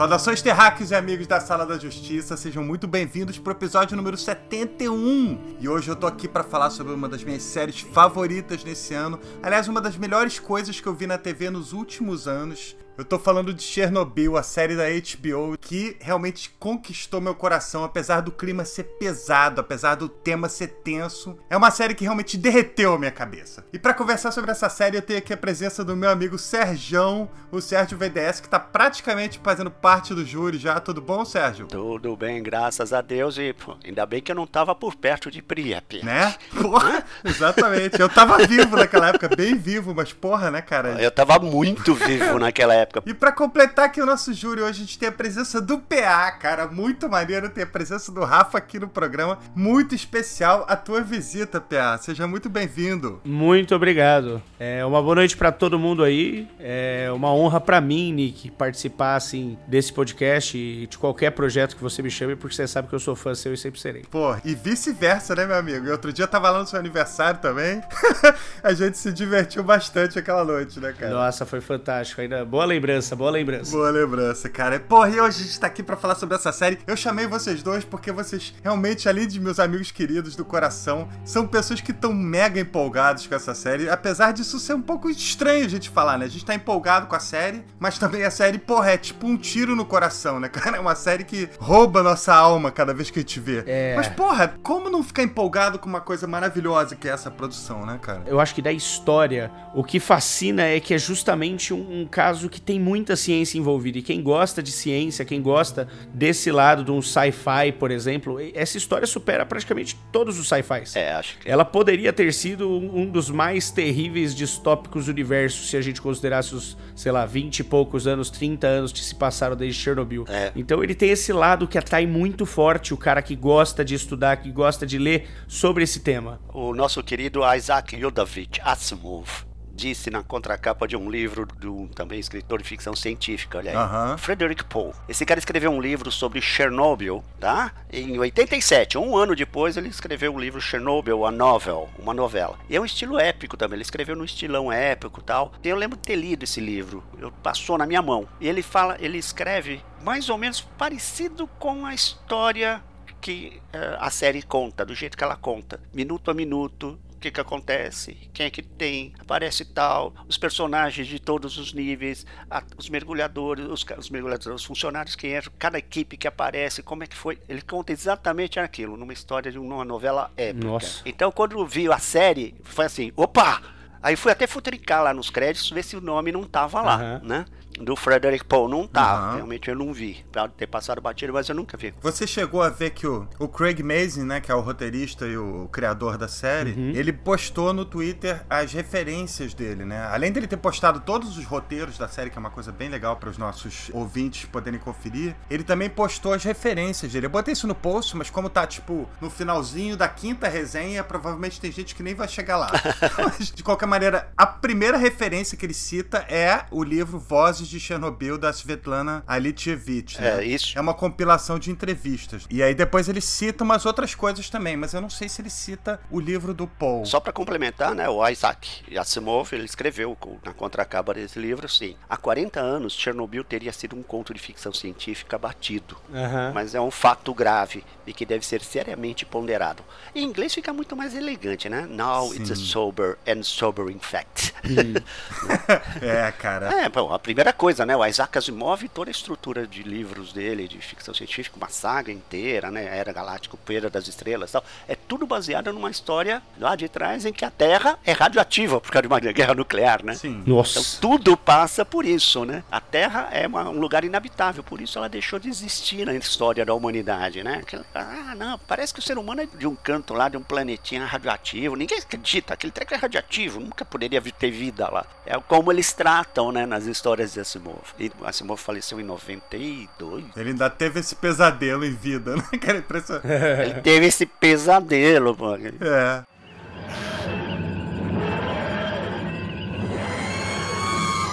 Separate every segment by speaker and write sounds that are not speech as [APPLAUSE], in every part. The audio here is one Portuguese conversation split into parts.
Speaker 1: Saudações terráqueos e amigos da Sala da Justiça, sejam muito bem-vindos pro episódio número 71. E hoje eu tô aqui para falar sobre uma das minhas séries favoritas nesse ano. Aliás, uma das melhores coisas que eu vi na TV nos últimos anos. Eu tô falando de Chernobyl, a série da HBO, que realmente conquistou meu coração, apesar do clima ser pesado, apesar do tema ser tenso. É uma série que realmente derreteu a minha cabeça. E para conversar sobre essa série, eu tenho aqui a presença do meu amigo Serjão, o Sérgio VDS, que tá praticamente fazendo parte do júri já. Tudo bom, Sérgio?
Speaker 2: Tudo bem, graças a Deus. E pô, ainda bem que eu não tava por perto de Priepe.
Speaker 1: Né? Porra, [LAUGHS] exatamente. Eu tava vivo naquela época, bem vivo, mas porra, né, cara?
Speaker 2: Eu tava muito vivo naquela época.
Speaker 1: E para completar aqui o nosso júri, hoje a gente tem a presença do PA, cara. Muito maneiro ter a presença do Rafa aqui no programa. Muito especial a tua visita, PA. Seja muito bem-vindo.
Speaker 3: Muito obrigado. É uma boa noite para todo mundo aí. É uma honra para mim, Nick, participar assim desse podcast e de qualquer projeto que você me chame, porque você sabe que eu sou fã seu e sempre serei.
Speaker 1: Pô, e vice-versa, né, meu amigo? E outro dia eu tava lá no seu aniversário também. [LAUGHS] a gente se divertiu bastante aquela noite, né, cara?
Speaker 3: Nossa, foi fantástico. Ainda boa lembrança lembrança, boa lembrança.
Speaker 1: Boa lembrança, cara. Porra, e hoje a gente tá aqui pra falar sobre essa série. Eu chamei vocês dois porque vocês realmente, além de meus amigos queridos do coração, são pessoas que estão mega empolgados com essa série. Apesar disso ser um pouco estranho a gente falar, né? A gente tá empolgado com a série, mas também a série, porra, é tipo um tiro no coração, né, [LAUGHS] cara? É uma série que rouba nossa alma cada vez que a gente vê. É... Mas, porra, como não ficar empolgado com uma coisa maravilhosa que é essa produção, né, cara?
Speaker 3: Eu acho que da história, o que fascina é que é justamente um, um caso que tem muita ciência envolvida. E quem gosta de ciência, quem gosta desse lado de um sci-fi, por exemplo, essa história supera praticamente todos os sci-fis.
Speaker 2: É, acho que.
Speaker 3: Ela poderia ter sido um dos mais terríveis distópicos do universo se a gente considerasse os, sei lá, 20 e poucos anos, 30 anos que se passaram desde Chernobyl. É. Então ele tem esse lado que atrai muito forte o cara que gosta de estudar, que gosta de ler sobre esse tema.
Speaker 2: O nosso querido Isaac Yudovich Asimov disse na contracapa de um livro de um também escritor de ficção científica, olha aí. Frederick Pohl. Esse cara escreveu um livro sobre Chernobyl, tá? Em 87, um ano depois, ele escreveu o um livro Chernobyl, a novel, uma novela. E é um estilo épico também, ele escreveu no estilão épico tal. Eu lembro de ter lido esse livro, eu, passou na minha mão. E ele fala, ele escreve mais ou menos parecido com a história que uh, a série conta, do jeito que ela conta, minuto a minuto, que, que acontece, quem é que tem, aparece tal, os personagens de todos os níveis, a, os mergulhadores, os, os, mergulhadores, os funcionários que entram, cada equipe que aparece, como é que foi. Ele conta exatamente aquilo, numa história de uma novela épica. Nossa. Então, quando vi a série, foi assim, opa! Aí fui até futricar lá nos créditos, ver se o nome não tava lá, uhum. né? Do Frederick Poe. Não tá, uhum. realmente eu não vi. Pode ter passado batido, mas eu nunca vi.
Speaker 1: Você chegou a ver que o, o Craig Mazin, né, que é o roteirista e o, o criador da série, uhum. ele postou no Twitter as referências dele, né? Além dele ter postado todos os roteiros da série, que é uma coisa bem legal para os nossos ouvintes poderem conferir, ele também postou as referências dele. Eu botei isso no post, mas como tá, tipo, no finalzinho da quinta resenha, provavelmente tem gente que nem vai chegar lá. [LAUGHS] mas, de qualquer maneira, a primeira referência que ele cita é o livro Vozes de Chernobyl da Svetlana Alitievich. Né?
Speaker 2: É, isso.
Speaker 1: É uma compilação de entrevistas. E aí depois ele cita umas outras coisas também, mas eu não sei se ele cita o livro do Paul.
Speaker 2: Só para complementar, né, o Isaac Asimov, ele escreveu na contracapa desse livro, assim, há 40 anos Chernobyl teria sido um conto de ficção científica batido, uhum. mas é um fato grave e que deve ser seriamente ponderado. Em inglês fica muito mais elegante, né? Now Sim. it's a sober and sobering fact. [LAUGHS] [LAUGHS]
Speaker 1: é, cara.
Speaker 2: É, bom, a primeira coisa, né? O Isaac Asimov, toda a estrutura de livros dele, de ficção científica, uma saga inteira, né? Era Galáctico, Poeira das Estrelas tal. É tudo baseado numa história lá de trás em que a Terra é radioativa por causa de uma [LAUGHS] guerra nuclear, né?
Speaker 1: Sim.
Speaker 3: Nossa.
Speaker 2: Então tudo passa por isso, né? A Terra é uma, um lugar inabitável, por isso ela deixou de existir na história da humanidade, né? Ah, não, parece que o ser humano é de um canto lá, de um planetinha radioativo. Ninguém acredita, aquele treco é radioativo, nunca poderia ter vida lá. É como eles tratam, né, nas histórias de Asimov. E Asimov faleceu em 92.
Speaker 1: Ele ainda teve esse pesadelo em vida, né? [LAUGHS] Que
Speaker 2: era [LAUGHS] Ele teve esse pesadelo, pô.
Speaker 1: É.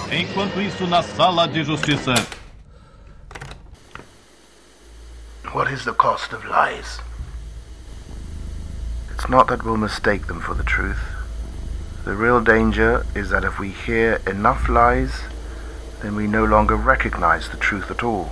Speaker 4: Enquanto isso, na sala de justiça. What is the cost of lies? It's not that we'll mistake them for the truth. The real danger is that if we hear enough lies, then we no longer recognize the truth at all.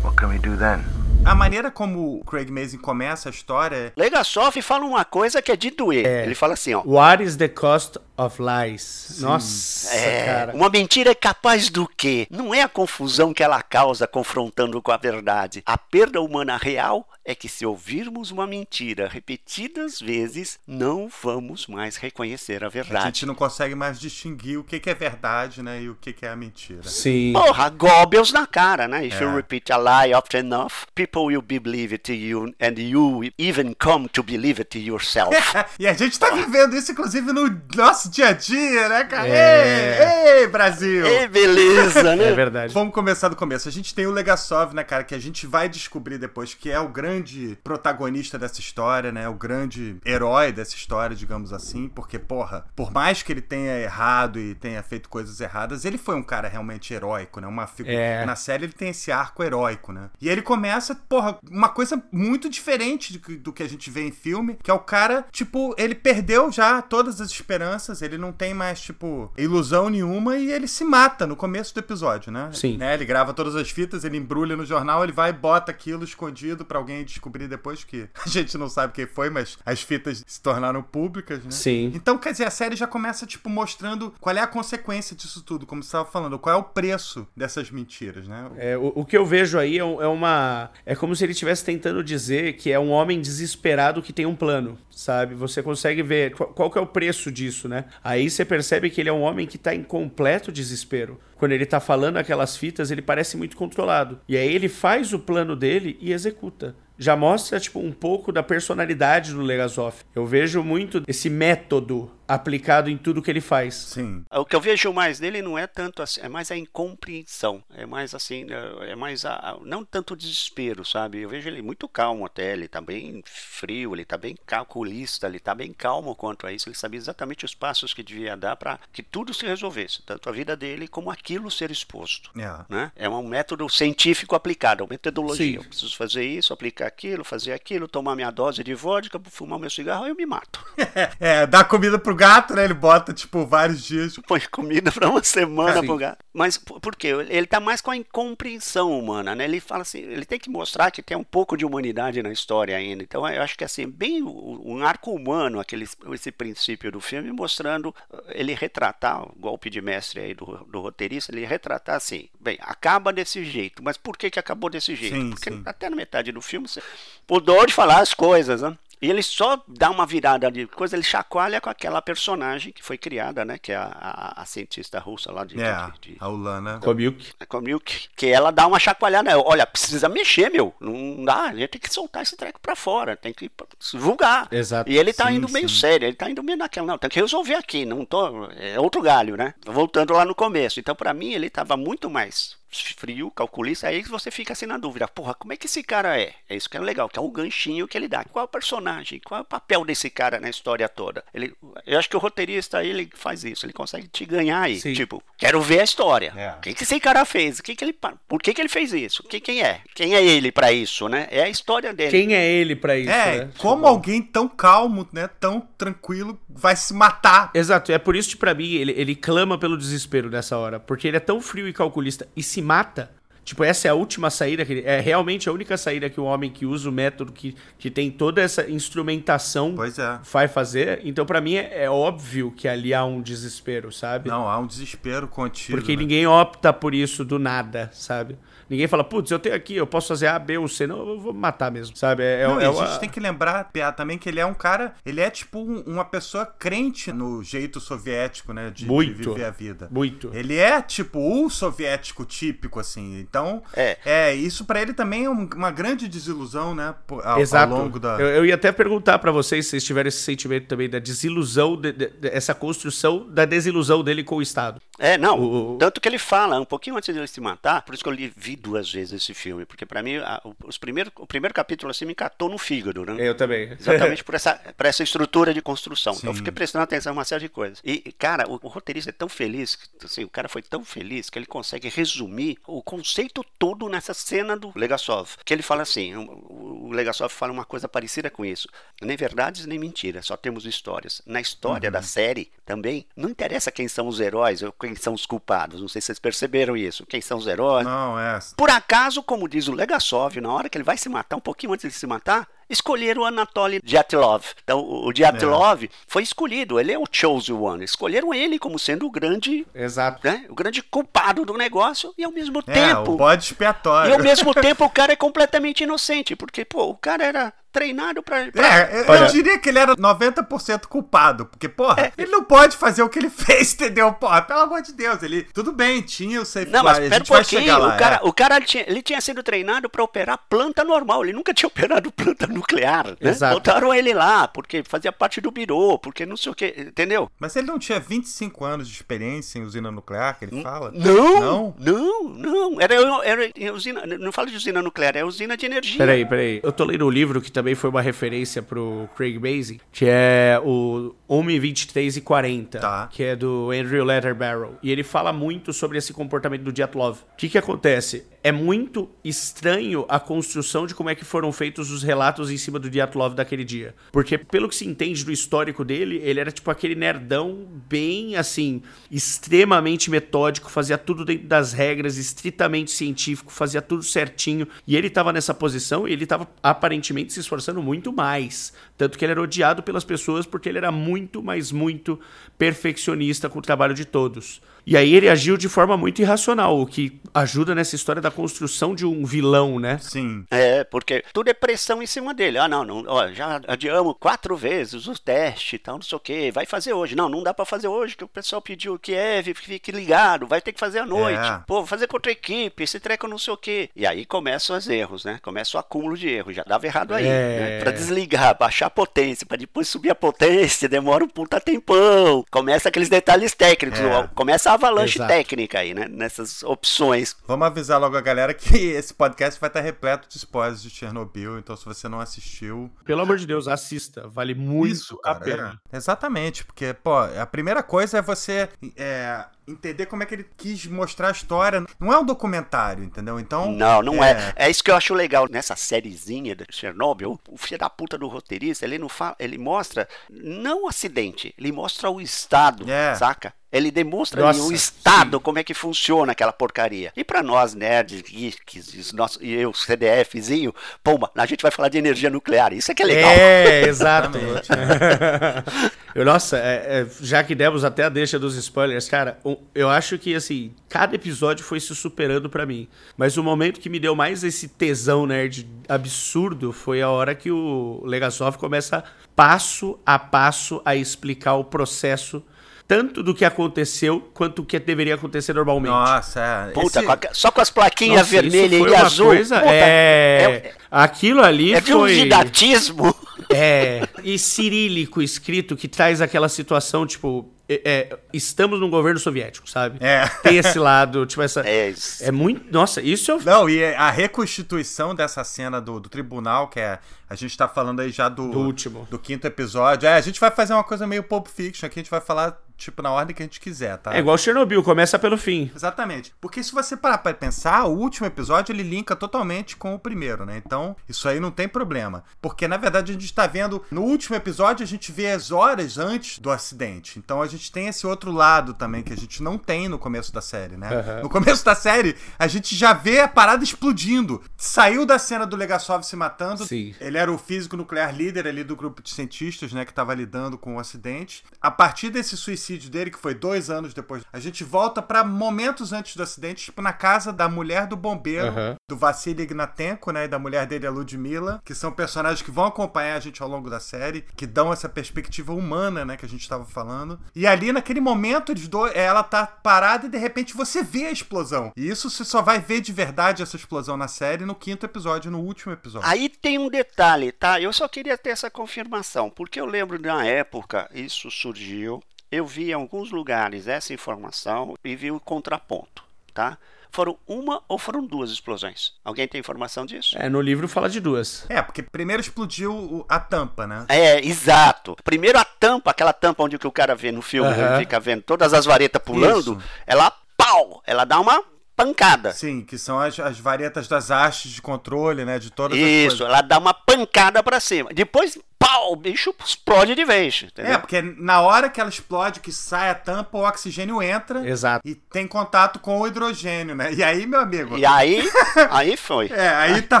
Speaker 4: What can we do then?
Speaker 1: A maneira como o Craig Mazin começa a história.
Speaker 2: Legasov fala uma coisa que é de doer. É. Ele fala assim, ó.
Speaker 3: What is the cost of lies? Sim. Nossa, é. cara.
Speaker 2: Uma mentira é capaz do quê? Não é a confusão que ela causa confrontando com a verdade. A perda humana real é que se ouvirmos uma mentira repetidas vezes, não vamos mais reconhecer a verdade. A
Speaker 1: gente não consegue mais distinguir o que, é verdade, né, e o que, é a mentira.
Speaker 2: Sim. Porra, Goebbels na cara, né? If é. you repeat a lie often enough, people will believe it to you and you even come to believe it to yourself. [LAUGHS]
Speaker 1: e a gente tá vivendo isso, inclusive, no nosso dia a dia, né, cara? É. Ei, ei, Brasil!
Speaker 2: Ei, beleza, né? [LAUGHS]
Speaker 3: É verdade.
Speaker 1: Vamos começar do começo. A gente tem o Legasov, né, cara, que a gente vai descobrir depois que é o grande protagonista dessa história, né? O grande herói dessa história, digamos assim, porque, porra, por mais que ele tenha errado e tenha feito coisas erradas, ele foi um cara realmente heróico, né? Uma figura. É. Na série ele tem esse arco heróico, né? E ele começa, porra, uma coisa muito diferente do, do que a gente vê em filme, que é o cara, tipo, ele perdeu já todas as esperanças, ele não tem mais, tipo, ilusão nenhuma e ele se mata no começo do episódio, né?
Speaker 3: Sim.
Speaker 1: Né? Ele grava todas as fitas, ele embrulha no jornal, ele vai e bota aquilo escondido para alguém descobrir depois que [LAUGHS] a gente não sabe quem foi, mas as fitas se tornaram públicas, né?
Speaker 3: Sim.
Speaker 1: Então, quer dizer, a série já começa, tipo, mostrando qual é a consequência disso tudo, como você estava falando, qual é o preço dessas mentiras, né?
Speaker 3: É, o, o que eu vejo aí é, é uma. É como se ele estivesse tentando dizer que é um homem desesperado que tem um plano, sabe? Você consegue ver qual, qual que é o preço disso, né? Aí você percebe que ele é um homem que está em completo desespero. Quando ele está falando aquelas fitas, ele parece muito controlado. E aí ele faz o plano dele e executa já mostra tipo um pouco da personalidade do Legasov. Eu vejo muito esse método aplicado em tudo que ele faz.
Speaker 1: Sim.
Speaker 2: O que eu vejo mais dele não é tanto assim, é mais a incompreensão, é mais assim, é mais a, não tanto o desespero, sabe? Eu vejo ele muito calmo até, ele tá bem frio, ele tá bem calculista, ele tá bem calmo quanto a isso, ele sabia exatamente os passos que devia dar para que tudo se resolvesse, tanto a vida dele como aquilo ser exposto.
Speaker 1: Yeah.
Speaker 2: Né? É um método científico aplicado, é uma metodologia. Sim. Eu preciso fazer isso, aplicar aquilo, fazer aquilo, tomar minha dose de vodka, fumar meu cigarro, aí eu me mato. [LAUGHS]
Speaker 1: é, dar comida pro gato, né? Ele bota, tipo, vários dias.
Speaker 2: Põe comida pra uma semana pro gato. Mas por quê? Ele tá mais com a incompreensão humana, né? Ele fala assim, ele tem que mostrar que tem um pouco de humanidade na história ainda. Então eu acho que assim, bem um arco humano, aquele, esse princípio do filme, mostrando ele retratar, o golpe de mestre aí do, do roteirista, ele retratar assim, bem, acaba desse jeito, mas por que que acabou desse jeito?
Speaker 1: Sim,
Speaker 2: Porque
Speaker 1: sim.
Speaker 2: até na metade do filme, você pudor de falar as coisas, né? E ele só dá uma virada de coisa, ele chacoalha com aquela personagem que foi criada, né? Que é a, a, a cientista russa lá de.
Speaker 1: É,
Speaker 2: de, de,
Speaker 1: a Ulana.
Speaker 3: Komiuk.
Speaker 2: A Komiuk. Que ela dá uma chacoalhada. Olha, precisa mexer, meu. Não dá. A gente tem que soltar esse treco pra fora. Tem que divulgar.
Speaker 3: Exato.
Speaker 2: E ele tá sim, indo meio sim. sério. Ele tá indo meio naquela. Não, tem que resolver aqui. Não tô. É outro galho, né? Voltando lá no começo. Então, para mim, ele tava muito mais frio, calculista, aí você fica assim na dúvida, porra, como é que esse cara é? É isso que é legal, que é o ganchinho que ele dá. Qual é o personagem? Qual é o papel desse cara na história toda? Ele, eu acho que o roteirista ele faz isso, ele consegue te ganhar aí. Sim. Tipo, quero ver a história. É. O que, que esse cara fez? O que que ele, por que, que ele fez isso? Que, quem é? Quem é ele para isso, né? É a história dele.
Speaker 3: Quem é ele para isso?
Speaker 1: É,
Speaker 3: né?
Speaker 1: como alguém tão calmo, né? Tão tranquilo, vai se matar.
Speaker 3: Exato, é por isso que pra mim ele, ele clama pelo desespero nessa hora, porque ele é tão frio e calculista e se mata Tipo, essa é a última saída, que ele, é realmente a única saída que o homem que usa o método, que, que tem toda essa instrumentação,
Speaker 1: é.
Speaker 3: vai fazer. Então, para mim, é, é, óbvio que ali há um desespero, sabe?
Speaker 1: Não, há um desespero contido.
Speaker 3: Porque né? ninguém opta por isso do nada, sabe? Ninguém fala, putz, eu tenho aqui, eu posso fazer A, B ou C. Não, eu vou matar mesmo, sabe? É,
Speaker 1: não,
Speaker 3: é,
Speaker 1: a gente tem que lembrar, Pia, também que ele é um cara, ele é tipo um, uma pessoa crente no jeito soviético, né? De,
Speaker 3: muito,
Speaker 1: de viver a vida.
Speaker 3: Muito.
Speaker 1: Ele é tipo o soviético típico, assim. Então, é, é isso para ele também é uma grande desilusão, né?
Speaker 3: Ao, Exato. Ao longo da... eu, eu ia até perguntar para vocês se vocês tiveram esse sentimento também da desilusão, de, de, de, essa construção da desilusão dele com o Estado.
Speaker 2: É, não. O... Tanto que ele fala, um pouquinho antes de ele se matar, por isso que eu li, vi duas vezes esse filme, porque para mim a, os primeiros, o primeiro capítulo assim me encatou no fígado, né?
Speaker 3: Eu também.
Speaker 2: Exatamente por essa, por essa estrutura de construção. Sim. Então eu fiquei prestando atenção em uma série de coisas. E, cara, o, o roteirista é tão feliz, assim, o cara foi tão feliz que ele consegue resumir o conceito todo nessa cena do Legasov. Que ele fala assim, o, o Legasov fala uma coisa parecida com isso. Nem verdades nem mentiras, só temos histórias. Na história uhum. da série também, não interessa quem são os heróis ou quem são os culpados. Não sei se vocês perceberam isso. Quem são os heróis.
Speaker 1: Não, é.
Speaker 2: Por acaso, como diz o Legasov, na hora que ele vai se matar, um pouquinho antes de se matar, escolheram o Anatoly Dyatlov. Então, o Dyatlov é. foi escolhido, ele é o chosen one. Escolheram ele como sendo o grande,
Speaker 3: Exato.
Speaker 2: Né, o grande culpado do negócio e ao mesmo é, tempo,
Speaker 1: o bode expiatório.
Speaker 2: E ao mesmo tempo o cara é completamente inocente, porque pô, o cara era treinado pra. pra...
Speaker 1: É, eu, eu diria que ele era 90% culpado, porque, porra, é. ele não pode fazer o que ele [LAUGHS] fez, entendeu? Porra, pelo amor de Deus, ele. Tudo bem, tinha o safe
Speaker 2: Não, mas pera um pouquinho, lá, o cara, é. o cara ele tinha, ele tinha sido treinado pra operar planta normal, ele nunca tinha [LAUGHS] operado planta nuclear. Né? Exato. Botaram ele lá, porque fazia parte do birô, porque não sei o que, entendeu?
Speaker 1: Mas ele não tinha 25 anos de experiência em usina nuclear, que ele fala?
Speaker 2: Não, não, não, não. Era, era, era usina, não fala de usina nuclear, é usina de energia.
Speaker 3: Peraí, peraí. Eu tô lendo um livro que também foi uma referência pro Craig Mazin, que é o Homem 23 e 40, tá. que é do Andrew Letterbarrow. E ele fala muito sobre esse comportamento do Dyatlov. O que que acontece? É muito estranho a construção de como é que foram feitos os relatos em cima do Dyatlov daquele dia. Porque, pelo que se entende do histórico dele, ele era tipo aquele nerdão bem, assim, extremamente metódico, fazia tudo dentro das regras, estritamente científico, fazia tudo certinho. E ele tava nessa posição e ele tava aparentemente se esforçando muito mais. Tanto que ele era odiado pelas pessoas porque ele era muito, mas muito perfeccionista com o trabalho de todos. E aí ele agiu de forma muito irracional, o que ajuda nessa história da construção de um vilão, né?
Speaker 1: Sim.
Speaker 2: É, porque tudo é pressão em cima dele. Ah, não, não ó, já adiamos quatro vezes o teste e tal, não sei o que. Vai fazer hoje. Não, não dá para fazer hoje, que o pessoal pediu que é, fique ligado, vai ter que fazer à noite. É. Pô, vou fazer com outra equipe, esse treco não sei o que. E aí começam os erros, né? Começa o acúmulo de erros. Já dava errado aí. É. Né? Pra desligar, baixar a potência, pra depois subir a potência, demora um puta tempão. Começa aqueles detalhes técnicos. É. Começa a avalanche Exato. técnica aí, né? Nessas opções.
Speaker 1: Vamos avisar logo a galera que [LAUGHS] esse podcast vai estar repleto de spoilers de Chernobyl, então se você não assistiu.
Speaker 3: Pelo amor de Deus, assista. Vale muito Isso, cara, a pena.
Speaker 1: É. Exatamente, porque, pô, a primeira coisa é você. É entender como é que ele quis mostrar a história. Não é um documentário, entendeu? Então.
Speaker 2: Não, não é. É, é isso que eu acho legal nessa sériezinha de Chernobyl. O filho da puta do roteirista, ele não fala, ele mostra não o acidente, ele mostra o estado, é. saca? Ele demonstra Nossa, o estado, sim. como é que funciona aquela porcaria. E para nós, nerds, geeks, nosso, e eu, CDFzinho, pomba, a gente vai falar de energia nuclear. Isso é que é legal.
Speaker 3: É, [LAUGHS] [LAUGHS] eu, nossa, é, é, já que demos até a deixa dos spoilers, cara, eu acho que, assim, cada episódio foi se superando para mim. Mas o momento que me deu mais esse tesão nerd absurdo foi a hora que o Legasov começa passo a passo a explicar o processo tanto do que aconteceu quanto o que deveria acontecer normalmente.
Speaker 1: Nossa, é.
Speaker 2: Puta, esse... com a, só com as plaquinhas vermelhas e azul.
Speaker 3: Coisa, Puta, é... é... Aquilo ali
Speaker 2: é
Speaker 3: foi.
Speaker 2: É um didatismo.
Speaker 3: É. E cirílico escrito que traz aquela situação, tipo, é, é, estamos num governo soviético, sabe?
Speaker 1: É.
Speaker 3: Tem esse lado, tipo, essa. É, isso. é muito. Nossa, isso eu.
Speaker 1: Não, e a reconstituição dessa cena do, do tribunal, que é. A gente tá falando aí já do.
Speaker 3: Do último.
Speaker 1: Do quinto episódio. É, a gente vai fazer uma coisa meio Pulp Fiction aqui, a gente vai falar tipo, na ordem que a gente quiser, tá?
Speaker 3: É igual Chernobyl, começa pelo fim.
Speaker 1: Exatamente. Porque se você parar pra pensar, o último episódio ele linka totalmente com o primeiro, né? Então, isso aí não tem problema. Porque, na verdade, a gente tá vendo. No último episódio, a gente vê as horas antes do acidente. Então, a gente tem esse outro lado também que a gente não tem no começo da série, né? Uhum. No começo da série, a gente já vê a parada explodindo. Saiu da cena do Legasov se matando.
Speaker 3: Sim.
Speaker 1: Ele era o físico nuclear líder ali do grupo de cientistas, né? Que tava lidando com o acidente. A partir desse suicídio suicídio dele, que foi dois anos depois. A gente volta para momentos antes do acidente, tipo na casa da mulher do bombeiro, uhum. do Vassili Ignatenko, né? E da mulher dele, a Ludmilla, que são personagens que vão acompanhar a gente ao longo da série, que dão essa perspectiva humana, né? Que a gente estava falando. E ali, naquele momento, eles dois, ela tá parada e de repente você vê a explosão. E isso você só vai ver de verdade essa explosão na série no quinto episódio, no último episódio.
Speaker 2: Aí tem um detalhe, tá? Eu só queria ter essa confirmação, porque eu lembro na época, isso surgiu eu vi em alguns lugares essa informação e vi o contraponto, tá? Foram uma ou foram duas explosões? Alguém tem informação disso?
Speaker 3: É, no livro fala de duas.
Speaker 1: É, porque primeiro explodiu a tampa, né?
Speaker 2: É, exato. Primeiro a tampa, aquela tampa onde o cara vê no filme, uhum. ele fica vendo todas as varetas pulando, Isso. ela pau, ela dá uma pancada.
Speaker 1: Sim, que são as, as varetas das hastes de controle, né? De todas
Speaker 2: Isso, ela dá uma pancada para cima. Depois pau, o bicho explode de vez. Entendeu?
Speaker 1: É, porque na hora que ela explode, que sai a tampa, o oxigênio entra.
Speaker 3: Exato.
Speaker 1: E tem contato com o hidrogênio, né? E aí, meu amigo.
Speaker 2: E aí, [LAUGHS] aí foi.
Speaker 1: é, aí tá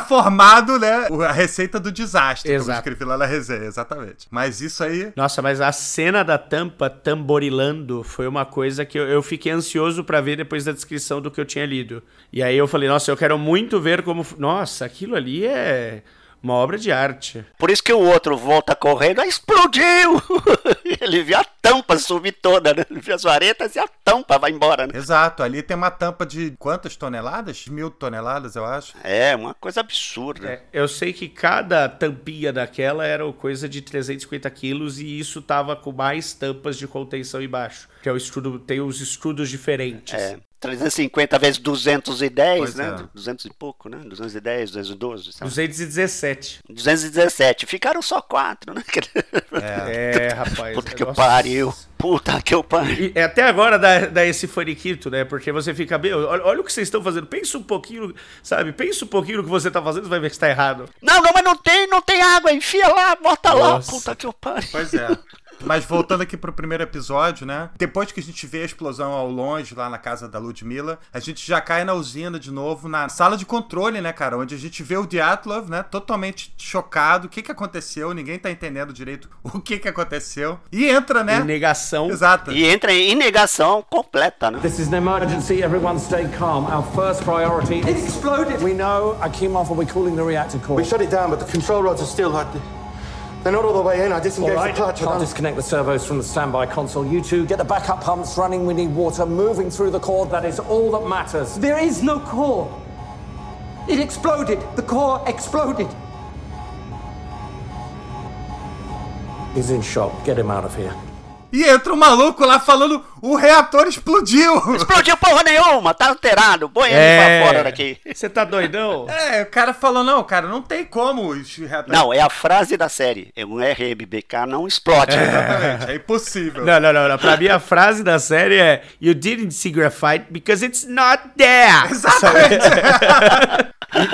Speaker 1: formado, né? A receita do desastre. Exato. Como escrevi lá na resenha, exatamente. Mas isso aí.
Speaker 3: Nossa, mas a cena da tampa tamborilando foi uma coisa que eu, eu fiquei ansioso para ver depois da descrição do que eu tinha lido. E aí eu falei, nossa, eu quero muito ver como. Nossa, aquilo ali é uma obra de arte.
Speaker 2: Por isso que o outro volta correndo, explodiu! [LAUGHS] Ele viu a tampa subir toda, né? Ele viu as varetas e a tampa vai embora, né?
Speaker 1: Exato, ali tem uma tampa de quantas toneladas? Mil toneladas, eu acho.
Speaker 2: É, uma coisa absurda. É,
Speaker 3: eu sei que cada tampinha daquela era coisa de 350 quilos e isso tava com mais tampas de contenção embaixo. Que é o estudo, tem os estudos diferentes.
Speaker 2: É. 350 vezes 210, pois né? É. 200 e pouco, né? 210, 212.
Speaker 3: Sabe? 217.
Speaker 2: 217. Ficaram só quatro, né?
Speaker 3: É, é rapaz.
Speaker 2: Puta que pariu. Puta que eu pariu.
Speaker 3: É, até agora dá, dá esse faniquito, né? Porque você fica, meu, olha, olha, o que vocês estão fazendo. Pensa um pouquinho, sabe? Pensa um pouquinho no que você tá fazendo, você vai ver que está errado.
Speaker 2: Não, não, mas não tem, não tem água. Enfia lá, bota Nossa. lá. Puta que eu pariu.
Speaker 1: Pois é. Mas voltando aqui pro primeiro episódio, né? Depois que a gente vê a explosão ao longe, lá na casa da Ludmilla, a gente já cai na usina de novo, na sala de controle, né, cara? Onde a gente vê o Dyatlov, né? Totalmente chocado. O que que aconteceu? Ninguém tá entendendo direito [LAUGHS] o que que aconteceu. E entra, né?
Speaker 3: Em negação.
Speaker 1: Exato.
Speaker 2: E entra em negação completa, né?
Speaker 5: This is an emergency. Everyone stay calm. Our first priority.
Speaker 6: It exploded.
Speaker 5: We know. Akimov will be calling the reactor core.
Speaker 6: We shut it down, but the control rods are still hot. They're not all the way in. I disengaged
Speaker 5: right.
Speaker 6: the clutch.
Speaker 5: Can't disconnect the servos from the standby console. You two get the backup pumps running. We need water moving through the core. That is all that matters.
Speaker 6: There is no core. It exploded. The core exploded.
Speaker 5: He's in shock. Get him out of here.
Speaker 1: E entra um maluco lá falando: o reator explodiu!
Speaker 2: Explodiu porra nenhuma, tá alterado, põe ele é... pra fora daqui.
Speaker 3: Você tá doidão?
Speaker 1: É, o cara falou: não, cara, não tem como os reatores.
Speaker 2: Não, é a frase da série: um RMBK não explode.
Speaker 1: É. Exatamente, é impossível.
Speaker 3: Não, não, não, não. Pra mim a frase da série é: You didn't see graphite because it's not there. [LAUGHS]
Speaker 1: Exatamente.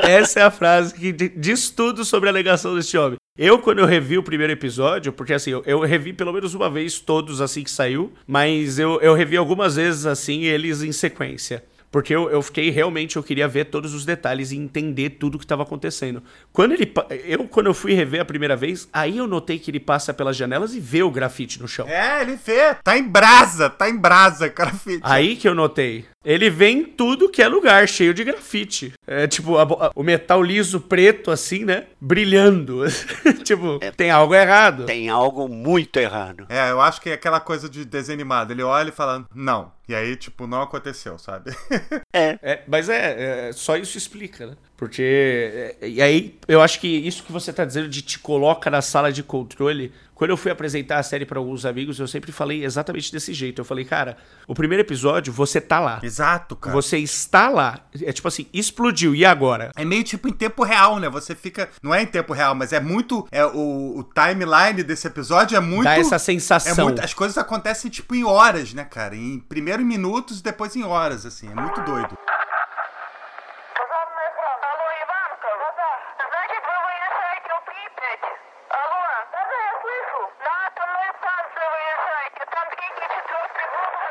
Speaker 3: essa é a frase que diz tudo sobre a alegação desse homem. Eu, quando eu revi o primeiro episódio, porque assim, eu, eu, revi pelo menos uma vez todos assim que saiu, mas eu, eu revi algumas vezes assim, eles em sequência. Porque eu, eu fiquei realmente, eu queria ver todos os detalhes e entender tudo o que estava acontecendo. Quando ele. Eu, quando eu fui rever a primeira vez, aí eu notei que ele passa pelas janelas e vê o grafite no chão.
Speaker 1: É, ele vê. Tá em brasa, tá em brasa, grafite.
Speaker 3: Aí que eu notei. Ele vem em tudo que é lugar, cheio de grafite. É tipo, a, a, o metal liso preto, assim, né? Brilhando. [LAUGHS] tipo, é, tem algo errado.
Speaker 2: Tem algo muito errado.
Speaker 1: É, eu acho que é aquela coisa de desenho animado. Ele olha e fala, não. E aí, tipo, não aconteceu, sabe? [LAUGHS]
Speaker 3: é. é. Mas é, é, só isso explica, né? Porque. É, e aí, eu acho que isso que você tá dizendo de te coloca na sala de controle quando eu fui apresentar a série para alguns amigos, eu sempre falei exatamente desse jeito. Eu falei, cara, o primeiro episódio, você tá lá.
Speaker 1: Exato, cara.
Speaker 3: Você está lá. É tipo assim, explodiu. E agora?
Speaker 1: É meio tipo em tempo real, né? Você fica. Não é em tempo real, mas é muito. É, o, o timeline desse episódio é muito.
Speaker 3: Dá essa sensação.
Speaker 1: É muito, as coisas acontecem, tipo, em horas, né, cara? Em primeiro em minutos e depois em horas, assim. É muito doido.
Speaker 3: Tam biegnie przez los na głowę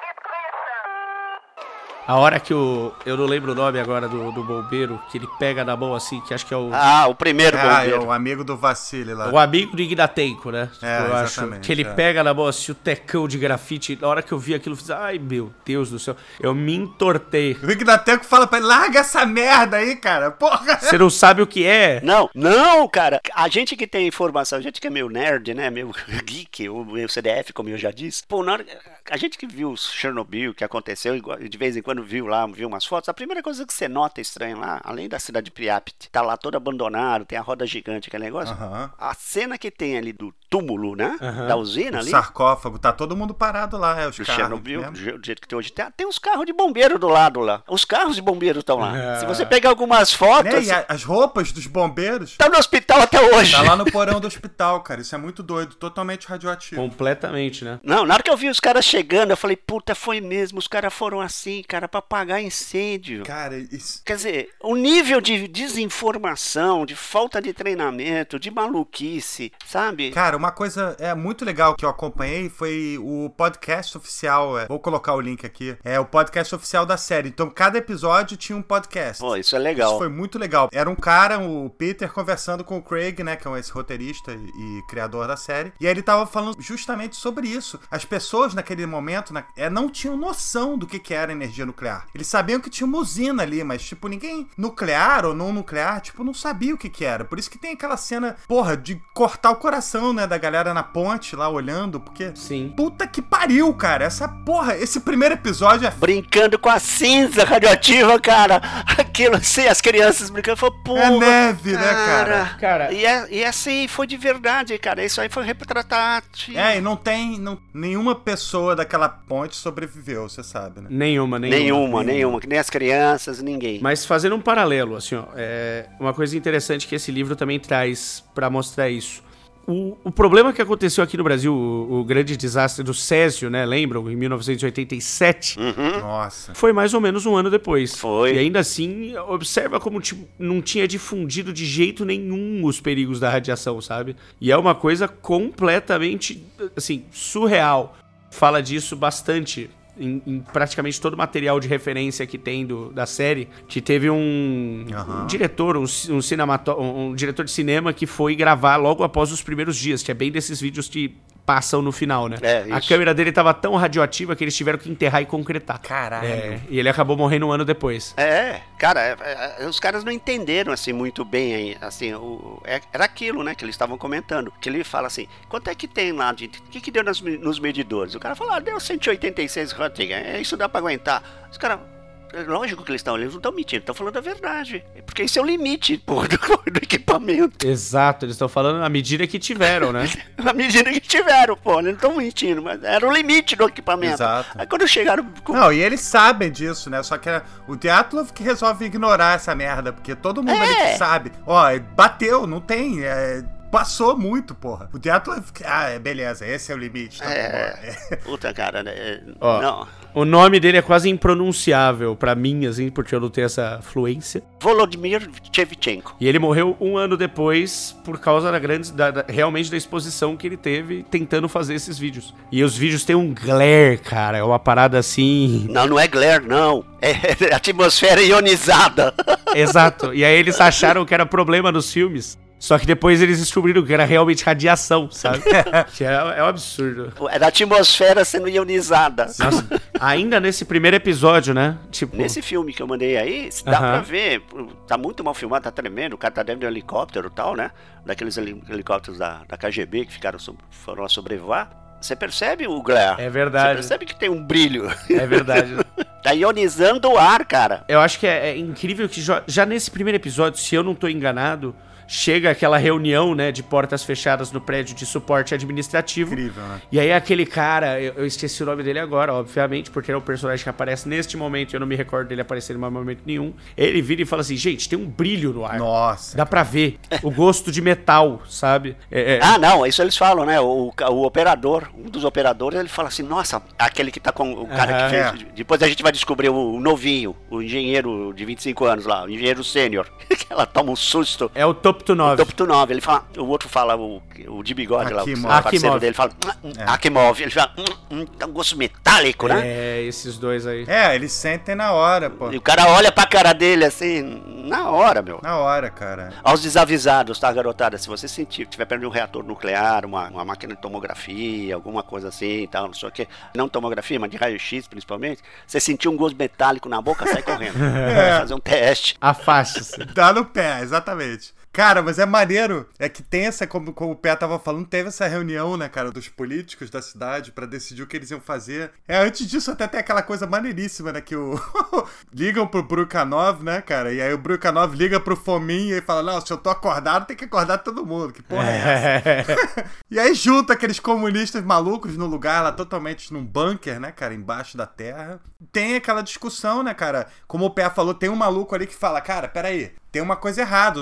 Speaker 3: A hora que o. Eu não lembro o nome agora do, do bombeiro, que ele pega na mão assim, que acho que é o.
Speaker 2: Ah, o primeiro
Speaker 1: ah, bombeiro. É o amigo do Vassili lá.
Speaker 3: O amigo do Ignatenko, né?
Speaker 1: É,
Speaker 3: eu
Speaker 1: acho.
Speaker 3: Que ele
Speaker 1: é.
Speaker 3: pega na mão assim, o tecão de grafite. Na hora que eu vi aquilo, eu fiz, ai meu Deus do céu. Eu me entortei.
Speaker 1: O Ignatenko fala pra ele, larga essa merda aí, cara. Porra.
Speaker 3: Você não sabe o que é?
Speaker 2: Não, não, cara. A gente que tem informação, a gente que é meio nerd, né? Meio [LAUGHS] geek, o meu CDF, como eu já disse. Pô, na hora, a gente que viu Chernobyl, que aconteceu, de vez em quando viu lá, viu umas fotos, a primeira coisa que você nota estranho lá, além da cidade de Priapit, tá lá todo abandonado, tem a roda gigante, aquele negócio. Uhum. A cena que tem ali do túmulo, né? Uhum. Da usina ali. O
Speaker 1: sarcófago, tá todo mundo parado lá, é os carros.
Speaker 2: Chernobyl, do jeito que tem hoje. Tem, tem os carros de bombeiro do lado lá. Os carros de bombeiro estão lá. É. Se você pegar algumas fotos. É,
Speaker 1: e as roupas dos bombeiros.
Speaker 2: Tá no hospital até hoje.
Speaker 1: Tá lá no porão do hospital, cara. Isso é muito doido, totalmente radioativo.
Speaker 3: Completamente, né?
Speaker 2: Não, na hora que eu vi os caras chegando, eu falei, puta, foi mesmo. Os caras foram assim, cara, pra apagar incêndio.
Speaker 1: Cara, isso.
Speaker 2: Quer dizer, o nível de desinformação, de falta de treinamento, de maluquice, sabe?
Speaker 1: Cara, uma coisa é muito legal que eu acompanhei foi o podcast oficial. É, vou colocar o link aqui. É o podcast oficial da série. Então, cada episódio tinha um podcast.
Speaker 2: Pô, isso é legal. Isso
Speaker 1: foi muito legal. Era um cara, o Peter, conversando com o Craig, né? Que é esse roteirista e criador da série. E aí ele tava falando justamente sobre isso. As pessoas naquele momento na, é, não tinham noção do que, que era energia nuclear. Eles sabiam que tinha uma usina ali, mas, tipo, ninguém nuclear ou não nuclear, tipo, não sabia o que, que era. Por isso que tem aquela cena, porra, de cortar o coração, né? Da galera na ponte lá olhando, porque.
Speaker 3: Sim.
Speaker 1: Puta que pariu, cara. Essa porra, esse primeiro episódio é.
Speaker 2: Brincando com a cinza radioativa, cara. Aquilo assim, as crianças brincando, falou, porra.
Speaker 1: É neve, cara. né, cara?
Speaker 2: Cara. E, é, e assim, foi de verdade, cara. Isso aí foi retratado.
Speaker 1: É, e não tem. Não, nenhuma pessoa daquela ponte sobreviveu, você sabe, né?
Speaker 3: Nenhuma, nenhuma.
Speaker 2: Nenhuma, nenhuma. Nem as crianças, ninguém.
Speaker 3: Mas fazendo um paralelo, assim, ó. É uma coisa interessante que esse livro também traz para mostrar isso. O, o, problema que aconteceu aqui no Brasil, o, o, grande desastre do Césio, né? Lembram? Em 1987.
Speaker 2: Uhum.
Speaker 1: Nossa.
Speaker 3: Foi mais ou menos um ano depois.
Speaker 2: Foi.
Speaker 3: E ainda assim, observa como tipo, não tinha difundido de jeito nenhum os perigos da radiação, sabe? E é uma coisa completamente, assim, surreal. Fala disso bastante em, em, praticamente todo o material de referência que tem do, da série, que teve um, uhum. um diretor, um, um, cinemato, um, um diretor de cinema que foi gravar logo após os primeiros dias, que é bem desses vídeos que passam no final, né?
Speaker 2: É,
Speaker 3: a câmera dele tava tão radioativa que eles tiveram que enterrar e concretar.
Speaker 1: Caralho.
Speaker 3: É, e ele acabou morrendo um ano depois.
Speaker 2: É, cara, é, é, os caras não entenderam assim muito bem, assim, o, é, era aquilo, né, que eles estavam comentando. Que ele fala assim: quanto é que tem lá de. O que, que deu nas, nos medidores? O cara falou: ah, deu 186 Röntgen, é, isso dá pra aguentar. Os caras é lógico que eles estão, eles não estão mentindo, estão falando a verdade. Porque esse é o limite [LAUGHS] pô, do, do equipamento.
Speaker 3: Exato, eles estão falando a medida que tiveram, né? [LAUGHS]
Speaker 2: a medida que tiveram, pô, eles não estão mentindo, mas era o limite do equipamento.
Speaker 1: Exato.
Speaker 2: Aí quando chegaram.
Speaker 1: Com... Não, e eles sabem disso, né? Só que é o Diatlov que resolve ignorar essa merda, porque todo mundo é. ali que sabe. Ó, bateu, não tem. É, passou muito, porra. O Diatlov. Ah, é, beleza, esse é o limite. Tá
Speaker 2: é. é. [LAUGHS] Puta, cara, né?
Speaker 3: Ó, não. O nome dele é quase impronunciável para mim, assim, porque eu não tenho essa fluência.
Speaker 2: Volodymyr Chevchenko.
Speaker 3: E ele morreu um ano depois por causa da grande, da, da, realmente da exposição que ele teve tentando fazer esses vídeos. E os vídeos têm um glare, cara, é uma parada assim.
Speaker 2: Não, não é glare, não. É atmosfera ionizada.
Speaker 3: Exato. E aí eles acharam que era problema nos filmes. Só que depois eles descobriram que era realmente radiação, sabe? [LAUGHS] [LAUGHS] que é, é um absurdo.
Speaker 2: É da atmosfera sendo ionizada.
Speaker 3: Nossa, ainda nesse primeiro episódio, né?
Speaker 2: Tipo... Nesse filme que eu mandei aí, dá uh -huh. pra ver. Tá muito mal filmado, tá tremendo. O cara tá dentro de um helicóptero e tal, né? Daqueles helicópteros da, da KGB que ficaram, foram a sobrevoar. Você percebe o glare?
Speaker 3: É verdade. Você
Speaker 2: percebe que tem um brilho.
Speaker 3: É verdade. [LAUGHS]
Speaker 2: tá ionizando o ar, cara.
Speaker 3: Eu acho que é, é incrível que já, já nesse primeiro episódio, se eu não tô enganado, chega aquela reunião, né, de portas fechadas no prédio de suporte administrativo.
Speaker 1: Incrível, né?
Speaker 3: E aí aquele cara, eu, eu esqueci o nome dele agora, obviamente, porque é o personagem que aparece neste momento, eu não me recordo dele aparecer em momento nenhum. Ele vira e fala assim, gente, tem um brilho no ar.
Speaker 1: Nossa.
Speaker 3: Dá pra ver o gosto de metal, sabe?
Speaker 2: É, é... Ah, não, isso eles falam, né? O, o operador, um dos operadores, ele fala assim, nossa, aquele que tá com o cara que fez... É. Depois a gente vai descobrir o, o novinho, o engenheiro de 25 anos lá, o engenheiro sênior, [LAUGHS] ela toma um susto.
Speaker 3: É o top Toptunov.
Speaker 2: Toptunov. Ele fala, o outro fala, o, o de bigode Akimov. lá, o parceiro Akimov. dele, fala, hum, hum, é. Akimov. Ele fala, hum, hum, tá um gosto metálico, né?
Speaker 3: É, esses dois aí.
Speaker 1: É, eles sentem na hora, pô.
Speaker 2: E o cara olha pra cara dele assim, na hora, meu.
Speaker 1: Na hora, cara.
Speaker 2: Aos desavisados, tá, garotada? Se você sentir, tiver perto de um reator nuclear, uma, uma máquina de tomografia, alguma coisa assim e tal, não sei o que, não tomografia, mas de raio-x principalmente, você sentir um gosto metálico na boca, sai correndo. é. [LAUGHS] Vai fazer um teste.
Speaker 3: Afaste-se.
Speaker 1: Dá no pé, exatamente. Cara, mas é maneiro. É que tem essa, como, como o Pé tava falando, teve essa reunião, né, cara, dos políticos da cidade para decidir o que eles iam fazer. É, antes disso até tem aquela coisa maneiríssima, né, que o... [LAUGHS] ligam pro Brukanov, né, cara, e aí o Brukanov liga pro Fominha e fala, não, se eu tô acordado, tem que acordar todo mundo. Que porra é essa? [LAUGHS] e aí junta aqueles comunistas malucos no lugar lá, totalmente num bunker, né, cara, embaixo da terra. Tem aquela discussão, né, cara, como o Pé falou, tem um maluco ali que fala, cara, peraí, tem uma coisa errada.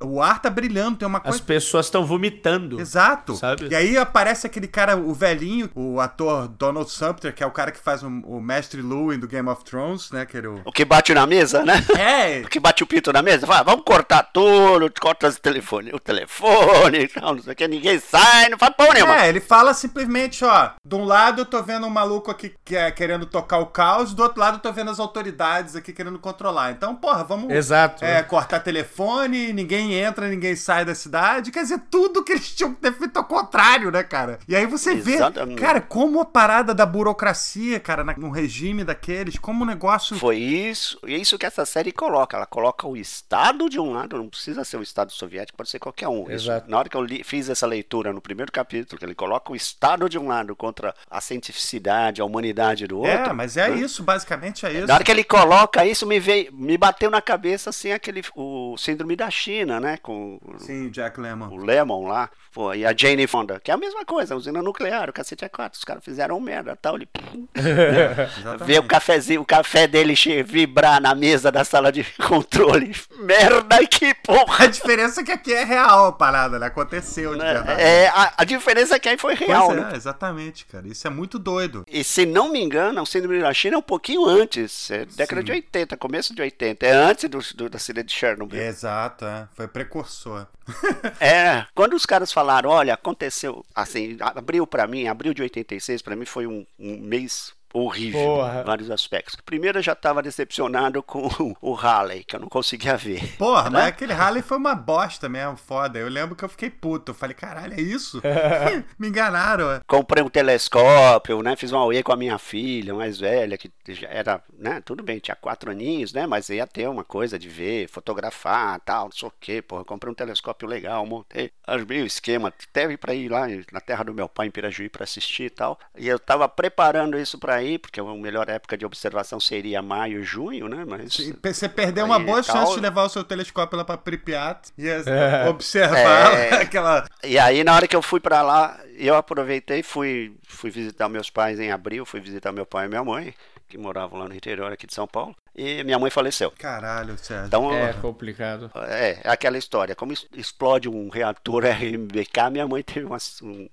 Speaker 1: O ar tá brilhando, tem uma coisa.
Speaker 3: As pessoas estão vomitando.
Speaker 1: Exato. Sabe? E aí aparece aquele cara, o velhinho, o ator Donald Sumter, que é o cara que faz o, o Mestre Lewin do Game of Thrones, né? Que era o...
Speaker 2: o que bate na mesa, né?
Speaker 1: É. [LAUGHS]
Speaker 2: O que bate o pinto na mesa. Fala, vamos cortar tudo, corta o telefone, o telefone, [LAUGHS] não sei o que, ninguém sai, não faz pão nenhuma.
Speaker 1: É, ele fala simplesmente, ó, de um lado eu tô vendo um maluco aqui que é querendo tocar o caos, do outro lado eu tô vendo as autoridades aqui querendo controlar. Então, porra, vamos.
Speaker 3: Exato.
Speaker 1: É, cortar telefone, ninguém entra, ninguém sai da cidade. Quer dizer, tudo que eles tinham que ter feito ao contrário, né, cara? E aí você Exatamente. vê, cara, como a parada da burocracia, cara, num regime daqueles, como o negócio.
Speaker 2: Foi isso, e é isso que essa série coloca. Ela coloca o Estado de um lado, não precisa ser o Estado soviético, pode ser qualquer um. Exato. Isso, na hora que eu li, fiz essa leitura no primeiro capítulo, que ele coloca o Estado de um lado contra a cientificidade, a humanidade do é, outro.
Speaker 1: É, mas é né? isso, basicamente é isso.
Speaker 2: Na hora que ele coloca isso, me veio, me bateu na cabeça assim aquele o Síndrome da China, né? Com
Speaker 1: Sim, Jack Lemmon.
Speaker 2: O Lemmon lá. Pô, e a Jane Fonda, que é a mesma coisa, usina nuclear, o cacete é quatro. Os caras fizeram merda tal. Ele, [LAUGHS] né? Vê o cafezinho, o café dele vibrar na mesa da sala de [LAUGHS] controle. Merda, que porra!
Speaker 1: A diferença é que aqui é real a parada, né? Aconteceu de né? verdade.
Speaker 2: É, a, a diferença é que aí foi real,
Speaker 1: pois
Speaker 2: é, né?
Speaker 1: exatamente, cara. Isso é muito doido.
Speaker 2: E se não me engano, o Síndrome da China é um pouquinho antes. É década Sim. de 80, começo de 80. É antes do, do da de Chernobyl.
Speaker 1: Exato, é. Foi precursor. [LAUGHS]
Speaker 2: é, quando os caras falaram, olha, aconteceu, assim, abril para mim, abril de 86 para mim foi um, um mês horrível Porra. em vários aspectos. Primeiro eu já estava decepcionado com o Halley, que eu não conseguia ver.
Speaker 1: Porra, né? mas aquele Halley foi uma bosta mesmo, foda. Eu lembro que eu fiquei puto. Eu falei, caralho, é isso? [LAUGHS] Me enganaram.
Speaker 2: Comprei um telescópio, né? Fiz uma UE com a minha filha, mais velha, que já era, né? Tudo bem, tinha quatro aninhos, né? Mas ia ter uma coisa de ver, fotografar, tal, não sei o quê. Porra, comprei um telescópio legal, montei, armei o esquema, teve para ir lá na terra do meu pai, em Pirajuí, para assistir e tal. E eu tava preparando isso para aí, porque a melhor época de observação seria maio, junho, né? Mas
Speaker 1: você perdeu uma boa tal... chance de levar o seu telescópio lá para Pripyat e é. observar é... [LAUGHS] aquela.
Speaker 2: E aí na hora que eu fui para lá, eu aproveitei, fui fui visitar meus pais em abril, fui visitar meu pai e minha mãe que moravam lá no interior aqui de São Paulo. E minha mãe faleceu.
Speaker 1: Caralho, Sérgio.
Speaker 3: Então, é complicado.
Speaker 2: É, é aquela história. Como explode um reator [LAUGHS] RMBK, minha mãe teve uma, um,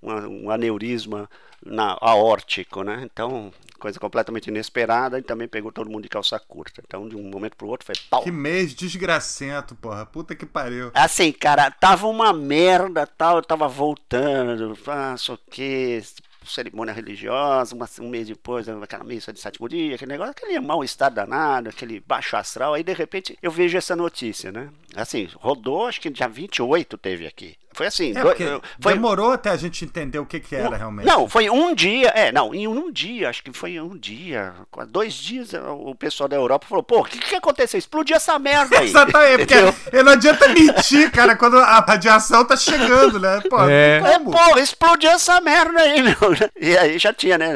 Speaker 2: uma, um aneurisma na, aórtico, né? Então, coisa completamente inesperada e também pegou todo mundo de calça curta. Então, de um momento pro outro foi pau.
Speaker 1: Que mês desgracento, porra. Puta que pariu.
Speaker 2: Assim, cara, tava uma merda, tal, eu tava voltando, ah, o que, cerimônia religiosa, uma, um mês depois, aquela missa de sétimo dia, aquele negócio, aquele mal-estar danado, aquele baixo astral. Aí, de repente, eu vejo essa notícia, né? Assim, rodou, acho que dia 28 teve aqui. Foi assim.
Speaker 1: É, foi, demorou até a gente entender o que, que era
Speaker 2: um,
Speaker 1: realmente.
Speaker 2: Não, foi um dia. É, não, em um dia, acho que foi um dia. Dois dias, o pessoal da Europa falou: pô, o que, que aconteceu? Explodiu essa merda aí.
Speaker 1: Exatamente, porque não adianta mentir, cara, quando a radiação tá chegando, né? Pô,
Speaker 2: é. é pô, explodiu essa merda aí, meu. E aí já tinha, né?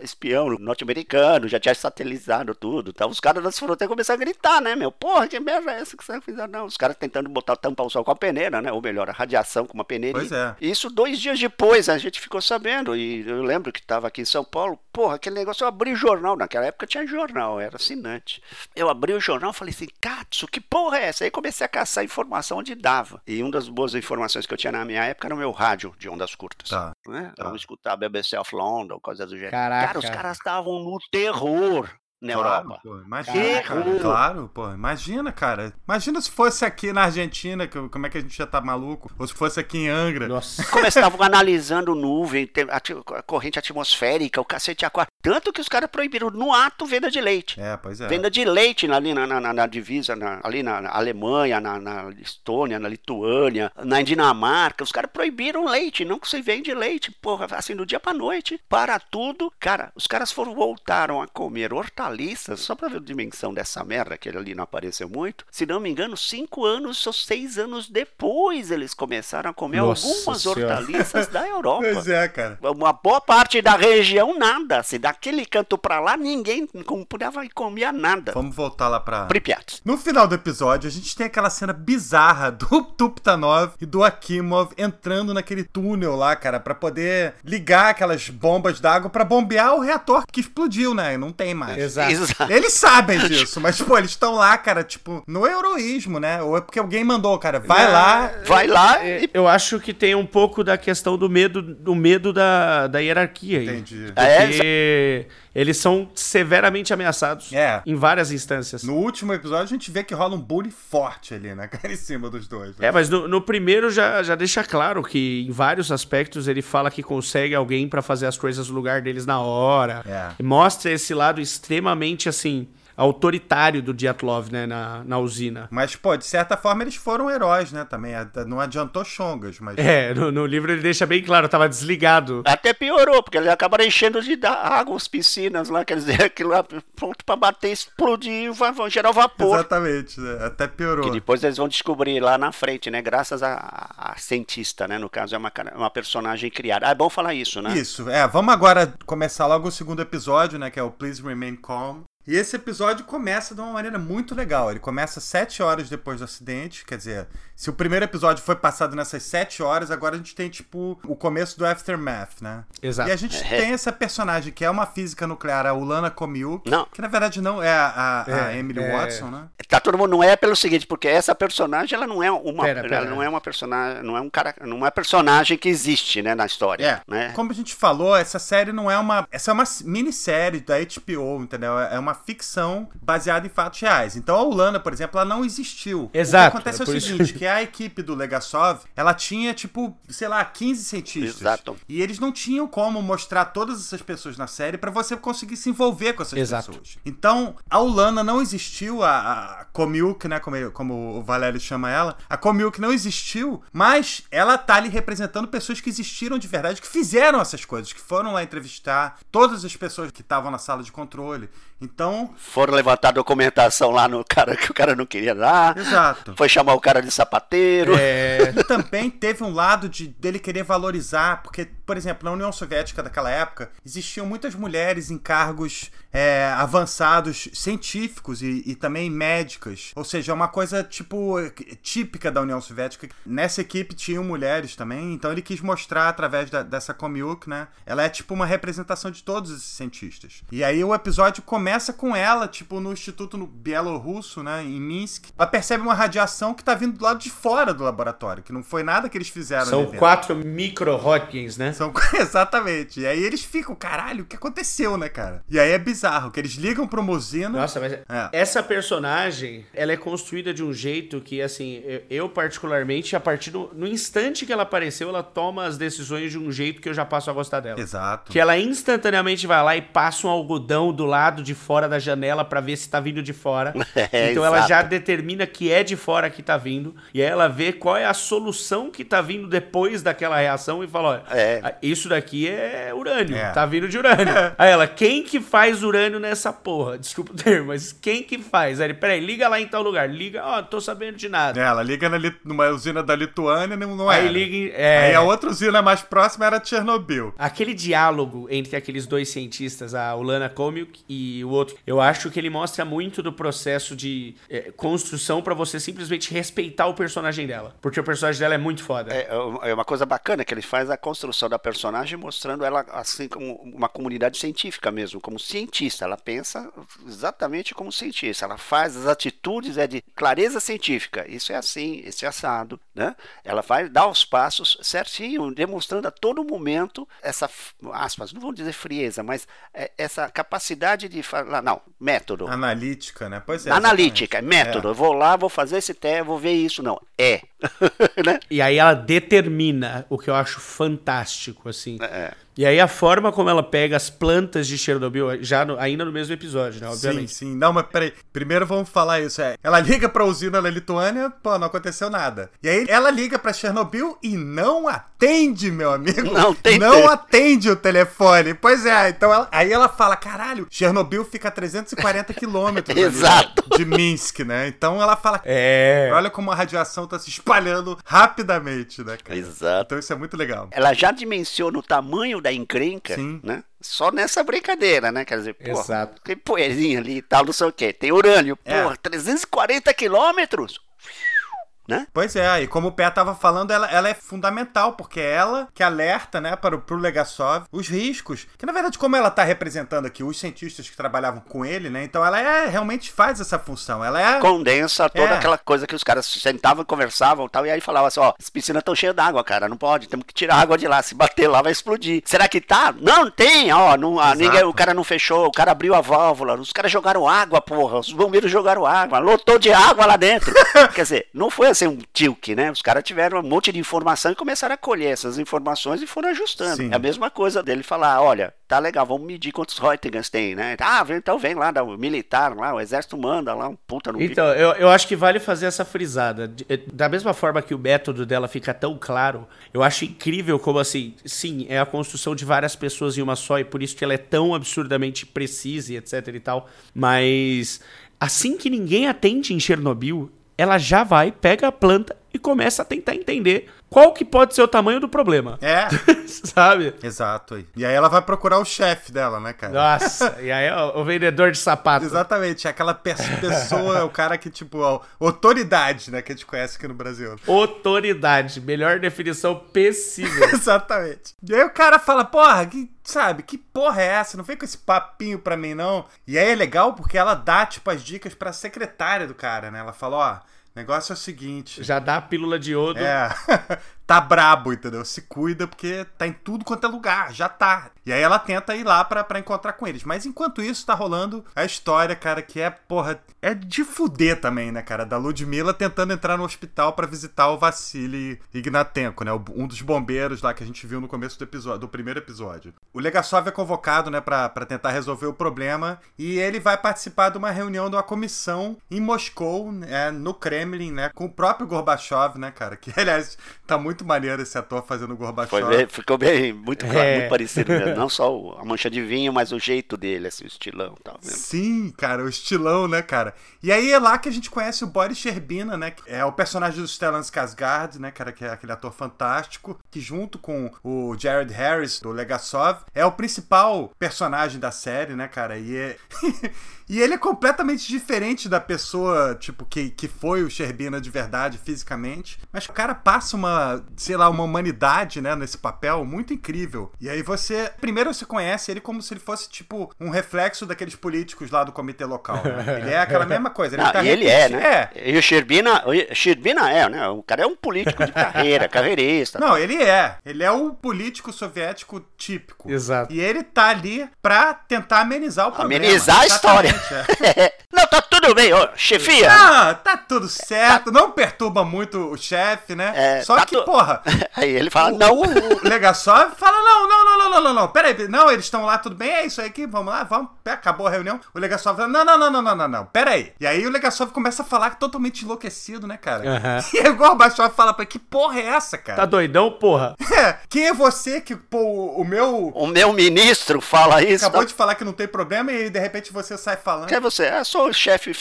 Speaker 2: Espião norte-americano, já tinha satelizado tudo. Tá? Os caras das fronteiras começaram a gritar, né, meu? Porra, que merda é essa que você fizeram? Não, os caras tentando botar tampar o sol com a peneira, né? Ou melhor, a radiação radiação com uma peneirinha.
Speaker 1: Pois é.
Speaker 2: Isso dois dias depois a gente ficou sabendo. E eu lembro que estava aqui em São Paulo. Porra, aquele negócio, eu abri jornal. Naquela época tinha jornal, era assinante. Eu abri o jornal e falei assim, Katsu, que porra é essa? Aí comecei a caçar informação onde dava. E uma das boas informações que eu tinha na minha época era o meu rádio de ondas curtas.
Speaker 1: Tá.
Speaker 2: Né? tá. Vamos escutar BBC of London, coisa do gênero.
Speaker 3: Caraca.
Speaker 2: Cara, os caras estavam no terror na claro, Europa.
Speaker 1: Pô, imagina, cara, claro, pô, imagina, cara. Imagina se fosse aqui na Argentina, que, como é que a gente já tá maluco? Ou se fosse aqui em Angra.
Speaker 2: Nossa. Como estavam analisando nuvem, a, corrente atmosférica, o cacete aquário. Tanto que os caras proibiram no ato venda de leite.
Speaker 1: É, pois é.
Speaker 2: Venda de leite ali na, na, na divisa, na, ali na, Alemanha, na, na, Estônia, na Lituânia, na Dinamarca. Os caras proibiram leite, não se vende leite. Porra, assim, do dia pra noite, para tudo. Cara, os caras foram, voltaram a comer hortaliças, só pra ver a dimensão dessa merda, que ali não apareceu muito. Se não me engano, cinco anos ou seis anos depois eles começaram a comer Nossa algumas senhora. hortaliças da [LAUGHS] Europa.
Speaker 1: Pois é, cara.
Speaker 2: Uma boa parte da região, nada. Se daquele canto pra lá, ninguém comprava e comia nada.
Speaker 1: Vamos voltar lá pra.
Speaker 2: Pripyat.
Speaker 1: No final do episódio, a gente tem aquela cena bizarra do [LAUGHS] Tuptanov e do Akimov entrando naquele túnel lá, cara, para poder ligar aquelas bombas d'água para bombear o reator que explodiu, né? Não tem mais.
Speaker 3: Exato. Exato.
Speaker 1: Eles sabem [LAUGHS] disso, mas, pô, eles estão lá, cara, tipo, no heroísmo, né? Ou é porque alguém mandou, cara, vai Não, lá.
Speaker 2: Vai lá e...
Speaker 3: Eu acho que tem um pouco da questão do medo, do medo da, da hierarquia aí.
Speaker 1: Entendi.
Speaker 3: Porque... É, eles são severamente ameaçados
Speaker 1: é.
Speaker 3: em várias instâncias.
Speaker 1: No último episódio, a gente vê que rola um bullying forte ali, né? [LAUGHS] Cara, em cima dos dois.
Speaker 3: Né? É, mas no, no, primeiro já, já deixa claro que, em vários aspectos, ele fala que consegue alguém para fazer as coisas no lugar deles na hora.
Speaker 1: É.
Speaker 3: E mostra esse lado extremamente assim autoritário do Dyatlov, né, na, na usina.
Speaker 1: Mas, pô, de certa forma eles foram heróis, né, também. Não adiantou chongas, mas...
Speaker 3: É, no, no livro ele deixa bem claro, tava desligado.
Speaker 2: Até piorou, porque ele acabaram enchendo de água as piscinas lá, quer dizer, [LAUGHS] aquilo lá pronto pra bater, explodir, vai, vai gerar vapor.
Speaker 1: Exatamente, né? até piorou.
Speaker 2: Que depois eles vão descobrir lá na frente, né, graças a, a, cientista, né, no caso é uma, uma personagem criada. Ah, é bom falar isso, né?
Speaker 1: Isso, é, vamos agora começar logo o segundo episódio, né, que é o Please Remain Calm. E esse episódio começa de uma maneira muito legal. Ele começa sete horas depois do acidente, quer dizer, se o primeiro episódio foi passado nessas sete horas, agora a gente tem, tipo, o começo do Aftermath, né?
Speaker 3: Exato.
Speaker 1: E a gente é. tem essa personagem que é uma física nuclear, a Ulana Komiuk,
Speaker 2: não.
Speaker 1: que na verdade não é a, a, é, a Emily é... Watson, né?
Speaker 2: Tá todo mundo não é pelo seguinte, porque essa personagem ela não é uma, pera, pera. ela não é uma personagem, não é um cara, não é personagem que existe, né, na história,
Speaker 1: é.
Speaker 2: né?
Speaker 1: Como a gente falou, essa série não é uma, essa é uma minissérie da HBO, entendeu? É uma ficção baseada em fatos reais. Então a Ulana, por exemplo, ela não existiu.
Speaker 3: Exato.
Speaker 1: O que acontece é, é o seguinte, isso. que [LAUGHS] a equipe do Legasov, ela tinha, tipo, sei lá, 15 cientistas.
Speaker 2: Exato.
Speaker 1: E eles não tinham como mostrar todas essas pessoas na série para você conseguir se envolver com essas
Speaker 3: Exato.
Speaker 1: pessoas. Então, a Ulana não existiu, a, a Komiuk, né, como, como o Valério chama ela, a Komiuk não existiu, mas ela tá ali representando pessoas que existiram de verdade, que fizeram essas coisas, que foram lá entrevistar todas as pessoas que estavam na sala de controle. Então.
Speaker 2: Foram levantar documentação lá no cara que o cara não queria dar.
Speaker 1: Exato.
Speaker 2: Foi chamar o cara de sapateiro.
Speaker 1: É. e também teve um lado de dele querer valorizar, porque, por exemplo, na União Soviética daquela época, existiam muitas mulheres em cargos é, avançados científicos e, e, também médicas. Ou seja, é uma coisa tipo típica da União Soviética. Nessa equipe tinham mulheres também, então ele quis mostrar através da, dessa Komiuk, né? Ela é tipo uma representação de todos esses cientistas. E aí o episódio começa com ela, tipo, no Instituto Bielorrusso, né, em Minsk. Ela percebe uma radiação que tá vindo do lado de fora do laboratório, que não foi nada que eles fizeram.
Speaker 3: São quatro micro-Hodgkins, né?
Speaker 1: São... [LAUGHS] Exatamente. E aí eles ficam, caralho, o que aconteceu, né, cara? E aí é bizarro, que eles ligam pro Mozino.
Speaker 3: Nossa, mas é. essa personagem, ela é construída de um jeito que, assim, eu particularmente, a partir do no instante que ela apareceu, ela toma as decisões de um jeito que eu já passo a gostar dela.
Speaker 1: Exato.
Speaker 3: Que ela instantaneamente vai lá e passa um algodão do lado de fora da janela para ver se tá vindo de fora. [LAUGHS] É, então exato. ela já determina que é de fora que tá vindo. E aí ela vê qual é a solução que tá vindo depois daquela reação e fala: olha, é. Isso daqui é urânio. É. Tá vindo de urânio. [LAUGHS] aí ela, quem que faz urânio nessa porra? Desculpa o termo, mas quem que faz? Aí ele, peraí, liga lá em tal lugar. Liga, ó, oh, tô sabendo de nada.
Speaker 1: É, ela liga na, numa usina da Lituânia, não, não
Speaker 3: aí Liga é...
Speaker 1: Aí a outra usina mais próxima era Chernobyl.
Speaker 3: Aquele diálogo entre aqueles dois cientistas, a Ulana Komiuk e o outro, eu acho que ele mostra muito do processo de é, construção para você simplesmente respeitar o personagem dela. Porque o personagem dela é muito foda.
Speaker 2: É, é uma coisa bacana que ele faz a construção da personagem mostrando ela assim como uma comunidade científica mesmo, como cientista. Ela pensa exatamente como cientista. Ela faz as atitudes é de clareza científica. Isso é assim, isso é assado, né? Ela vai dar os passos certinho, demonstrando a todo momento essa aspas, não vou dizer frieza, mas é, essa capacidade de falar, não, método.
Speaker 1: Analítica, né?
Speaker 2: Pois é. Analítica, é método. É. Eu vou lá, vou fazer esse teste, vou ver isso. Não, é. [LAUGHS]
Speaker 3: né? E aí ela determina o que eu acho fantástico, assim. É. E aí a forma como ela pega as plantas de Chernobyl, já no, ainda no mesmo episódio, né?
Speaker 1: Obviamente. Sim, sim. Não, mas peraí. Primeiro vamos falar isso. É, ela liga pra usina na Lituânia, pô, não aconteceu nada. E aí ela liga pra Chernobyl e não atende, meu amigo.
Speaker 2: Não tem
Speaker 1: Não atende o telefone. Pois é, então ela, aí ela fala, caralho, Chernobyl fica a 340 quilômetros
Speaker 2: Exato.
Speaker 1: de Minsk, né? Então ela fala,
Speaker 3: é.
Speaker 1: olha como a radiação tá se espalhando rapidamente, né, cara?
Speaker 2: Exato.
Speaker 1: Então isso é muito legal.
Speaker 2: Ela já dimensiona o tamanho da encrenca, Sim. né? Só nessa brincadeira, né? Quer dizer, pô,
Speaker 3: Exato.
Speaker 2: tem poeirinha ali e tal, não sei o quê. Tem urânio, é. pô, 340 quilômetros? Né?
Speaker 1: Pois é, e como o Pé tava falando, ela, ela é fundamental, porque é ela que alerta, né, para o pro Legasov os riscos. Que na verdade, como ela tá representando aqui os cientistas que trabalhavam com ele, né? Então ela é realmente faz essa função. Ela é.
Speaker 2: Condensa toda é. aquela coisa que os caras sentavam, conversavam e tal, e aí falava assim: ó, as piscinas estão cheias d'água, cara, não pode, temos que tirar a água de lá. Se bater lá, vai explodir. Será que tá? Não, tem, ó, não, a, ninguém, o cara não fechou, o cara abriu a válvula, os caras jogaram água, porra, os bombeiros jogaram água, lotou de água lá dentro. [LAUGHS] Quer dizer, não foi assim um tilk, né? Os caras tiveram um monte de informação e começaram a colher essas informações e foram ajustando. Sim. É a mesma coisa dele falar, olha, tá legal, vamos medir quantos Reuters tem, né? Ah, então vem lá, o militar lá, o exército manda lá, um puta no
Speaker 3: Então, eu, eu acho que vale fazer essa frisada. Eh, da mesma forma que o método dela fica tão claro, eu acho incrível como assim, sim, é a construção de várias pessoas em uma só e por isso que ela é tão absurdamente precisa e etc e tal, mas assim que ninguém atende em Chernobyl, ela já vai, pega a planta e começa a tentar entender qual que pode ser o tamanho do problema.
Speaker 1: É. [LAUGHS]
Speaker 3: Sabe?
Speaker 1: Exato. E aí ela vai procurar o chefe dela, né, cara?
Speaker 3: Nossa, e aí o, o vendedor de sapato.
Speaker 1: Exatamente, aquela pessoa, o cara que, tipo, a autoridade, né, que a gente conhece aqui no Brasil.
Speaker 3: Autoridade, melhor definição possível. [LAUGHS]
Speaker 1: Exatamente. E aí o cara fala, porra, que, sabe, que porra é essa? Não vem com esse papinho pra mim, não. E aí é legal porque ela dá, tipo, as dicas pra secretária do cara, né? Ela fala, ó... O negócio é o seguinte.
Speaker 3: Já dá a pílula de iodo.
Speaker 1: É. [LAUGHS] tá brabo, entendeu? Se cuida porque tá em tudo quanto é lugar, já tá. E aí ela tenta ir lá pra, encontrar com eles. Mas enquanto isso, tá rolando a história, cara, que é, porra, é de fuder também, né, cara? Da Ludmilla tentando entrar no hospital para visitar o Vassili Ignatenko, né? Um dos bombeiros lá que a gente viu no começo do episódio, do primeiro episódio. O Legasov é convocado, né, pra, pra tentar resolver o problema e ele vai participar de uma reunião de uma comissão em Moscou, né, no Kremlin, né, com o próprio Gorbachev, né, cara? [LAUGHS] Que, aliás, tá muito muito maneiro esse ator fazendo o Gorbachev.
Speaker 2: Bem, ficou bem, muito, é. muito parecido mesmo. [LAUGHS] Não só a mancha de vinho, mas o jeito dele, assim, o estilão e tal.
Speaker 1: Mesmo. Sim, cara, o estilão, né, cara? E aí é lá que a gente conhece o Boris Sherbina, né? Que é o personagem do Stellan Skarsgård, né, cara, que é aquele ator fantástico, que junto com o Jared Harris, do Legasov, é o principal personagem da série, né, cara? E é... [LAUGHS] E ele é completamente diferente da pessoa, tipo, que, que foi o Sherbina de verdade, fisicamente. Mas o cara passa uma, sei lá, uma humanidade, né, nesse papel muito incrível. E aí você, primeiro você conhece ele como se ele fosse, tipo, um reflexo daqueles políticos lá do comitê local. Né? Ele é aquela mesma coisa.
Speaker 2: Ele, Não, tá ele é, né? É. E o Sherbina, o Sherbina é, né? O cara é um político de carreira, [LAUGHS] carreirista.
Speaker 1: Não, ele é. Ele é o político soviético típico.
Speaker 3: Exato.
Speaker 1: E ele tá ali pra tentar amenizar o problema.
Speaker 2: Amenizar a história. Não, tá tudo bem, ô, chefia.
Speaker 1: Ah, tá tudo certo. Tá... Não perturba muito o chefe, né?
Speaker 2: É,
Speaker 1: Só tá que, tu... porra.
Speaker 2: Aí ele fala, o, não. O,
Speaker 1: o Legasov fala, não, não, não, não, não, não, não. Peraí, não, eles estão lá, tudo bem, é isso aí aqui, vamos lá, vamos. Acabou a reunião. O Legasov fala, não, não, não, não, não, não, não. Peraí. E aí o Legasov começa a falar totalmente enlouquecido, né, cara? Uhum. E aí o Gorbachev fala pra que porra é essa, cara?
Speaker 3: Tá doidão, porra?
Speaker 1: É, quem é você que, pô, o meu.
Speaker 2: O meu ministro fala isso.
Speaker 1: Acabou tá... de falar que não tem problema e de repente você sai falando.
Speaker 2: Quem é você? É, sou o chefe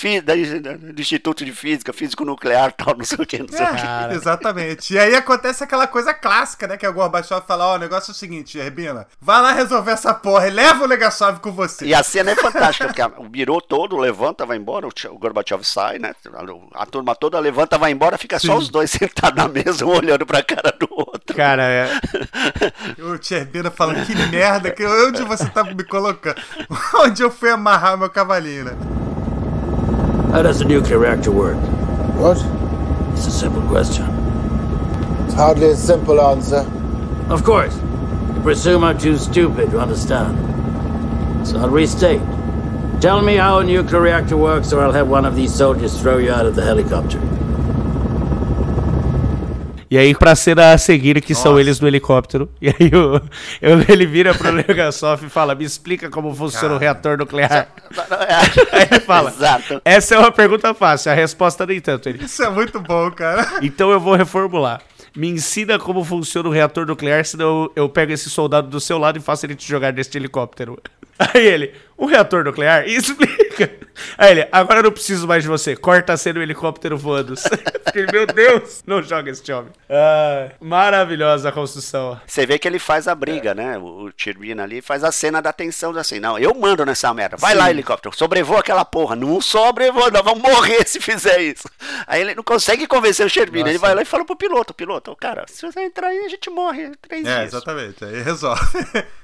Speaker 2: do Instituto de Física, Físico Nuclear [LAUGHS] tal, não sei o que, não sei é, o
Speaker 1: que. Exatamente. E aí acontece aquela coisa clássica, né? Que o Gorbachev fala: Ó, oh, o negócio é o seguinte, Herbina, vai lá resolver essa porra e leva o Legasov com você.
Speaker 2: E a cena é fantástica, porque o birô todo levanta, vai embora, o Gorbachev sai, né? A turma toda levanta, vai embora, fica Sim. só os dois [LAUGHS] sentados na mesa, um olhando pra cara do outro.
Speaker 3: Cara, é. [LAUGHS]
Speaker 1: o Tcherbina falando: que merda, que, onde você tá me colocando? Onde eu fui amarrar meu cavalinho, né?
Speaker 7: How does a nuclear reactor work?
Speaker 8: What?
Speaker 7: It's a simple question.
Speaker 8: It's hardly a simple answer.
Speaker 7: Of course. You presume I'm too stupid to understand. So I'll restate. Tell me how a nuclear reactor works, or I'll have one of these soldiers throw you out of the helicopter.
Speaker 3: E aí, pra cena a seguir, que Nossa. são eles no helicóptero. [LAUGHS] E aí o, ele vira pro Legasov e fala: Me explica como funciona Cara. o reator nuclear. [LAUGHS] aí ele fala: Exato. Essa é uma pergunta fácil, a resposta nem tanto. Ele,
Speaker 1: Isso é muito bom, cara. [LAUGHS]
Speaker 3: Então eu vou reformular me ensina como funciona o reator nuclear, senão eu, eu pego esse soldado do seu lado e faço ele te jogar neste helicóptero. Aí ele, um reator nuclear? Explica. Aí ele, agora eu não preciso mais de você. Corta a cena o helicóptero voando. [LAUGHS] Fiquei, meu Deus, não joga esse homem. Ah, maravilhosa a construção.
Speaker 2: Você vê que ele faz a briga, é. né? O, o ali faz a cena da tensão assim. Não, eu mando nessa merda. Vai Sim. lá, helicóptero. Sobrevoa aquela porra. Não sobrevoa, nós vamos morrer se fizer isso. Aí ele não consegue convencer o Turbina. Ele vai lá e fala pro piloto: piloto, cara, se você entrar aí, a gente morre. Três
Speaker 1: é, dias. exatamente. Aí resolve.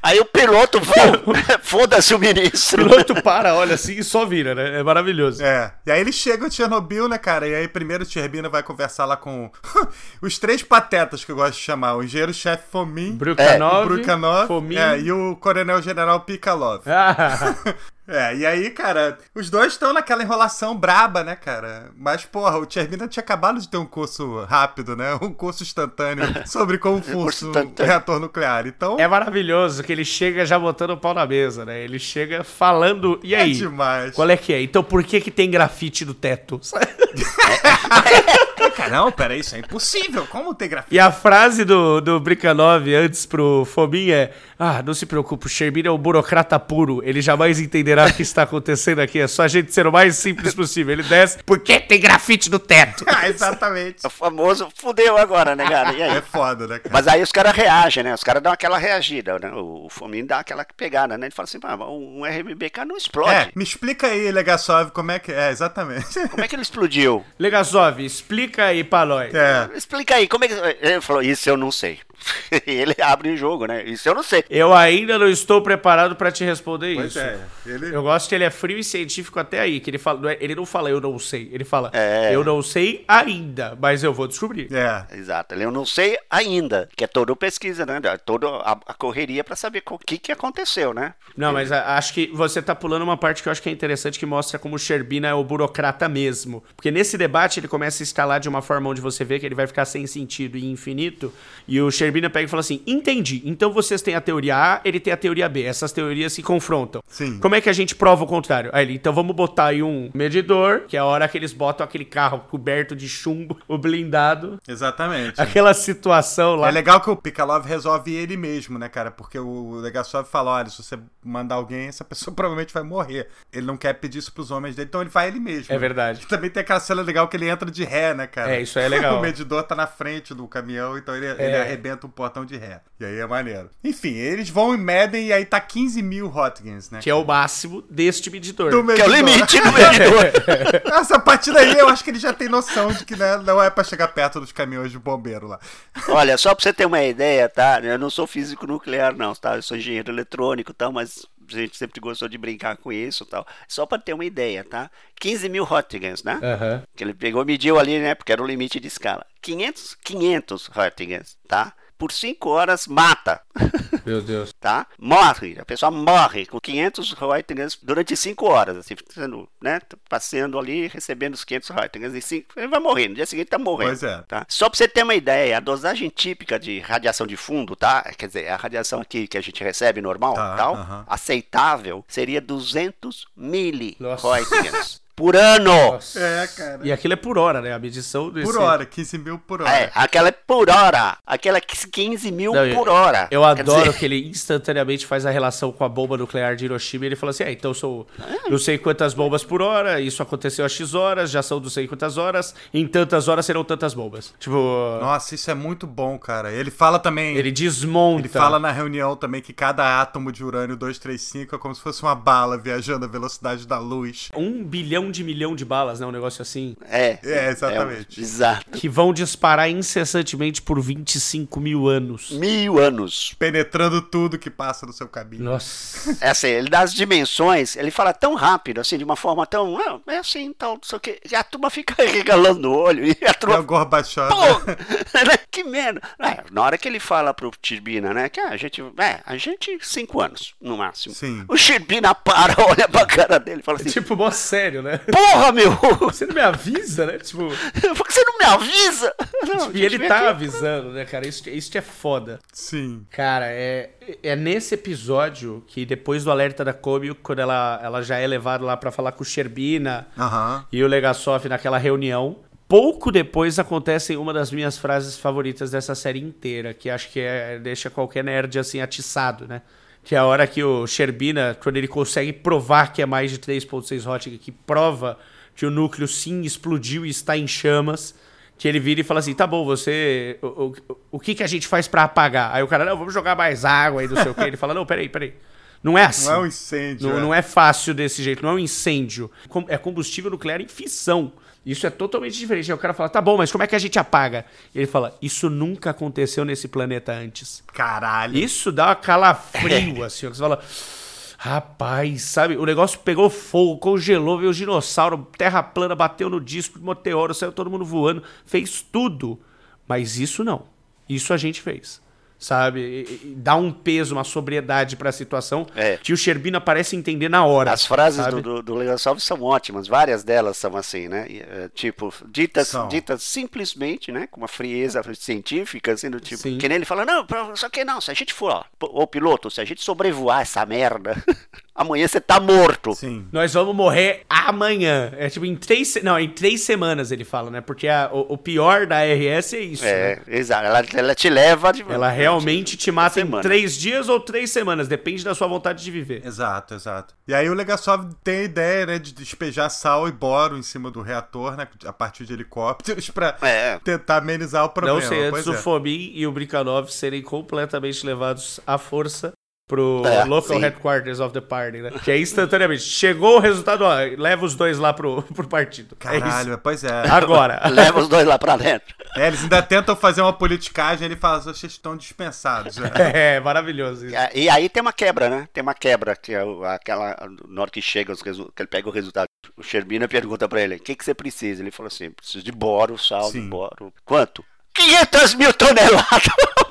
Speaker 2: Aí o piloto, [LAUGHS] foda-se o ministro.
Speaker 3: O piloto para, olha assim e só vira, né? É maravilhoso.
Speaker 1: É. E aí ele chega em Chernobyl, né, cara? E aí primeiro o Turbina vai conversar lá com [LAUGHS] os três patetas que eu gosto de chamar: o engenheiro-chefe Fomin,
Speaker 3: Brukanov,
Speaker 1: é, Brukanov Fomin. É, e o coronel-general Pikalov. Ah. [LAUGHS] É, e aí, cara, os dois estão naquela enrolação braba, né, cara? Mas, porra, o Chervina tinha acabado de ter um curso rápido, né? Um curso instantâneo [LAUGHS] sobre como funciona o reator nuclear. Então.
Speaker 3: É maravilhoso que ele chega já botando o pau na mesa, né? Ele chega falando. E é aí?
Speaker 1: É demais.
Speaker 3: Qual é que é? Então por que que tem grafite no teto? [LAUGHS] [LAUGHS]
Speaker 1: não, peraí, isso é impossível. Como ter grafite?
Speaker 3: E a frase do, do Brikanov antes pro Fobin é: Ah, não se preocupe, o Shermin é um burocrata puro. Ele jamais entenderá o que está acontecendo aqui. É só a gente ser o mais simples possível. Ele desce, por que tem grafite no teto? [LAUGHS]
Speaker 1: ah, exatamente.
Speaker 2: O famoso fudeu agora, né, cara? E aí?
Speaker 1: É foda, né, cara?
Speaker 2: Mas aí os caras reagem, né? Os caras dão aquela reagida, né? O Fomin dá aquela pegada, né? Ele fala assim: um RMBK não explode. É,
Speaker 1: me explica aí, Legasov, como é que. É, exatamente.
Speaker 2: Como é que ele explodiu?
Speaker 3: Legasov, explica aí pra nós.
Speaker 2: É. Explica aí, como é que. Ele falou: Isso eu não sei. [LAUGHS] ele abre o jogo, né? Isso eu não sei.
Speaker 3: Eu ainda não estou preparado para te responder
Speaker 1: pois
Speaker 3: isso.
Speaker 1: É, ele...
Speaker 3: Eu gosto que ele é frio e científico até aí, que ele fala, é, ele não fala eu não sei, ele fala é. eu não sei ainda, mas eu vou descobrir.
Speaker 1: É.
Speaker 2: Exato, eu não sei ainda, que é toda pesquisa, né? Toda a, correria para saber o que que aconteceu, né?
Speaker 3: Não, mas a, acho que você tá pulando uma parte que eu acho que é interessante que mostra como o Sherbina é o burocrata mesmo. Porque nesse debate ele começa a escalar de uma forma onde você vê que ele vai ficar sem sentido e infinito, e o Sherbina Turbina pega e fala assim: entendi. Então vocês têm a teoria A, ele tem a teoria B. Essas teorias se confrontam.
Speaker 1: Sim.
Speaker 3: Como é que a gente prova o contrário? Aí ele, então vamos botar aí um medidor, que é a hora que eles botam aquele carro coberto de chumbo, [LAUGHS] o blindado.
Speaker 1: Exatamente.
Speaker 3: Aquela situação lá.
Speaker 1: É legal que o Pikalov resolve ele mesmo, né, cara? Porque o Legasov fala: olha, se você mandar alguém, essa pessoa [LAUGHS] provavelmente vai morrer. Ele não quer pedir isso pros homens dele, então ele vai ele mesmo.
Speaker 3: É verdade.
Speaker 1: Também tem aquela cena legal que ele entra de ré, né, cara?
Speaker 3: É, isso é legal. [LAUGHS]
Speaker 1: o medidor tá na frente do caminhão, então ele, é. ele arrebenta um portão de ré. E aí é maneiro. Enfim, eles vão e medem e aí tá 15 mil hotgens, né?
Speaker 3: Que é o máximo deste medidor.
Speaker 2: Do medidor. Que é o limite do medidor. [LAUGHS]
Speaker 1: Essa partida aí eu acho que ele já tem noção de que né, não é pra chegar perto dos caminhões de bombeiro lá.
Speaker 2: Olha, só pra você ter uma ideia, tá? Eu não sou físico nuclear, não, tá? Eu sou engenheiro eletrônico e tal, mas a gente sempre gostou de brincar com isso tal. Só para ter uma ideia, tá? 15 mil Röntgens, né?
Speaker 3: Uhum.
Speaker 2: Que ele pegou mediu ali, né? Porque era o limite de escala. 500, 500 Röntgens, tá? Por 5 horas mata.
Speaker 3: Meu Deus.
Speaker 2: tá? Morre. A pessoa morre com 500 Reuters durante 5 horas, assim, sendo, né? Passeando ali, recebendo os 500 Reuters. E cinco, ele vai morrer. No dia seguinte tá morrendo.
Speaker 1: Pois é.
Speaker 2: Tá? Só pra você ter uma ideia, a dosagem típica de radiação de fundo, tá? Quer dizer, a radiação aqui que a gente recebe normal, tá, tal, uh -huh. aceitável, seria 200 milireuters [LAUGHS] por ano.
Speaker 1: Nossa. É, cara.
Speaker 3: E aquilo é por hora, né? A medição
Speaker 1: desse... Por hora, 15 mil por hora.
Speaker 2: É, aquela é por hora. Aquela é 15 mil Não, por hora.
Speaker 3: Eu adoro dizer... que ele instantaneamente faz a relação com a bomba nuclear de Hiroshima e ele fala assim: é, então sou é. não sei quantas bombas por hora, isso aconteceu a X horas, já são não sei quantas horas, em tantas horas serão tantas bombas. Tipo.
Speaker 1: Nossa, isso é muito bom, cara. Ele fala também.
Speaker 3: Ele desmonta.
Speaker 1: Ele fala na reunião também que cada átomo de urânio 235 é como se fosse uma bala viajando à velocidade da luz.
Speaker 3: Um bilhão de milhão de balas, né? Um negócio assim.
Speaker 2: É.
Speaker 1: É, exatamente.
Speaker 2: É, exato.
Speaker 3: Que vão disparar incessantemente por 25 mil anos.
Speaker 2: Mil anos.
Speaker 1: Penetrando tudo que passa no seu caminho.
Speaker 3: Nossa.
Speaker 2: É assim, ele dá as dimensões, ele fala tão rápido, assim, de uma forma tão. Ah, é assim, tal, não sei o que. E a turma fica [LAUGHS] regalando o olho. E a turma. É
Speaker 1: o Gorbachev.
Speaker 2: Né? que merda. É, na hora que ele fala pro Tirbina, né? Que a gente. É, a gente, cinco anos, no máximo.
Speaker 1: Sim.
Speaker 2: O Tirbina para, [LAUGHS] olha pra cara dele e fala assim.
Speaker 3: É tipo, mó sério, né?
Speaker 2: Porra, meu!
Speaker 3: Você não me avisa, né? Tipo. [LAUGHS]
Speaker 2: Por que você não me avisa? Não,
Speaker 3: tipo, e ele tá aqui. avisando, né, cara? Isso, isso é foda.
Speaker 1: Sim.
Speaker 3: Cara, é, é nesse episódio que depois do alerta da Kobe, quando ela, ela já é levada lá para falar com o Sherbina
Speaker 1: uhum.
Speaker 3: e o Legasov naquela reunião. Pouco depois acontece uma das minhas frases favoritas dessa série inteira, que acho que é, deixa qualquer nerd assim atiçado, né? Que é a hora que o Sherbina, quando ele consegue provar que é mais de 3.6 Hot, que prova que o núcleo sim explodiu e está em chamas, que ele vira e fala assim, tá bom, você... O, o, o que, que a gente faz para apagar? Aí o cara, não, vamos jogar mais água aí, não sei o que. Ele fala, não, peraí, peraí. Não é assim.
Speaker 1: Não é um incêndio.
Speaker 3: Não é. não é fácil desse jeito, não é um incêndio. É combustível nuclear em fissão. Isso é totalmente diferente. Aí o cara fala, tá bom, mas como é que a gente apaga? E ele fala, isso nunca aconteceu nesse planeta antes.
Speaker 1: Caralho.
Speaker 3: Isso dá uma calafrio, [LAUGHS] assim. Você fala, rapaz, sabe? O negócio pegou fogo, congelou, veio o dinossauro, terra plana, bateu no disco, meteoro, saiu todo mundo voando, fez tudo. Mas isso não. Isso a gente fez sabe? E, e dá um peso, uma sobriedade para a situação é. que o Sherbina parece entender na hora.
Speaker 2: As frases sabe? do, do, do são ótimas, várias delas são assim, né? É, tipo, ditas, ditas simplesmente, né? Com uma frieza [LAUGHS] científica, assim, do tipo, Sim. que nem ele fala, não, só que não, se a gente for, o piloto, se a gente sobrevoar essa merda, [LAUGHS] amanhã você tá morto.
Speaker 3: Sim. Nós vamos morrer amanhã. É tipo, em três, não, em três semanas ele fala, né? Porque a, o, o, pior da RS é isso.
Speaker 2: É,
Speaker 3: né?
Speaker 2: exato. Ela, ela te leva. De,
Speaker 3: ela realmente te mata em três dias ou três semanas, depende da sua vontade de viver.
Speaker 1: Exato, exato. E aí o Legasov tem a ideia, né, de despejar sal e boro em cima do reator, né, a partir de helicópteros [LAUGHS] pra é. tentar amenizar o problema.
Speaker 3: Não sei, antes do é. Fomin e o Brikanov serem completamente levados à força pro é, local sim. headquarters of the party, né? Que é instantaneamente. Chegou o resultado, ó, leva os dois lá pro, [LAUGHS] pro partido.
Speaker 1: É Caralho, é pois é.
Speaker 3: Agora. [LAUGHS]
Speaker 2: leva os dois lá pra dentro.
Speaker 1: É, eles ainda tentam fazer uma politicagem, ele fala, vocês estão dispensados. Né? [LAUGHS]
Speaker 3: É, maravilhoso
Speaker 2: isso. E, e, aí tem uma quebra, né? Tem uma quebra, que é aquela, na hora que chega, os que ele pega o resultado, o Sherbina pergunta pra ele, o que, que você precisa? Ele falou assim, preciso de boro, sal, de boro. Quanto? 500 mil toneladas!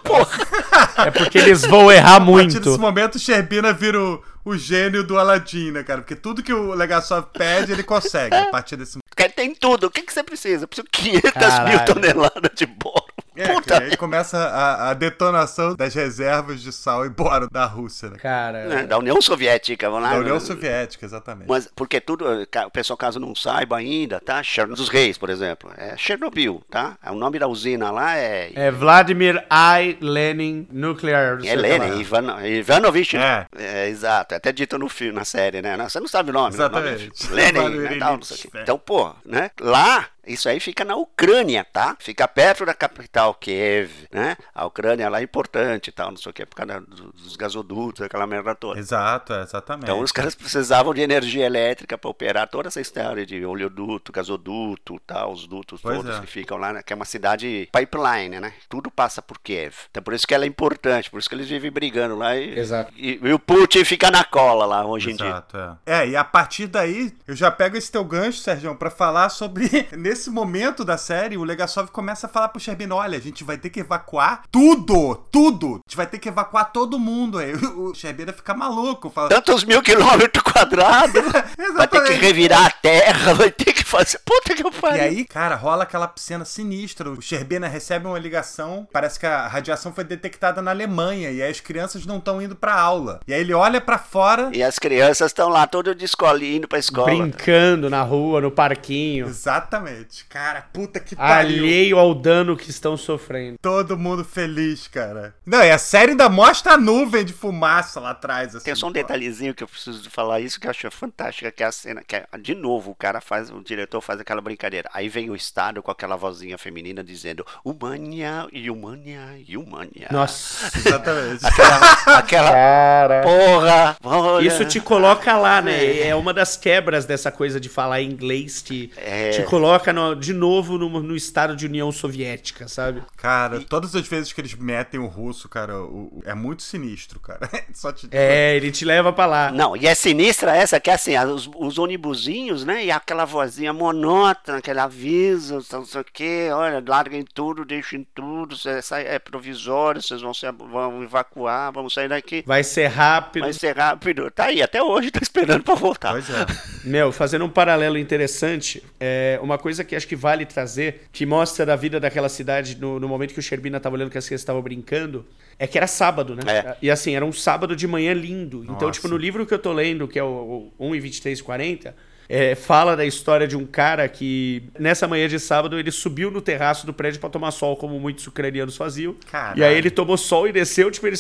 Speaker 2: [LAUGHS]
Speaker 3: É porque eles vão errar muito. A
Speaker 1: partir desse momento, o Sherbina vira o, o gênio do Aladdin, né, cara? Porque tudo que o Legasov pede, ele consegue a partir desse
Speaker 2: momento. Tem tudo. O que, que você precisa? Eu preciso 500 Caralho. mil toneladas de boro.
Speaker 1: É, Puta. aí começa a, a, detonação das reservas de sal e boro da Rússia, né?
Speaker 3: Cara.
Speaker 2: É, da União Soviética, vamos lá.
Speaker 1: Da União Soviética, exatamente.
Speaker 2: Mas porque tudo, o pessoal caso não saiba ainda, tá? Chernobyl dos Reis, por exemplo. É Chernobyl, tá? O nome da usina lá é.
Speaker 3: É Vladimir I. Lenin Nuclear.
Speaker 2: É Lenin, Ivan, Ivanovich. É. é. Exato. É até dito no filme, na série, né? Você não sabe o nome.
Speaker 1: Exatamente.
Speaker 2: Nome, Lenin, né, tal, Então, pô, né? Lá isso aí fica na Ucrânia, tá? Fica perto da capital Kiev, né? A Ucrânia lá é importante e tal, não sei o que, por causa dos gasodutos, aquela merda toda.
Speaker 1: Exato, exatamente.
Speaker 2: Então os caras precisavam de energia elétrica para operar toda essa história de oleoduto, gasoduto, tal, os dutos pois todos é. que ficam lá, né? que é uma cidade pipeline, né? Tudo passa por Kiev. Então por isso que ela é importante, por isso que eles vivem brigando lá e,
Speaker 3: Exato.
Speaker 2: e, e o Putin fica na cola lá hoje
Speaker 1: Exato,
Speaker 2: em dia.
Speaker 1: É. é, e a partir daí eu já pego esse teu gancho, Sérgio, para falar sobre [LAUGHS] nesse momento da série, o Legasov começa a falar pro Sherbin, olha, a gente vai ter que evacuar tudo, tudo. A gente vai ter que evacuar todo mundo. Aí o Sherbina fica maluco. Fala,
Speaker 2: Tantos mil quilômetros quadrados. [LAUGHS] vai ter que revirar a terra, vai ter que fazer... Puta que eu
Speaker 1: falei. E aí, cara, rola aquela cena sinistra. O Sherbina recebe uma ligação, parece que a radiação foi detectada na Alemanha e aí as crianças não estão indo pra aula. E aí ele olha para fora...
Speaker 2: E as crianças estão lá todo de escolinha indo pra escola.
Speaker 3: Brincando na rua, no parquinho.
Speaker 1: Exatamente. Cara, Cara, puta que pariu.
Speaker 3: Alheio ao dano que estão sofrendo.
Speaker 1: Todo mundo feliz, cara. Não, e a série ainda mostra a nuvem de fumaça lá atrás. Assim,
Speaker 2: Tem só um detalhezinho que eu preciso falar isso que eu acho fantástica, que é a cena, que é, de novo, o cara faz, o diretor faz aquela brincadeira. Aí vem o Estado com aquela vozinha feminina dizendo humania, humania, humania.
Speaker 3: Nossa,
Speaker 1: exatamente.
Speaker 2: aquela, aquela cara. porra.
Speaker 3: Olha. Isso te coloca lá, né? É. é uma das quebras dessa coisa de falar inglês, te, é. te coloca no, de novo no, no, estado de União Soviética, sabe?
Speaker 1: Cara, e... todas as vezes que eles metem o russo, cara, o, é muito sinistro, cara. [LAUGHS]
Speaker 3: te... É, ele te leva pra lá.
Speaker 2: Não, e é sinistra essa que é assim, os, os onibuzinhos, né? E aquela vozinha monótona, aquele aviso, não sei o quê, olha, larguem tudo, deixem tudo, é provisório, vocês vão, ser, vão evacuar, vamos sair daqui.
Speaker 3: Vai ser rápido.
Speaker 2: Vai ser rápido. Tá aí, até hoje tá esperando pra voltar.
Speaker 1: Pois é.
Speaker 3: Meu, fazendo um paralelo interessante, é uma coisa que acho que vale trazer, que mostra da vida daquela cidade no, no momento que o Sherbina tava olhando que as crianças estavam brincando, é que era sábado, né? É. E assim, era um sábado de manhã lindo. Nossa. Então, tipo, no livro que eu tô lendo, que é o, o 1 e 23 40, é, fala da história de um cara que, nessa manhã de sábado, ele subiu no terraço do prédio para tomar sol, como muitos ucranianos faziam. Caralho. E aí ele tomou sol e desceu, tipo, ele,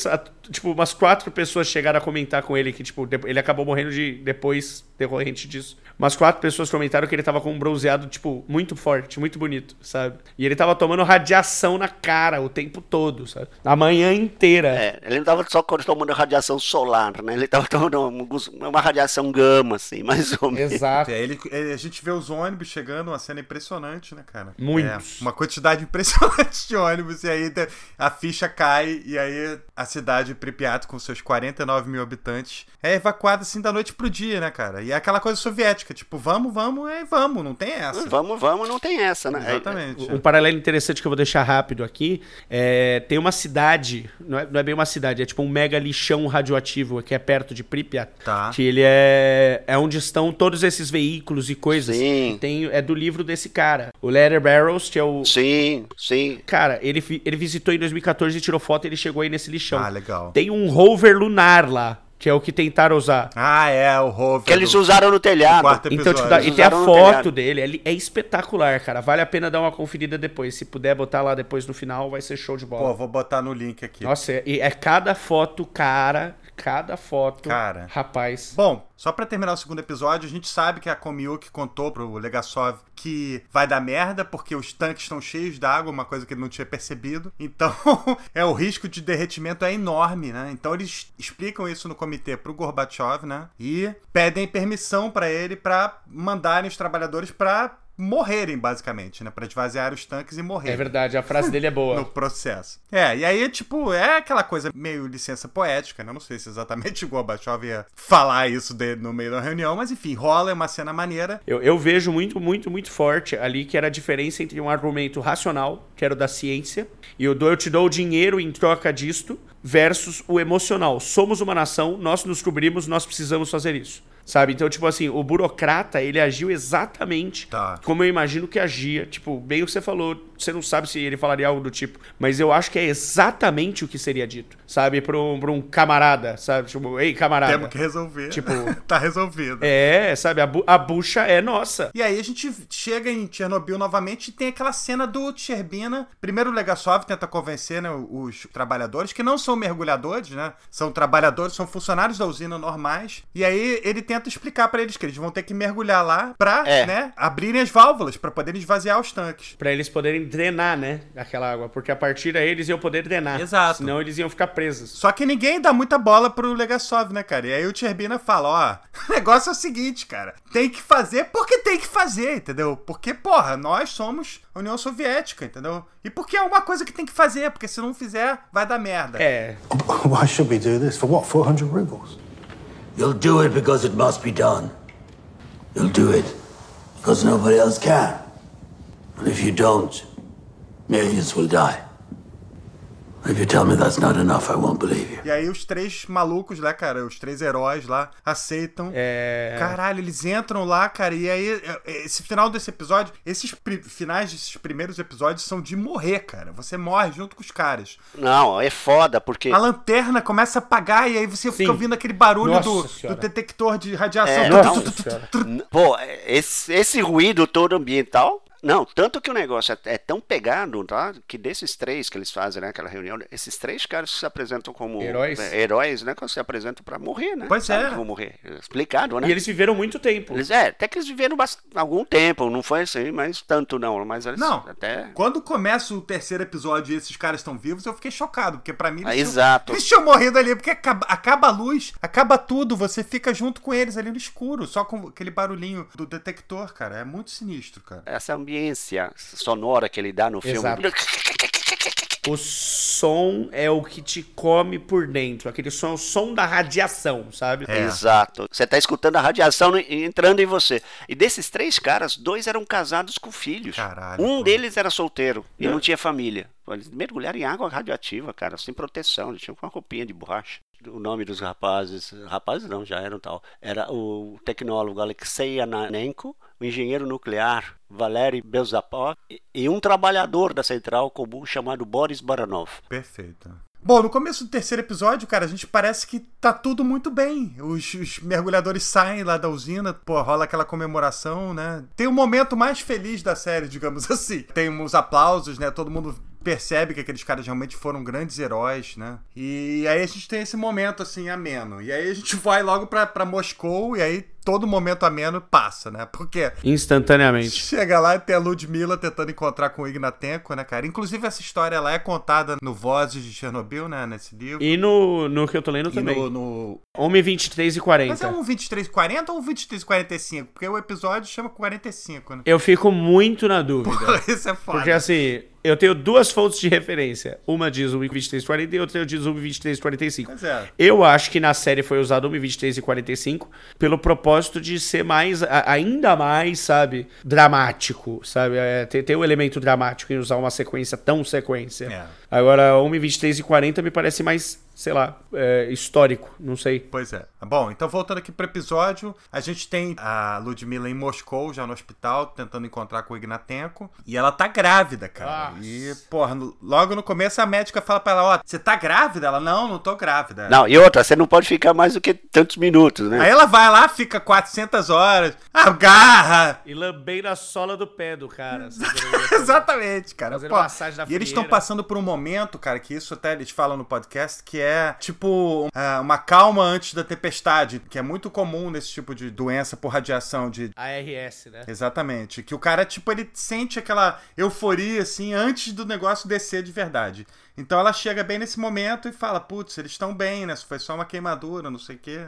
Speaker 3: tipo, umas quatro pessoas chegaram a comentar com ele que, tipo, ele acabou morrendo de depois decorrente disso. Umas quatro pessoas comentaram que ele tava com um bronzeado, tipo, muito forte, muito bonito, sabe? E ele tava tomando radiação na cara o tempo todo, sabe? A manhã inteira.
Speaker 2: É, ele não tava só tomando radiação solar, né? Ele tava tomando uma radiação gama, assim, mais ou menos.
Speaker 1: Exato. É, ele, a gente vê os ônibus chegando, uma cena impressionante, né, cara?
Speaker 3: Muitos.
Speaker 1: É, uma quantidade [LAUGHS] impressionante de ônibus, e aí a ficha cai, e aí a cidade de Pripyat, com seus 49 mil habitantes, é evacuada assim da noite pro dia, né, cara? E é aquela coisa soviética, tipo, vamos, vamos, e vamos, não tem essa.
Speaker 2: Vamos, vamos, não tem essa, né?
Speaker 1: Exatamente.
Speaker 3: Um paralelo interessante que eu vou deixar rápido aqui é, tem uma cidade, não é, não é bem uma cidade, é tipo um mega lixão radioativo que é perto de Pripyat.
Speaker 1: Tá.
Speaker 3: Que ele é, é onde estão todos esses veículos e coisas.
Speaker 2: Sim.
Speaker 3: Tem, é do livro desse cara, o Leather Barrels, que é o.
Speaker 2: Sim, sim.
Speaker 3: Cara, ele, ele visitou em 2014 e tirou foto e ele chegou aí nesse lixão.
Speaker 1: Ah, legal.
Speaker 3: Tem um rover lunar lá. Que é o que tentaram usar.
Speaker 1: Ah, é, o rover.
Speaker 2: Que eles usaram no telhado.
Speaker 3: Então, tipo, dá, e tem a foto dele. Ele é espetacular, cara. Vale a pena dar uma conferida depois. Se puder botar lá depois no final, vai ser show de bola.
Speaker 1: Pô, vou botar no link aqui.
Speaker 3: Nossa, é, é cada foto, cara cada foto.
Speaker 1: Cara.
Speaker 3: Rapaz.
Speaker 1: Bom, só para terminar o segundo episódio, a gente sabe que a Komiuk contou pro Legasov que vai dar merda porque os tanques estão cheios d'água, uma coisa que ele não tinha percebido. Então, [LAUGHS] é o risco de derretimento é enorme, né? Então eles explicam isso no comitê pro Gorbachev, né? E pedem permissão para ele para mandarem os trabalhadores para morrerem, basicamente, né? Pra esvaziar os tanques e morrer.
Speaker 3: É verdade, a frase dele é boa. [LAUGHS]
Speaker 1: no processo. É, e aí, tipo, é aquela coisa meio licença poética, né? Eu não sei se exatamente [LAUGHS] o Gorbachev ia falar isso de, no meio da reunião, mas enfim, rola, é uma cena maneira.
Speaker 3: Eu, eu vejo muito, muito, muito forte ali que era a diferença entre um argumento racional, que era o da ciência, e o do eu te dou dinheiro em troca disto, versus o emocional. Somos uma nação, nós nos cobrimos, nós precisamos fazer isso. Sabe? Então, tipo assim, o burocrata, ele agiu exatamente
Speaker 1: tá.
Speaker 3: como eu imagino que agia. Tipo, bem o que você falou, você não sabe se ele falaria algo do tipo, mas eu acho que é exatamente o que seria dito, sabe? Pra um, pra um camarada, sabe? Tipo, ei, camarada.
Speaker 1: Temos que resolver.
Speaker 3: Tipo, [LAUGHS]
Speaker 1: tá resolvido.
Speaker 3: É, sabe? A, bu a bucha é nossa.
Speaker 1: E aí a gente chega em Chernobyl novamente e tem aquela cena do Tcherbina. Primeiro o Legasov tenta convencer né, os trabalhadores, que não são mergulhadores, né? São trabalhadores, são funcionários da usina normais. E aí ele tenta explicar para eles que eles vão ter que mergulhar lá pra, é. né, abrirem as válvulas para poderem esvaziar os tanques.
Speaker 3: Para eles poderem drenar, né, aquela água, porque a partir daí eles iam poder drenar.
Speaker 1: Exato.
Speaker 3: Senão eles iam ficar presos.
Speaker 1: Só que ninguém dá muita bola pro Legasov, né, cara? E aí o Tcherbina fala, ó, [LAUGHS] o negócio é o seguinte, cara, tem que fazer porque tem que fazer, entendeu? Porque, porra, nós somos União Soviética, entendeu? E porque é uma coisa que tem que fazer, porque se não fizer, vai dar merda.
Speaker 3: É.
Speaker 8: Why should we do this? For what? 400 rubles?
Speaker 7: You'll do it because it must be done. You'll do it because nobody else can. And if you don't, Millions will die. If you tell me that's not enough, I won't believe you.
Speaker 1: E aí os três malucos lá, cara, os três heróis lá, aceitam.
Speaker 3: É...
Speaker 1: Caralho, eles entram lá, cara, e aí é, é, esse final desse episódio, esses finais desses primeiros episódios são de morrer, cara. Você morre junto com os caras.
Speaker 2: Não, é foda, porque...
Speaker 1: A lanterna começa a apagar e aí você Sim. fica ouvindo aquele barulho do, do, detector de radiação. É,
Speaker 2: Pô, esse, esse ruído todo ambiental não, tanto que o negócio é, é, tão pegado, tá? Que desses três que eles fazem né, reunião, esses três caras se apresentam como
Speaker 3: heróis,
Speaker 2: é, heróis né? Que se apresentam para morrer, né?
Speaker 1: Pois
Speaker 2: Sabe
Speaker 1: é.
Speaker 2: Vão morrer. Explicado, né?
Speaker 3: E eles viveram muito tempo.
Speaker 2: Eles, é, até que eles viveram algum tempo, não foi assim, mas tanto não. Mas eles
Speaker 1: não,
Speaker 2: até.
Speaker 1: Quando começa o terceiro episódio e esses caras estão vivos, eu fiquei chocado, porque para mim eles,
Speaker 2: ah, tinham, exato.
Speaker 1: eles tinham morrido ali, porque acaba, acaba a luz, acaba tudo, você fica junto com eles ali no escuro, só com aquele barulhinho do detector, cara. É muito sinistro, cara.
Speaker 2: Essa ambientação experiência sonora que ele dá no
Speaker 3: Exato.
Speaker 2: filme.
Speaker 3: O som é o que te come por dentro. Aquele som é o som da radiação, sabe?
Speaker 2: É. Exato. Você tá escutando a radiação entrando em você. E desses três caras, dois eram casados com filhos.
Speaker 1: Caralho,
Speaker 2: um
Speaker 1: pô.
Speaker 2: deles era solteiro e
Speaker 3: É.
Speaker 2: não tinha família. Eles mergulharam em água radioativa, cara, sem proteção. Eles tinham uma roupinha de borracha. O nome dos rapazes, rapazes não, já eram tal. Era o tecnólogo Alexei Ananenko, o engenheiro nuclear Valery Belzapov e- e um trabalhador da central comum chamado Boris Baranov.
Speaker 1: Perfeito. Bom, no começo do terceiro episódio, cara, a gente parece que tá tudo muito bem. Os, os mergulhadores saem lá da usina, pô, rola aquela comemoração, né? Tem o momento mais feliz da série, digamos [LAUGHS] assim. Tem uns aplausos, né? Todo mundo percebe que aqueles caras realmente foram grandes heróis, né? E aí a gente tem esse momento, assim, ameno. E aí a gente [LAUGHS] vai logo pra, Moscou e aí todo momento ameno passa, né? Porque
Speaker 3: Instantaneamente.
Speaker 1: Chega lá e tem a Ludmilla tentando encontrar com o Ignatenko, né, cara? Inclusive, essa história ela é contada no Vozes de Chernobyl, né? Nesse livro.
Speaker 3: E no, no que eu tô lendo
Speaker 1: E
Speaker 3: também.
Speaker 1: no, no...
Speaker 3: Homem 23 e 40.
Speaker 1: Mas é um 2340 ou um 2345? Porque o episódio chama 45, né?
Speaker 3: Eu fico muito na dúvida. [LAUGHS]
Speaker 1: Isso é foda.
Speaker 3: Porque assim, eu tenho duas fontes de referência. Uma diz 1,2340 e outra diz 1,2345.
Speaker 1: Pois é.
Speaker 3: Eu acho que na série foi usado 1,23 e 45 pelo propósito de ser mais, ainda mais, sabe, dramático, sabe? É, ter, ter o elemento dramático em usar uma sequência tão sequência.
Speaker 1: É.
Speaker 3: Agora, 1,23 e 40 me parece mais, sei lá, é, histórico, não sei.
Speaker 1: Pois é. Bom, então voltando aqui pro episódio, a gente tem a Ludmilla em Moscou, já no hospital, tentando encontrar com o Ignatenko. E ela tá grávida, cara.
Speaker 3: Nossa.
Speaker 1: E, porra, no- logo no começo a médica fala pra ela, ó, você tá grávida? Ela, não, não tô grávida.
Speaker 2: Não, e outra, você não pode ficar mais do que tantos minutos, né?
Speaker 1: Aí ela vai lá, fica 400 horas, agarra.
Speaker 3: E lambei na sola do pé do cara. [LAUGHS]
Speaker 1: Exatamente, cara.
Speaker 3: Fazendo
Speaker 1: Pô,
Speaker 3: massagem na
Speaker 1: e eles estão passando por um momento, cara, que isso até eles falam no podcast, que é tipo ah, uma calma antes da tempestade, que é muito comum nesse tipo de doença por radiação de
Speaker 3: ARS, né?
Speaker 1: Exatamente. Que o cara, tipo, ele sente aquela euforia, assim, antes do negócio descer de verdade. Então ela chega bem nesse momento e fala, putz, eles estão bem, né? Foi só uma queimadura, não sei o quê.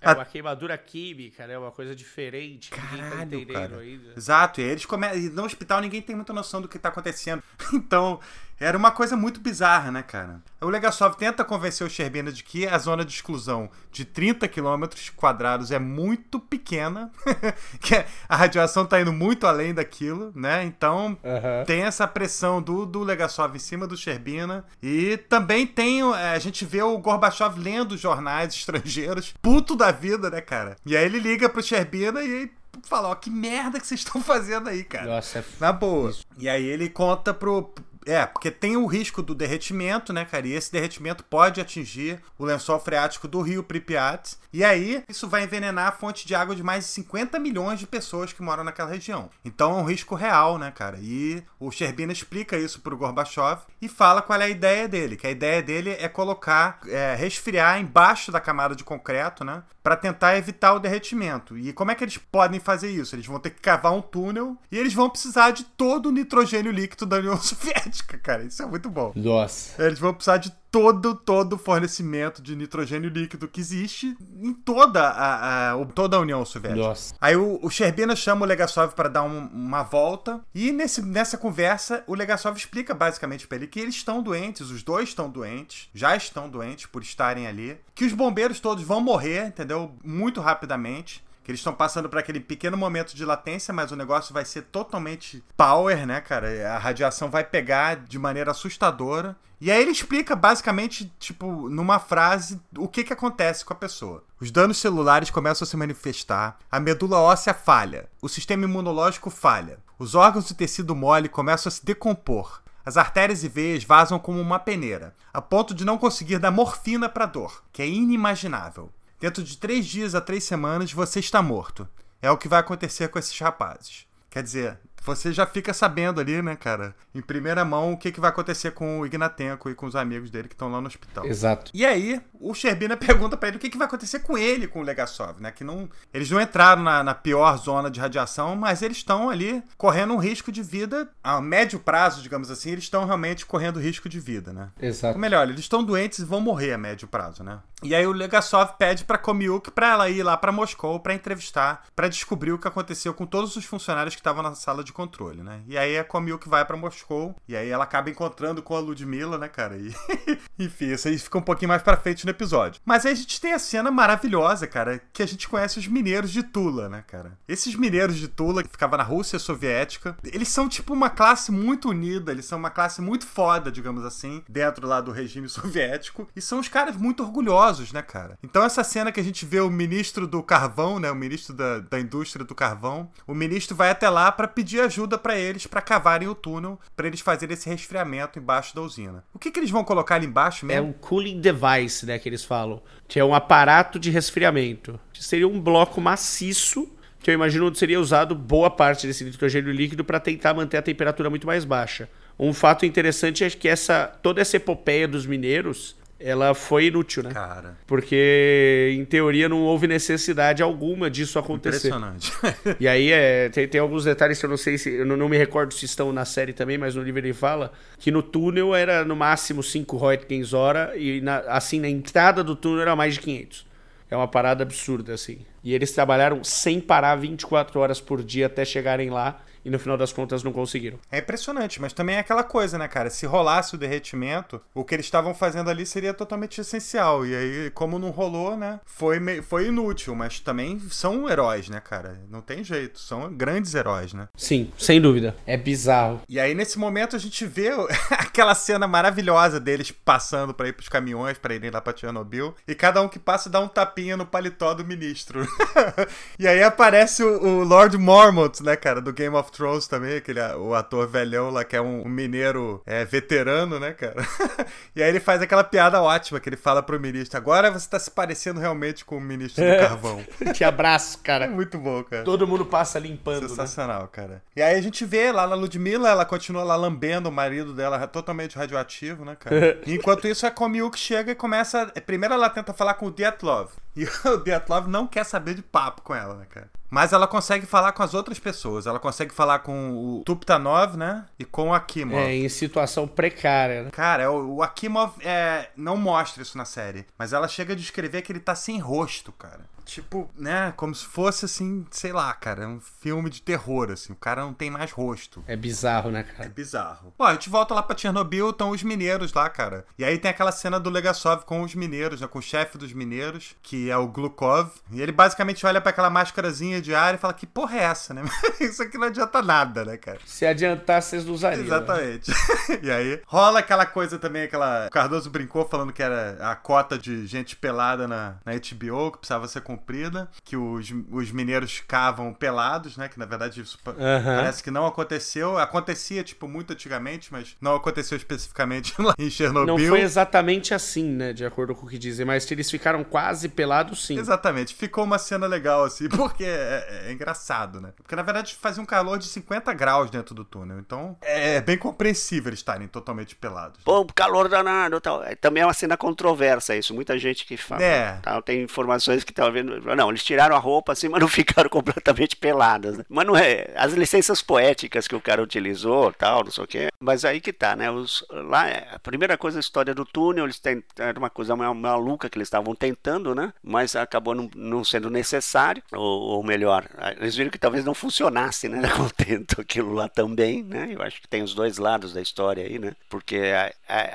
Speaker 3: É [LAUGHS] uma queimadura química, né? Uma coisa diferente ninguém tá
Speaker 1: Caralho,
Speaker 3: entendendo
Speaker 1: cara.
Speaker 3: ainda.
Speaker 1: Exato, e aí eles começam. No hospital ninguém tem muita noção do que tá acontecendo. [LAUGHS] Então, era uma coisa muito bizarra, né, cara? O Legasov tenta convencer o Sherbina de que a zona de exclusão de 30 quilômetros quadrados é muito pequena, [LAUGHS] que a radiação tá indo muito além daquilo, né? Então,
Speaker 3: Aham.
Speaker 1: tem essa pressão do, do Legasov em cima do Sherbina. E também tem. é, A gente vê o Gorbachev lendo jornais [LAUGHS] estrangeiros, puto da vida, né, cara? E aí ele liga pro Sherbina e aí fala: Ó, que merda que vocês estão fazendo aí, cara?
Speaker 3: Nossa, é
Speaker 1: Na boa. E aí ele conta pro. É, porque tem o risco do derretimento, né, cara? E esse derretimento pode atingir o lençol freático do rio Pripyat. E aí, isso vai envenenar a fonte de água de mais de 50 milhões de pessoas que moram naquela região. Então é um risco real, né, cara? E o Sherbina explica isso pro Gorbachev e fala qual é a ideia dele. Que a ideia dele é colocar, é, resfriar embaixo da camada de concreto, né? Pra tentar evitar o derretimento. E como é que eles podem fazer isso? Eles vão ter que cavar um túnel e eles vão precisar de todo o nitrogênio líquido da União [LAUGHS] Soviética, cara. Isso é muito bom.
Speaker 3: Nossa.
Speaker 1: Eles vão precisar de todo, todo o fornecimento de nitrogênio líquido que existe em toda a, a- toda a União Soviética.
Speaker 3: Nossa.
Speaker 1: Aí o, o Sherbina chama o Legasov para dar um- uma volta e nesse, nessa conversa o Legasov explica basicamente para ele que eles estão doentes, os dois estão doentes, já estão doentes por estarem ali, que os bombeiros todos vão morrer, entendeu? Muito rapidamente. Que eles estão passando por aquele pequeno momento de latência, mas o negócio vai ser totalmente power, né, cara? A radiação vai pegar de maneira assustadora. E aí ele explica basicamente, tipo, numa frase, o que que acontece com a pessoa. Os danos celulares começam a se manifestar, a medula óssea falha, o sistema imunológico falha, os órgãos do tecido mole começam a se decompor. As artérias e veias vazam como uma peneira, a ponto de não conseguir dar morfina para dor, que é inimaginável. Dentro de três dias a três semanas você está morto. É o que vai acontecer com esses rapazes. Quer dizer, você já fica sabendo ali, né, cara, em primeira mão, o que, que vai acontecer com o Ignatenko e com os amigos dele que estão lá no hospital.
Speaker 3: Exato.
Speaker 1: E aí, o Sherbina [LAUGHS] pergunta pra ele o que, que vai acontecer com ele, com o Legasov, né? Que não. Eles não entraram na, na pior zona de radiação, mas eles estão ali correndo um risco de vida. A médio prazo, digamos assim, eles estão realmente correndo risco de vida, né?
Speaker 3: Exato.
Speaker 1: Ou melhor, eles estão doentes e vão morrer a médio prazo, né? E aí o Legasov pede pra Komiuk pra ela ir lá pra Moscou pra entrevistar, pra descobrir o que aconteceu com todos os funcionários que estavam na sala de de controle, né? E aí a Komiuk vai para Moscou e aí ela acaba encontrando com a Ludmilla, né, cara? E [LAUGHS] enfim, isso aí fica um pouquinho mais para frente no episódio. Mas aí a gente tem a cena maravilhosa, cara, que a gente conhece os mineiros de Tula, né, cara? Esses mineiros de Tula que ficavam na Rússia soviética, eles são tipo uma classe muito unida, eles são uma classe muito foda, digamos assim, dentro lá do regime [LAUGHS] soviético, e são os caras muito orgulhosos, né, cara? Então essa cena que a gente vê o ministro do carvão, né, o ministro da, da indústria do carvão, o ministro vai até lá para pedir ajuda para eles para cavarem o túnel, para eles fazerem esse resfriamento embaixo da usina. O que que eles vão colocar ali embaixo mesmo?
Speaker 3: É um cooling device, né, que eles falam, que é um aparato de resfriamento. Seria um bloco maciço que eu imagino onde seria usado boa parte desse nitrogênio líquido para tentar manter a temperatura muito mais baixa. Um fato interessante é que essa toda essa epopeia dos mineiros ela foi inútil, né?
Speaker 1: Cara.
Speaker 3: Porque, em teoria, não houve necessidade alguma disso acontecer.
Speaker 1: Impressionante. [LAUGHS]
Speaker 3: e aí, é, tem, tem, alguns detalhes que eu não sei se. Eu não, não, me recordo se estão na série também, mas no livro ele fala que no túnel era no máximo 5 Roentgens hora e, na, assim, na entrada do túnel era mais de 500. É uma parada absurda, assim. E eles trabalharam sem parar 24 horas por dia até chegarem lá e no final das contas não conseguiram.
Speaker 1: É impressionante, mas também é aquela coisa, né, cara? Se rolasse o derretimento, o que eles estavam fazendo ali seria totalmente essencial. E aí, como não rolou, né, foi, foi inútil, mas também são heróis, né, cara? Não tem jeito, são grandes heróis, né?
Speaker 3: Sim, sem dúvida. É bizarro.
Speaker 1: E aí, nesse momento, a gente vê [LAUGHS] aquela cena maravilhosa deles passando para ir pros caminhões, para irem lá pra Chernobyl, e cada um que passa dá um tapinha no paletó do ministro. [LAUGHS] e aí aparece o, o Lord Mormont, né, cara, do Game of Thrones também, aquele o ator velhão lá que é um, um mineiro é, veterano, né, cara? [LAUGHS] e aí ele faz aquela piada ótima que ele fala pro ministro: agora você tá se parecendo realmente com o ministro do é. carvão. [LAUGHS]
Speaker 3: que abraço, cara. É
Speaker 1: muito bom, cara.
Speaker 3: Todo mundo passa limpando.
Speaker 1: Né? Sensacional, né? cara. E aí a gente vê lá na Ludmilla, ela continua lá lambendo o marido dela totalmente radioativo, né, cara? [LAUGHS] E enquanto isso, a Komiuk chega e começa. Primeiro ela tenta falar com o Dietlov. [LAUGHS] E o Dietlov não quer saber de papo com ela, né, cara? Mas ela consegue falar com as outras pessoas. Ela consegue falar com o Tuptanov, né? E com o Akimov.
Speaker 3: É, em situação precária, né?
Speaker 1: Cara, o, o Akimov é, não mostra isso na série. Mas ela chega a descrever que ele tá sem rosto, cara. Tipo, né? Como se fosse assim, sei lá, cara, um filme de terror, assim. O cara não tem mais rosto.
Speaker 3: É bizarro, né, cara?
Speaker 1: É bizarro. Bom, a gente volta lá pra Chernobyl, estão os mineiros lá, cara. E aí tem aquela cena do Legasov com os mineiros, né? Com o chefe dos mineiros, que é o Glukov. E ele basicamente olha para aquela máscarazinha de ar e fala: Que porra é essa, né? [LAUGHS] Isso aqui não adianta nada, né, cara?
Speaker 3: Se adiantar, vocês não usariam.
Speaker 1: Né? Exatamente. Né? [LAUGHS] e aí rola aquela coisa também, aquela. O Cardoso brincou falando que era a cota de gente pelada na, na HBO, que precisava ser comprida, que os, os mineiros cavam pelados, né? Que na verdade isso uhum. parece que não aconteceu. Acontecia, tipo, muito antigamente, mas não aconteceu especificamente [LAUGHS] lá em Chernobyl.
Speaker 3: Não foi exatamente assim, né? De acordo com o que dizem, mas eles ficaram quase pelados sim.
Speaker 1: Exatamente. Ficou uma cena legal, assim, [LAUGHS] porque é, é, é engraçado, né? Porque na verdade fazia um calor de 50 graus dentro do túnel. Então é bem compreensível eles estarem totalmente pelados.
Speaker 2: Pô, calor danado tal. É, também é uma cena controversa isso. Muita gente que fala. É. Tal, tem informações que estão vendo. Não, eles tiraram a roupa assim, [LAUGHS] mas não ficaram completamente peladas. Né? Mas não é. As licenças poéticas que o cara utilizou, tal, não sei o quê. Mas aí que tá, né? Os, lá, é, a primeira coisa, a história do túnel, eles têm, era uma coisa maluca que eles estavam tentando, né? Mas acabou não, não sendo necessário, ou, ou, melhor, eles viram que talvez não funcionasse, né? [LAUGHS] Contento aquilo lá também, né? Eu acho que tem os dois lados da história aí, né? Porque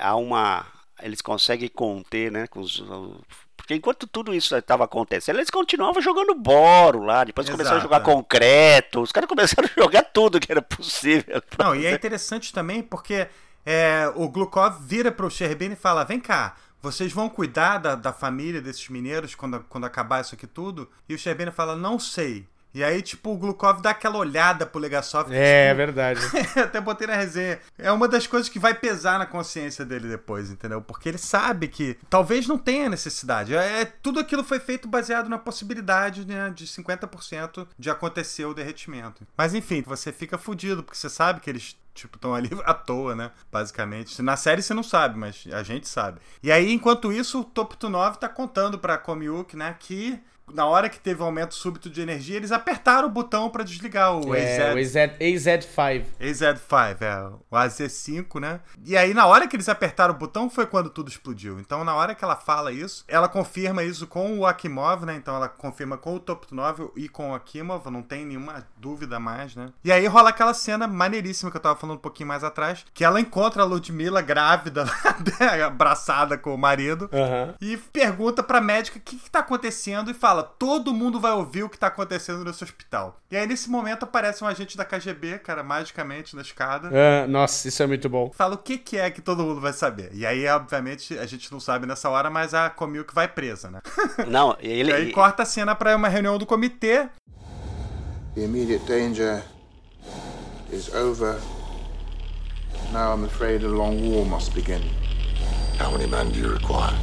Speaker 2: há uma eles conseguem conter, né, com os, porque enquanto tudo isso estava acontecendo, eles continuavam jogando boro lá, depois Exato. começaram a jogar concreto, os caras começaram a jogar tudo que era possível. [LAUGHS]
Speaker 1: Não, e é interessante também porque é, o Glukov vira para o Sherbin e fala: vem cá, vocês vão cuidar da, da família desses mineiros quando, quando acabar isso aqui tudo? E o Sherbin fala: não sei. E aí, tipo, o Glukov dá aquela olhada pro Legasov.
Speaker 3: É,
Speaker 1: tipo,
Speaker 3: verdade. [LAUGHS]
Speaker 1: até botei na resenha. É uma das coisas que vai pesar na consciência dele depois, entendeu? Porque ele sabe que talvez não tenha necessidade. É, é tudo aquilo foi feito baseado na possibilidade né, de 50% de acontecer o derretimento. Mas enfim, você fica fudido, porque você sabe que eles tipo, estão ali [LAUGHS] à toa, né? Basicamente. Na série você não sabe, mas a gente sabe. E aí, enquanto isso, o Top 9 tá contando pra Komiuk, né, que na hora que teve um aumento súbito de energia, eles apertaram o botão para desligar o
Speaker 3: é, AZ. O AZ, AZ5.
Speaker 1: AZ5, é. O AZ5, né? E aí, na hora que eles apertaram o botão, foi quando tudo explodiu. Então, na hora que ela fala isso, ela confirma isso com o Akimov, né? Então, ela confirma com o Top 9 e com o Akimov, não tem nenhuma dúvida mais, né? E aí rola aquela cena maneiríssima que eu tava falando um pouquinho mais atrás, que ela encontra a Ludmilla grávida, [LAUGHS] abraçada com o marido, uhum. e pergunta pra médica o que, que tá acontecendo e fala: todo mundo vai ouvir o que tá acontecendo nesse hospital. E aí, nesse momento, aparece um agente da KGB, cara, magicamente na escada.
Speaker 3: É, nossa, isso é muito bom.
Speaker 1: Fala o que, que é que todo mundo vai saber. E aí, obviamente, a gente não sabe nessa hora, mas a Comilk vai presa, né? [LAUGHS]
Speaker 2: Não, ele.
Speaker 1: e aí corta a cena pra uma reunião do comitê.
Speaker 9: The immediate danger is over. Now I'm afraid a long war must begin.
Speaker 7: How many men do you require?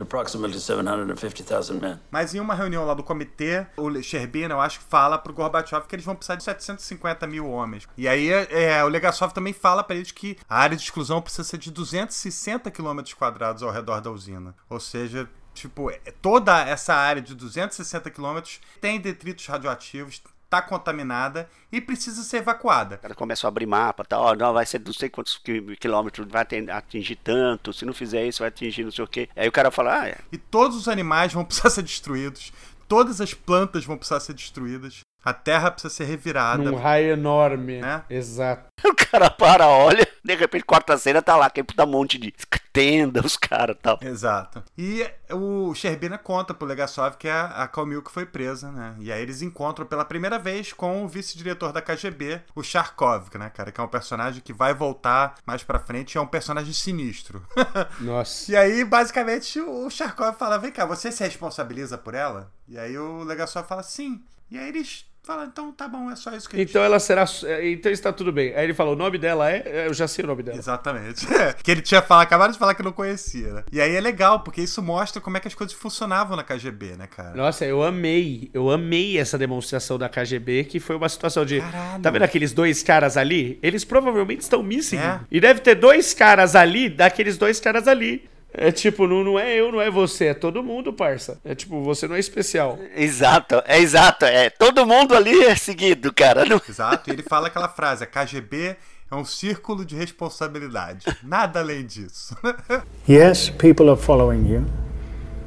Speaker 7: Approximately 750,000 men.
Speaker 1: Mas em uma reunião lá do comitê, o Sherbina, eu acho que fala pro Gorbachev que eles vão precisar de 750 mil homens. E aí é, o Legasov também fala para eles que a área de exclusão precisa ser de 260 quilômetros quadrados ao redor da usina. Ou seja, tipo, é, toda essa área de 260 quilômetros tem detritos radioativos, tá contaminada e precisa ser evacuada.
Speaker 2: Cara começa a abrir mapa, tá, ó, não, vai ser não sei quantos quilômetros, vai atingir tanto, se não fizer isso vai atingir não sei o quê. Aí o cara fala, ah, é.
Speaker 1: E todos os animais vão precisar [LAUGHS] ser destruídos, todas as plantas vão precisar ser destruídas. A terra precisa ser revirada.
Speaker 3: Num raio enorme. Né? Exato.
Speaker 2: O cara para, olha, de repente, quarta cena tá lá, aquele puta monte de tenda, os caras e tal.
Speaker 1: Exato. E o Sherbina conta pro Legasov que a, a Kalmilk foi presa, né? E aí eles encontram pela primeira vez com o vice-diretor da KGB, o Charkov, né, cara? Que é um personagem que vai voltar mais pra frente e é um personagem sinistro. [LAUGHS]
Speaker 3: Nossa.
Speaker 1: e aí, basicamente, o Charkov fala: vem cá, você se responsabiliza por ela? E aí o Legasov fala: sim. E aí eles Fala, então tá bom, é só isso que a
Speaker 3: gente Então ela será. É, então está tudo bem. Aí ele falou: o nome dela é. é eu já sei o nome dela.
Speaker 1: Exatamente. [LAUGHS] que ele tinha falado, acabado de falar que não conhecia, né? E aí é legal, porque isso mostra como é que as coisas funcionavam na KGB, né, cara?
Speaker 3: Nossa, eu amei. Eu amei essa demonstração da KGB, que foi uma situação de. Caralho. Tá vendo aqueles dois caras ali? Eles provavelmente estão missing. É. E deve ter dois caras ali, daqueles dois caras ali. É tipo, não, não é eu, não é você, é todo mundo, parça. É tipo, você não é especial.
Speaker 2: Exato, é exato, é. Todo mundo ali é seguido, cara. Não...
Speaker 1: Exato, e ele fala aquela frase, a KGB é um círculo de responsabilidade. Nada além disso. [LAUGHS]
Speaker 8: yes, people are following you.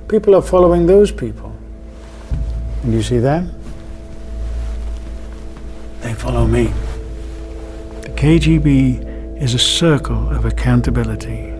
Speaker 8: People are following those people. And you see them? They follow me. The KGB is a circle of accountability,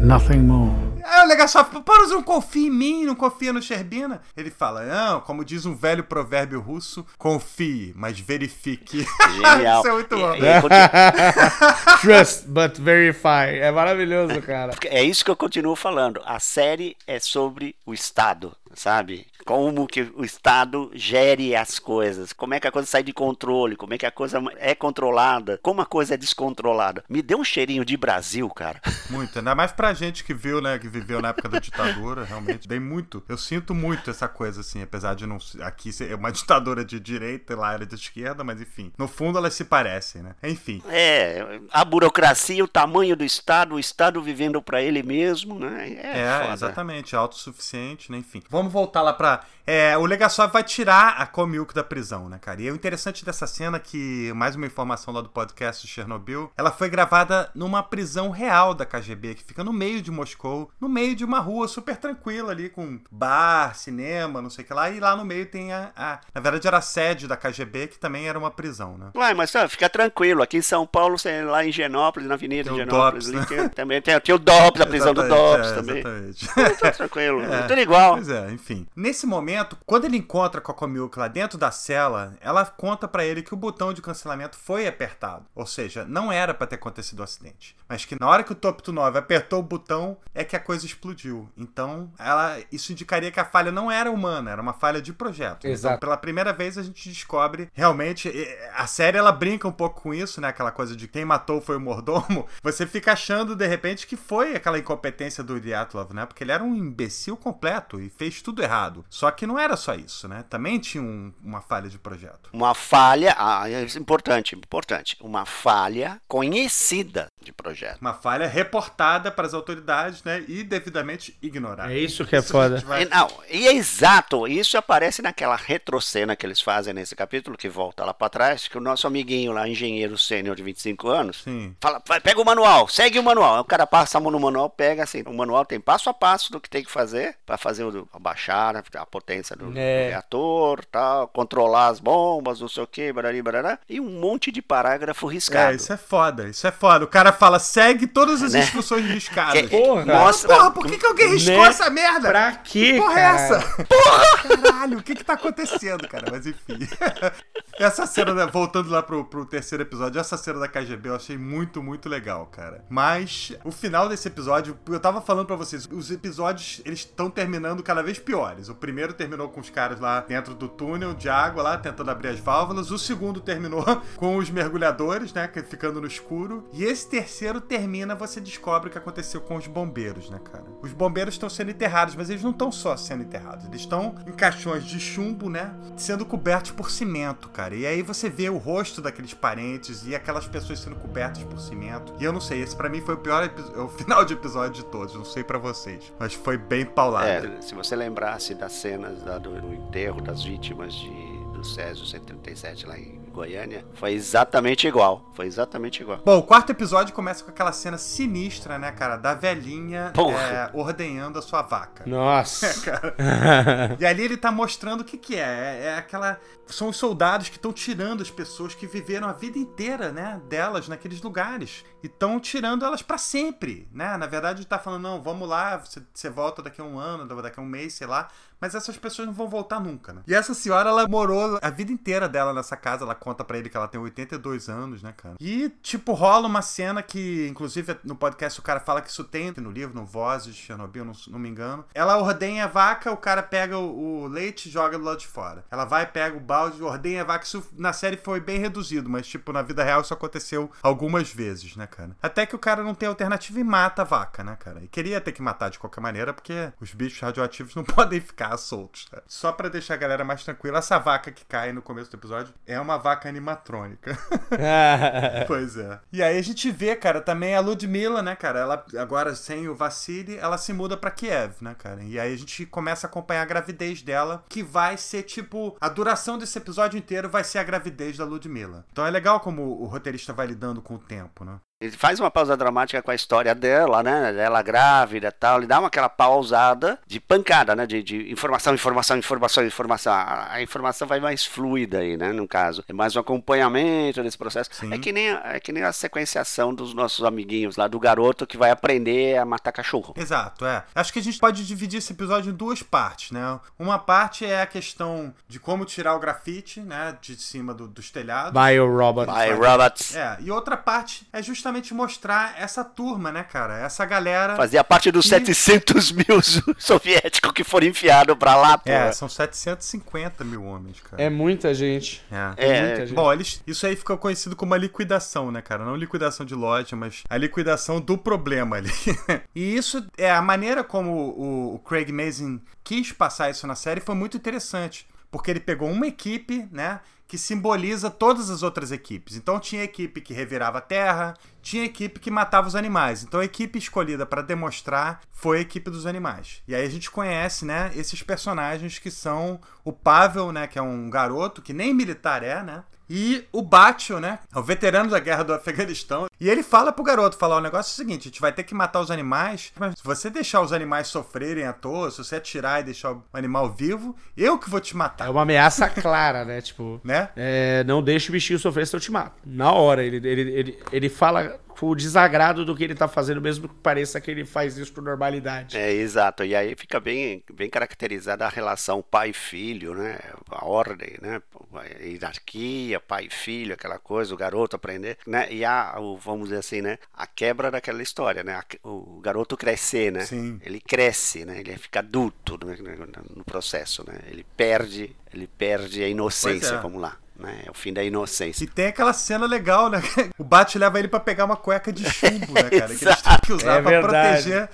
Speaker 8: nothing more.
Speaker 1: Aí o Legasov, para não confia em mim, não confia no Sherbina. Ele fala, não, como diz um velho provérbio russo, confie, mas verifique.
Speaker 2: Genial. [LAUGHS]
Speaker 1: Isso é muito bom. [LAUGHS]
Speaker 3: Trust, but verify. É maravilhoso, cara.
Speaker 2: É isso que eu continuo falando. A série é sobre o Estado, sabe? como que o Estado gere as coisas, como é que a coisa sai de controle, como é que a coisa é controlada, como a coisa é descontrolada. Me deu um cheirinho de Brasil, cara.
Speaker 1: Muito, ainda mais pra gente que viu, né, que viveu na época da ditadura, realmente, bem muito. Eu sinto muito essa coisa, assim, apesar de não aqui ser uma [LAUGHS] ditadura de direita e lá era de esquerda, mas enfim, no fundo elas se parecem, né? Enfim.
Speaker 2: É, a burocracia, o tamanho do Estado, o Estado vivendo para ele mesmo, né?
Speaker 1: É, é exatamente, autossuficiente, né? Enfim. Vamos voltar lá pra é, o Legasov vai tirar a Komilk da prisão, né, cara? E o interessante dessa cena é que, mais uma informação lá do podcast de Chernobyl, ela foi gravada numa prisão real da KGB, que fica no meio de Moscou, no meio de uma rua super tranquila ali, com bar, cinema, não sei o que lá, e lá no meio tem a, a na verdade era a sede da KGB, que também era uma prisão, né?
Speaker 2: Ué, mas ó, fica tranquilo, aqui em São Paulo, lá em Genópolis, na Avenida tem Genópolis, Dops, né? também tem, tem o DOPS, a prisão do DOPS é, também. Exatamente. Tá tranquilo, [LAUGHS] é, tudo igual.
Speaker 1: Pois é, enfim. Nesse momento, quando ele encontra com a Komilk lá dentro da cela, ela conta para ele que o botão de cancelamento foi apertado. Ou seja, não era para ter acontecido o um acidente. Mas que na hora que o Top 9 apertou o botão, é que a coisa explodiu. Então, ela, isso indicaria que a falha não era humana, era uma falha de projeto. Então,
Speaker 3: Exato.
Speaker 1: Então, pela primeira vez a gente descobre realmente. A série ela brinca um pouco com isso, né? Aquela coisa de quem matou foi o mordomo. [LAUGHS] Você fica achando de repente que foi aquela incompetência do Dyatlov, né? Porque ele era um imbecil completo e fez tudo errado. Só que não era só isso, né? Também tinha um, uma falha de projeto.
Speaker 2: Uma falha, ah, é importante, importante. Uma falha conhecida de projeto.
Speaker 1: Uma falha reportada para as autoridades, né? E devidamente ignorada.
Speaker 3: É isso que é isso foda.
Speaker 2: Vai... E, não, e é exato, isso aparece naquela retrocena que eles fazem nesse capítulo, que volta lá para trás, que o nosso amiguinho lá, engenheiro sênior de 25 anos,
Speaker 1: Sim.
Speaker 2: fala, pega o manual, segue o manual. O cara passa a mão no manual, pega assim, o manual tem passo a passo do que tem que fazer para fazer o, baixar a potência do, é. reator, tal, controlar as bombas, não sei o que, barari, barará, e um monte de parágrafo riscado.
Speaker 1: É, isso é foda, isso é foda. O cara fala, segue todas as né? instruções riscadas. Que,
Speaker 3: porra,
Speaker 1: mostra... porra, por que, que alguém riscou né? essa merda?
Speaker 3: Pra quê?
Speaker 1: Que porra é essa? [LAUGHS] Porra! [LAUGHS] Caralho, o que que tá acontecendo, cara? Mas enfim. [LAUGHS] Essa cena, né, voltando lá pro, pro terceiro episódio, essa cena da KGB eu achei muito, muito legal, cara. Mas o final desse episódio, eu tava falando para vocês, os episódios eles estão terminando cada vez piores. O primeiro terminou com os caras lá dentro do túnel de água lá, tentando abrir as válvulas. O segundo terminou [LAUGHS] com os mergulhadores, né, ficando no escuro. E esse terceiro termina, você descobre o que aconteceu com os bombeiros, né, cara? Os bombeiros estão sendo enterrados, mas eles não estão só sendo enterrados, eles estão em caixões de chumbo, né, sendo cobertos por cimento, cara. E aí você vê o rosto daqueles parentes e aquelas pessoas sendo cobertas por cimento. E eu não sei, esse para mim foi o pior o [LAUGHS] final de episódio de todos, não sei para vocês, mas foi bem paulado.
Speaker 2: É, se você lembrasse das cenas da, do, do enterro das vítimas de, do Césio 137 lá em Goiânia, foi exatamente igual. Foi exatamente igual.
Speaker 1: Bom, o quarto episódio começa com aquela cena sinistra, né, cara? Da velhinha é, ordenhando a sua vaca.
Speaker 3: Nossa.
Speaker 1: É, [LAUGHS] cara. [LAUGHS] e ali ele tá mostrando o que que é. É, é aquela... São os soldados que estão tirando as pessoas que viveram a vida inteira, né, delas naqueles lugares. E estão tirando elas para sempre, né? Na verdade, tá falando, não, vamos lá, você, você volta daqui a um ano, daqui a um mês, sei lá. Mas essas pessoas não vão voltar nunca, né? E essa senhora, ela morou a vida inteira dela nessa casa. Ela conta para ele que ela tem 82 anos, né, cara? E, tipo, rola uma cena que, inclusive, no podcast o cara fala que isso tem no livro, no Vozes de Chernobyl, não, não me engano. Ela ordenha a vaca, o cara pega o, o leite e joga do lado de fora. Ela vai, pega o balde, ordenha a vaca. Isso na série foi bem reduzido, mas, tipo, na vida real isso aconteceu algumas vezes, né, cara? Até que o cara não tem alternativa e mata a vaca, né, cara? E queria ter que matar de qualquer maneira, porque os bichos radioativos não [LAUGHS] podem ficar soltos, tá? Só para deixar a galera mais tranquila, essa vaca que cai no começo do episódio é uma vaca animatrônica. [LAUGHS] pois é. E aí a gente vê, cara, também a Ludmilla, né, cara? Ela agora sem o Vassili, ela se muda para Kiev, né, cara? E aí a gente começa a acompanhar a gravidez dela, que vai ser tipo a duração desse episódio inteiro vai ser a gravidez da Ludmilla. Então é legal como o roteirista vai lidando com o tempo, né?
Speaker 2: Ele faz uma pausa dramática com a história dela, né? Ela grávida e tal. Ele dá uma aquela pausada de pancada, né? De, de informação, informação, informação, informação. A, a, informação vai mais fluida aí, né? No caso. É mais um acompanhamento desse processo. Sim. É que, nem, é que nem a sequenciação dos nossos amiguinhos lá, do garoto que vai aprender a matar cachorro.
Speaker 1: Exato, é. Acho que a gente pode dividir esse episódio em duas partes, né? Uma parte é a questão de como tirar o grafite, né? De cima do, dos telhados.
Speaker 3: Biorobots.
Speaker 2: Biorobots.
Speaker 1: É. E outra parte é justamente justamente mostrar essa turma, né, cara? Essa galera.
Speaker 2: Fazia parte dos que... 700 mil [LAUGHS] soviéticos que foram enfiados pra lá, pô.
Speaker 1: É, são 750 mil homens, cara.
Speaker 3: É muita gente.
Speaker 1: É. é, muita gente. Bom, eles, isso aí ficou conhecido como uma liquidação, né, cara? Não liquidação de loja, mas a liquidação do problema ali. [LAUGHS] e isso é a maneira como o, o Craig Mazin quis passar isso na série foi muito interessante. Porque ele pegou uma equipe, né? Que simboliza todas as outras equipes. Então tinha equipe que revirava a terra, tinha equipe que matava os animais. Então a equipe escolhida para demonstrar foi a equipe dos animais. E aí a gente conhece, né, esses personagens que são o Pavel, né, que é um garoto que nem militar é, né? E o Batio, né? É o veterano da guerra do Afeganistão. E ele fala pro garoto, falar o negócio é o seguinte, a gente vai ter que matar os animais, mas se você deixar os animais sofrerem à toa, se você atirar e deixar o animal vivo, eu que vou te matar.
Speaker 3: É uma ameaça clara, né? Tipo,
Speaker 1: né?
Speaker 3: É, não deixe o bichinho sofrer, senão eu te mato. Na hora, ele, ele, ele, ele fala o desagrado do que ele tá fazendo, mesmo que pareça que ele faz isso por normalidade.
Speaker 2: É, exato. E aí fica bem, bem caracterizada a relação pai-filho, né? A ordem, né? A hierarquia, pai-filho, aquela coisa, o garoto aprender, né? E a, o, vamos dizer assim, né? A quebra daquela história, né? o garoto crescer, né?
Speaker 1: Sim.
Speaker 2: Ele cresce, né? Ele fica adulto né? no processo, né? Ele perde, ele perde a inocência, é. vamos lá. Né? É o fim da inocência.
Speaker 1: E tem aquela cena legal, né? [LAUGHS] O Bat leva ele para pegar uma cueca de chumbo, né, cara? que eles têm que usar é pra proteger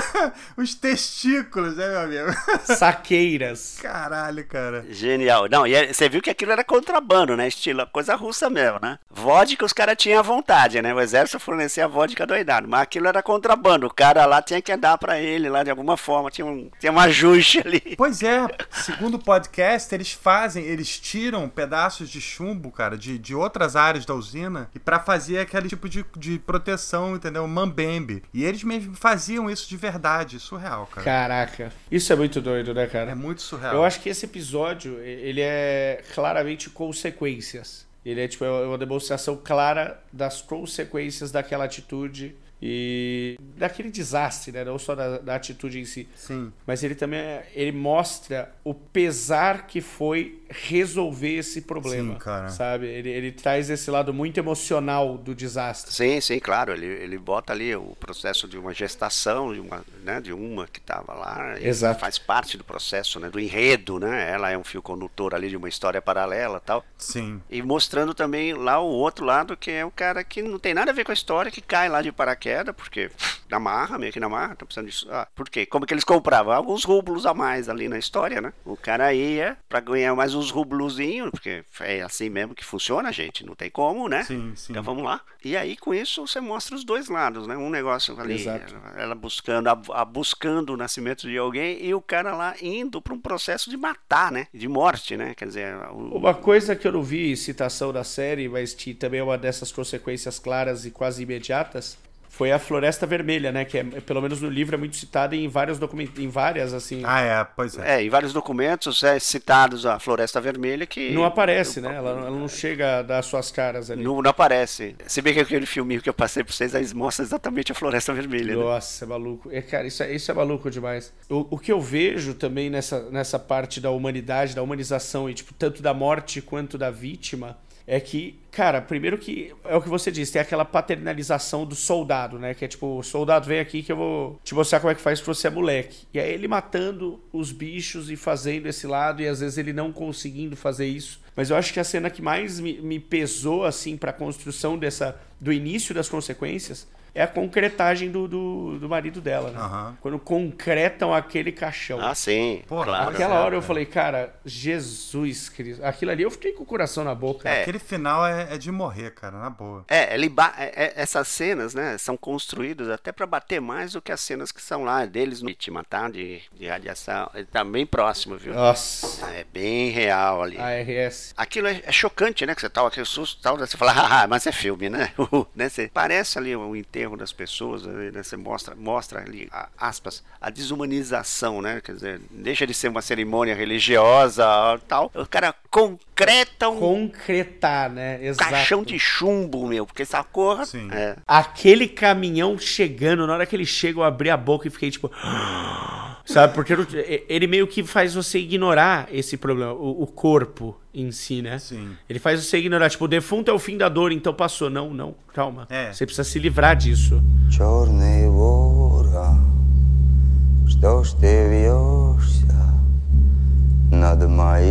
Speaker 1: [LAUGHS] os testículos, né, meu amigo? [LAUGHS]
Speaker 3: Saqueiras.
Speaker 1: Caralho, cara.
Speaker 2: Genial. Não, e é, você viu que aquilo era contrabando, né? Estilo coisa russa mesmo, né? Vodka os caras tinham à vontade, né? O exército fornecia vodka doidado, mas aquilo era contrabando. O cara lá tinha que dar para ele lá de alguma forma, tinha um, tinha um ajuste ali.
Speaker 1: Pois é, segundo o podcast, eles fazem, eles tiram pedaços de chumbo, cara, de, de outras áreas da usina, e para fazer aquele tipo de, de proteção, entendeu? Mambembe. E eles mesmo faziam isso de verdade, surreal, cara.
Speaker 3: Caraca, isso é muito doido, né, cara?
Speaker 1: É muito surreal.
Speaker 3: Eu acho que esse episódio, ele é claramente consequências. Ele é tipo é uma demonstração clara das consequências daquela atitude e daquele desastre, né? Não só da, da, atitude em si.
Speaker 1: Sim.
Speaker 3: Mas ele também ele mostra o pesar que foi resolver esse problema.
Speaker 1: Sim, cara.
Speaker 3: Sabe? Ele, ele traz esse lado muito emocional do desastre.
Speaker 2: Sim, sim, claro. Ele, ele bota ali o processo de uma gestação, de uma, né, de uma que estava lá.
Speaker 3: Exato.
Speaker 2: Faz parte do processo, né? Do enredo, né? Ela é um fio condutor ali de uma história paralela tal.
Speaker 1: Sim.
Speaker 2: E mostrando também lá o outro lado, que é o cara que não tem nada a ver com a história, que cai lá de paraquedas queda, porque na marra, meio que na marra, tô precisando disso. Ah, por quê? Como que eles compravam? Alguns rublos a mais ali na história, né? O cara ia pra ganhar mais uns rublozinhos, porque é assim mesmo que funciona, gente. Não tem como, né?
Speaker 1: Sim, sim.
Speaker 2: Então vamos lá. E aí com isso você mostra os dois lados, né? Um negócio ali,
Speaker 3: Exato.
Speaker 2: ela buscando, a, a buscando o nascimento de alguém e o cara lá indo para um processo de matar, né? De morte, né? Quer dizer, o...
Speaker 3: uma coisa que eu não vi citação da série, mas que também é uma dessas consequências claras e quase imediatas, foi a Floresta Vermelha, né? Que é, pelo menos no livro é muito citada em vários documentos, em várias assim.
Speaker 1: Ah, é, pois é.
Speaker 2: É, em vários documentos é citados a Floresta Vermelha que
Speaker 3: não aparece, né? Ela, ela, não chega a dar suas caras ali.
Speaker 2: Não, não aparece. Se bem que aquele filminho que eu passei para vocês, aí mostra exatamente a Floresta Vermelha.
Speaker 3: Né? Nossa,
Speaker 2: né?
Speaker 3: é maluco. É, cara, isso é, isso é maluco demais. O, o que eu vejo também nessa, nessa parte da humanidade, da humanização e tipo tanto da morte quanto da vítima é que, cara, primeiro que é o que você disse, tem aquela paternalização do soldado, né? Que é tipo, soldado vem aqui que eu vou te mostrar como é que faz se você é moleque. E aí ele matando os bichos e fazendo esse lado, e às vezes ele não conseguindo fazer isso. Mas eu acho que a cena que mais me, me pesou, assim, pra construção dessa. do início das consequências é a concretagem do, do, do marido dela, né?
Speaker 1: Uhum.
Speaker 3: Quando concretam aquele caixão.
Speaker 2: Ah, sim.
Speaker 3: Pô, claro. Aquela hora eu falei, cara, Jesus Cristo. Aquilo ali eu fiquei com o coração na boca.
Speaker 1: É. Aquele final é, é, de morrer, cara, na boa.
Speaker 2: É, ele é, é, essas cenas, né, são construídas até para bater mais do que as cenas que são lá deles no vítima, tá? De, de radiação. Ele tá bem próximo, viu?
Speaker 3: Nossa.
Speaker 2: É bem real ali.
Speaker 3: ARS.
Speaker 2: Aquilo é, é chocante, né? Que você tá aquele susto tal, você fala, [LAUGHS] ah, mas é filme, né? [LAUGHS] né? Você parece ali o enterro das pessoas, né? Você mostra, mostra ali, aspas, a desumanização, né? Quer dizer, deixa de ser uma cerimônia religiosa tal. O cara concreta um.
Speaker 3: Concretar, né?
Speaker 2: Exato. Caixão de chumbo, meu, porque essa cor.
Speaker 1: Sim.
Speaker 2: É.
Speaker 3: Aquele caminhão chegando, na hora que ele chega, eu abri a boca e fiquei tipo. Sabe? Porque ele meio que faz você ignorar esse problema, o, o, corpo em si, né?
Speaker 1: Sim.
Speaker 3: Ele faz você ignorar, tipo, o defunto é o fim da dor, então passou. Não, não, calma.
Speaker 1: É.
Speaker 3: Você precisa se livrar disso.
Speaker 1: Nada mais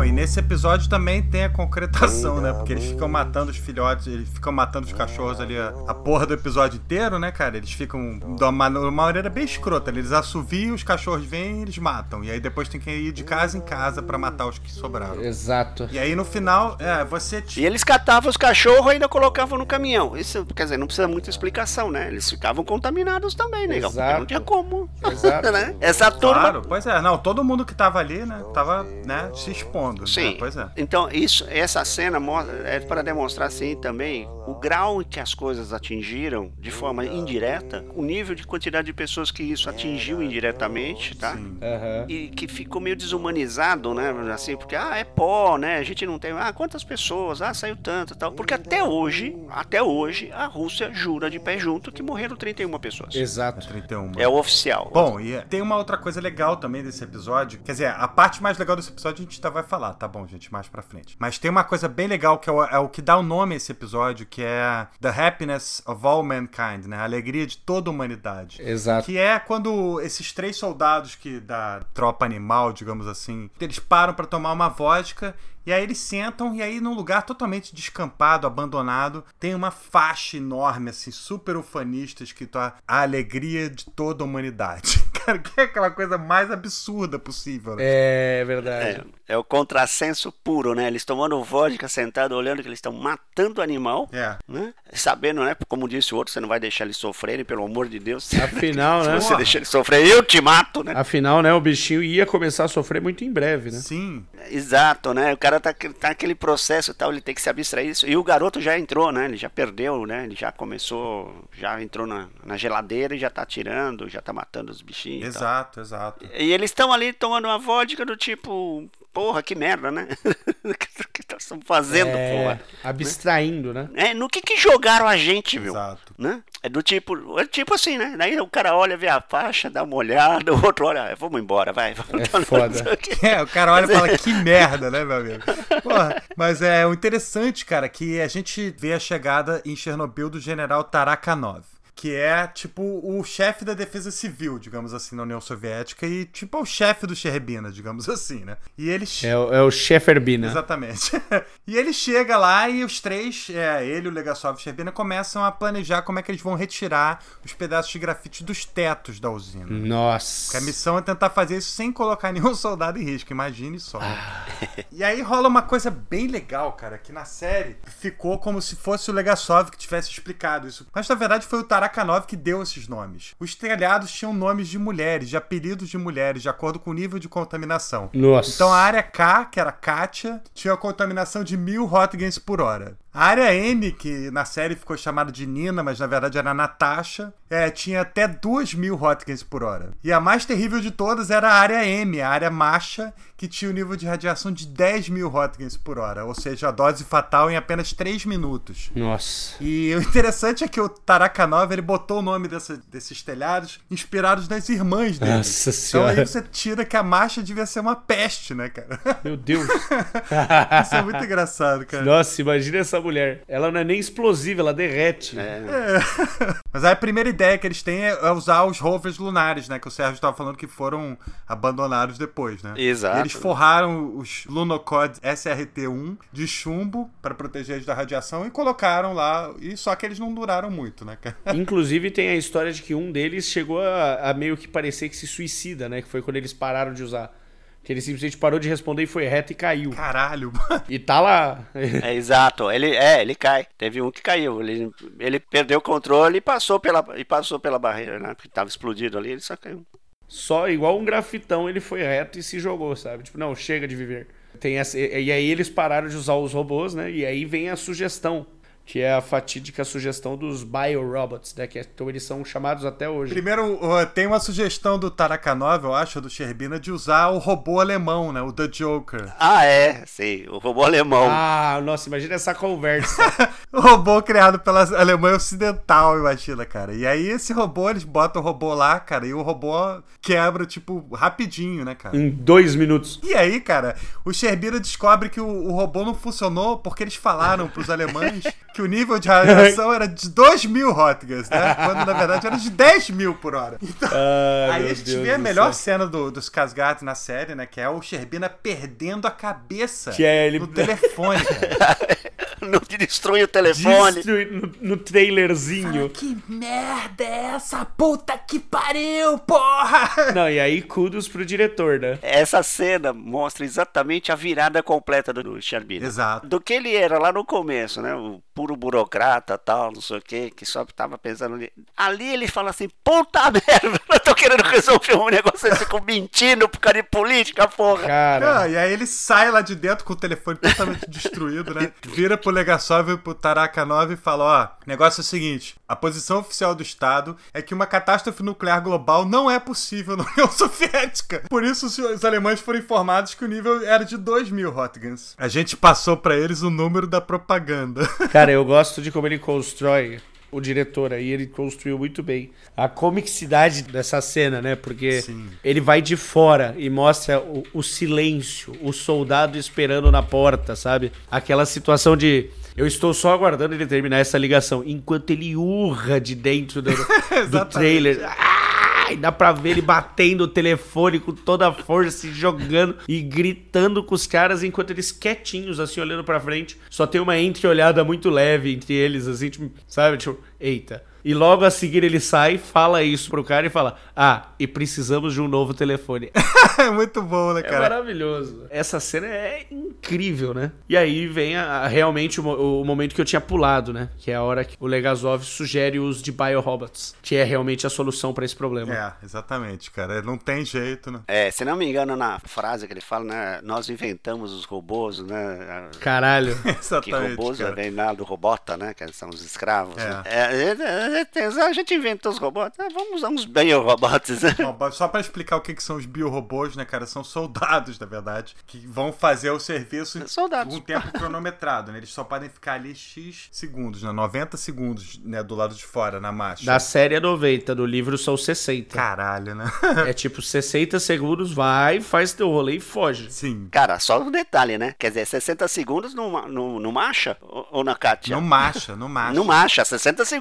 Speaker 1: não, e nesse episódio também tem a concretação, né? Porque eles ficam matando os filhotes, eles ficam matando os cachorros ali a, a porra do episódio inteiro, né, cara? Eles ficam de uma, uma maneira bem escrota. Eles assoviam, os cachorros vêm e eles matam. E aí depois tem que ir de casa em casa para matar os que sobraram.
Speaker 3: Exato.
Speaker 1: E aí no final, é, você.
Speaker 2: E eles catavam os cachorros e ainda colocavam no caminhão. Isso, quer dizer, não precisa muita explicação, né? Eles ficavam contaminados também, né? Exato. Porque não tinha como. [LAUGHS]
Speaker 3: Exato.
Speaker 2: né? Essa turma.
Speaker 1: Claro, pois é. Não, todo mundo que tava ali, né? Tava, né, se expondo. Né?
Speaker 2: Sim.
Speaker 1: Pois é.
Speaker 2: Então, isso, essa cena é para demonstrar assim também o grau em que as coisas atingiram de forma indireta, o nível de quantidade de pessoas que isso atingiu indiretamente, tá?
Speaker 3: Uhum.
Speaker 2: E que ficou meio desumanizado, né? Assim, porque ah, é pó, né? A gente não tem, ah, quantas pessoas? Ah, saiu tanto, tal. Porque até hoje, até hoje, a Rússia jura de pé junto que morreram 31 pessoas.
Speaker 3: Exato.
Speaker 1: É 31.
Speaker 2: É o oficial.
Speaker 1: Bom, e tem uma outra coisa legal também desse episódio, quer dizer, a parte mais legal desse episódio a gente ainda vai falar, tá bom, gente, mais pra frente. Mas tem uma coisa bem legal que é o, é o que dá o nome a esse episódio, que que é The Happiness of All Mankind, né? A alegria de toda a humanidade.
Speaker 3: Exato.
Speaker 1: Que é quando esses três soldados que da tropa animal, digamos assim, eles param para tomar uma vodka e aí eles sentam e aí num lugar totalmente descampado, abandonado, tem uma faixa enorme assim, super ufanista escrito a, a alegria de toda a humanidade. [LAUGHS] [LAUGHS] Cara, que é aquela coisa mais absurda possível. Né?
Speaker 3: É verdade.
Speaker 2: É, é, o contrassenso puro, né? Eles tomando vodka, sentado, olhando que eles estão matando o animal,
Speaker 1: é.
Speaker 2: né? Sabendo, né? Como disse o outro, você não vai deixar eles sofrerem, pelo amor de Deus. [LAUGHS]
Speaker 3: Afinal, né?
Speaker 2: Se você deixar eles sofrerem, eu te mato, né?
Speaker 3: Afinal, né? O bichinho ia começar a sofrer muito em breve, né?
Speaker 1: Sim.
Speaker 2: Exato, né? O cara tá, tá naquele processo e tal, ele tem que se abstrair isso. E o garoto já entrou, né? Ele já perdeu, né? Ele já começou, já entrou na, na geladeira e já tá tirando, já tá matando os
Speaker 1: Exato, exato.
Speaker 2: E, eles estão ali tomando uma vodka do tipo, porra, que merda, né? o [LAUGHS] que estão fazendo, é, porra?
Speaker 3: Abstraindo, né?
Speaker 2: É, no que que jogaram a gente, viu?
Speaker 1: Exato.
Speaker 2: Né? É do tipo, é tipo assim, né? Daí o cara olha, vê a faixa, dá uma olhada, [LAUGHS] o outro olha, vamos embora, vai.
Speaker 3: É [LAUGHS] foda.
Speaker 1: É, o cara olha e fala, que merda, né, meu amigo? Porra, mas é o interessante, cara, que a gente vê a chegada em Chernobyl do general Tarakanov que é tipo o chefe da defesa civil, digamos assim, na União Soviética e tipo o chefe do Sherbina, [LAUGHS] digamos assim, né? E ele
Speaker 3: é, o, é o Sheferbina.
Speaker 1: Exatamente. [LAUGHS] e ele chega lá e os três, é, ele, o Legasov e o Sherbina começam a planejar como é que eles vão retirar os pedaços de grafite dos tetos da usina.
Speaker 3: Nossa.
Speaker 1: Porque a missão é tentar fazer isso sem colocar [LAUGHS] nenhum soldado em risco, imagine só. Ah. e aí rola uma coisa bem legal, cara, que na série ficou como se fosse o Legasov que tivesse explicado isso. Mas na verdade foi o Tarak Makanov que deu esses nomes. Os telhados tinham nomes de mulheres, de apelidos de mulheres, de acordo com o nível de contaminação.
Speaker 3: Nossa.
Speaker 1: Então a área K, que era Katia, tinha a contaminação de mil Röntgens por hora. A área N, que na série ficou chamada de Nina, mas na verdade era Natasha, é, tinha até 2 mil Röntgens por hora. E a mais terrível de todas era a área M, a área Macha, que tinha o um nível de radiação de 10 mil Röntgens por hora, ou seja, a dose fatal em apenas 3 minutos.
Speaker 3: Nossa.
Speaker 1: E o interessante é que o Tarakanov ele botou o nome dessa, desses telhados inspirados nas irmãs dele.
Speaker 3: Nossa senhora.
Speaker 1: Então aí você tira que a Macha devia ser uma peste, né, cara?
Speaker 3: Meu Deus. [LAUGHS]
Speaker 1: Isso é muito engraçado, cara.
Speaker 3: Nossa, imagina essa mulher. Ela não é nem explosiva, ela derrete.
Speaker 1: É. é. [LAUGHS] Mas aí a primeira ideia que eles têm é usar os rovers lunares, né? Que o Sérgio estava falando que foram abandonados depois, né?
Speaker 2: Exato.
Speaker 1: E eles forraram os Lunocod SRT-1 de chumbo para proteger eles da radiação e colocaram lá. E só que eles não duraram muito, né, cara? [LAUGHS]
Speaker 3: Inclusive tem a história de que um deles chegou a, a meio que parecer que se suicida, né? Que foi quando eles pararam de usar. Que ele simplesmente parou de responder e foi reto e caiu.
Speaker 1: Caralho, mano.
Speaker 3: E tá lá. [LAUGHS]
Speaker 2: é, exato. Ele, é, ele cai. Teve um que caiu. Ele, ele perdeu o controle e passou pela, e passou pela barreira, né? Porque tava explodido ali, ele só caiu.
Speaker 3: Só igual um grafitão, ele foi reto e se jogou, sabe? Tipo, não, chega de viver. Tem essa, e aí eles pararam de usar os robôs, né? E aí vem a sugestão que é a fatídica sugestão dos biorobots, né? Que é, então eles são chamados até hoje.
Speaker 1: Primeiro, tem uma sugestão do Tarakanov, eu acho, do Sherbina, de usar o robô alemão, né? O The Joker.
Speaker 2: Ah, é, sim, o robô alemão.
Speaker 3: Ah, nossa, imagina essa conversa. [LAUGHS]
Speaker 1: o robô criado pela Alemanha Ocidental, imagina, cara. E aí esse robô, eles botam o robô lá, cara, e o robô quebra, tipo, rapidinho, né, cara?
Speaker 3: Em dois minutos.
Speaker 1: E aí, cara, o Sherbina descobre que o, o robô não funcionou porque eles falaram pros alemães [LAUGHS] que o nível de radiação [LAUGHS] era de 2 mil Rotgas, né? Quando na verdade era de 10 mil por hora. [LAUGHS] Então,
Speaker 3: Ai,
Speaker 1: aí a gente
Speaker 3: Deus
Speaker 1: vê a melhor céu. cena do, dos Casgat na série, né? Que é o Sherbina perdendo a cabeça
Speaker 3: que é ele...
Speaker 1: no telefone, cara. [LAUGHS] [LAUGHS]
Speaker 2: não te destrui o telefone.
Speaker 3: Destrui no, no trailerzinho.
Speaker 1: Fala, que merda é essa? Puta que pariu, porra! [LAUGHS]
Speaker 3: Não, e aí kudos pro diretor, né?
Speaker 2: Essa cena mostra exatamente a virada completa do Sherbina.
Speaker 1: Exato.
Speaker 2: Do que ele era lá no começo, né? O puro burocrata, tal, não sei o que, que só tava pensando ali. Ali ele fala assim, puta [LAUGHS] merda, eu tô querendo resolver um negócio assim, com mentindo por causa de política, porra.
Speaker 3: Cara.
Speaker 1: Ah, e aí ele sai lá de dentro com o telefone totalmente destruído, né? Vira pro Legasov e pro Tarakanov e fala, ó, negócio é o seguinte, a posição oficial do Estado é que uma catástrofe nuclear global não é possível na União [LAUGHS] Soviética. Por isso os alemães foram informados que o nível era de 2 mil Hotguns. A gente passou para eles o número da propaganda. [LAUGHS]
Speaker 3: Cara, eu gosto de como ele constrói o diretor aí, ele construiu muito bem a comicidade dessa cena, né? Porque Sim. ele vai de fora e mostra o, o, silêncio, o soldado esperando na porta, sabe? Aquela situação de Eu estou só aguardando ele terminar essa ligação, enquanto ele urra de dentro do, do [LAUGHS] trailer. Ah, dá pra ver ele batendo o telefone com toda a força e jogando e gritando com os caras enquanto eles quietinhos, assim, olhando pra frente. Só tem uma entreolhada muito leve entre eles, assim, tipo, sabe? Tipo, eita. E logo a seguir ele sai, fala isso pro cara e fala: Ah, e precisamos de um novo telefone.
Speaker 1: é [LAUGHS] [LAUGHS] muito bom, né,
Speaker 3: é
Speaker 1: cara?
Speaker 3: É maravilhoso. Essa cena é incrível, né? E aí vem a, a, realmente o, o, momento que eu tinha pulado, né? Que é a hora que o Legazov sugere o uso de biorobots, que é realmente a solução para esse problema.
Speaker 1: É, exatamente, cara. Não tem jeito, né?
Speaker 2: É, se não me engano, na frase que ele fala, né? Nós inventamos os robôs, né?
Speaker 3: Caralho. [LAUGHS]
Speaker 2: exatamente. Que robôs cara. vem lá do robota, né? Que são os escravos. É. Né? É, a gente inventou os robôs. Ah, vamos usar uns biorobots. Né?
Speaker 1: Bom, só para explicar o que, que são os biorobôs, né, cara? São soldados, na verdade, que vão fazer o serviço
Speaker 2: soldados.
Speaker 1: um tempo cronometrado, né? Eles só podem ficar ali X segundos, né? 90 segundos, né? Do lado de fora, na marcha.
Speaker 3: Da série é 90, do livro são 60.
Speaker 1: Caralho, né? [LAUGHS]
Speaker 3: é tipo 60 segundos, vai, faz teu rolê e foge.
Speaker 1: Sim.
Speaker 2: Cara, só um detalhe, né? Quer dizer, 60 segundos no, no, no marcha ou, ou na Katia?
Speaker 1: No marcha, no marcha.
Speaker 2: No marcha, 60 segundos.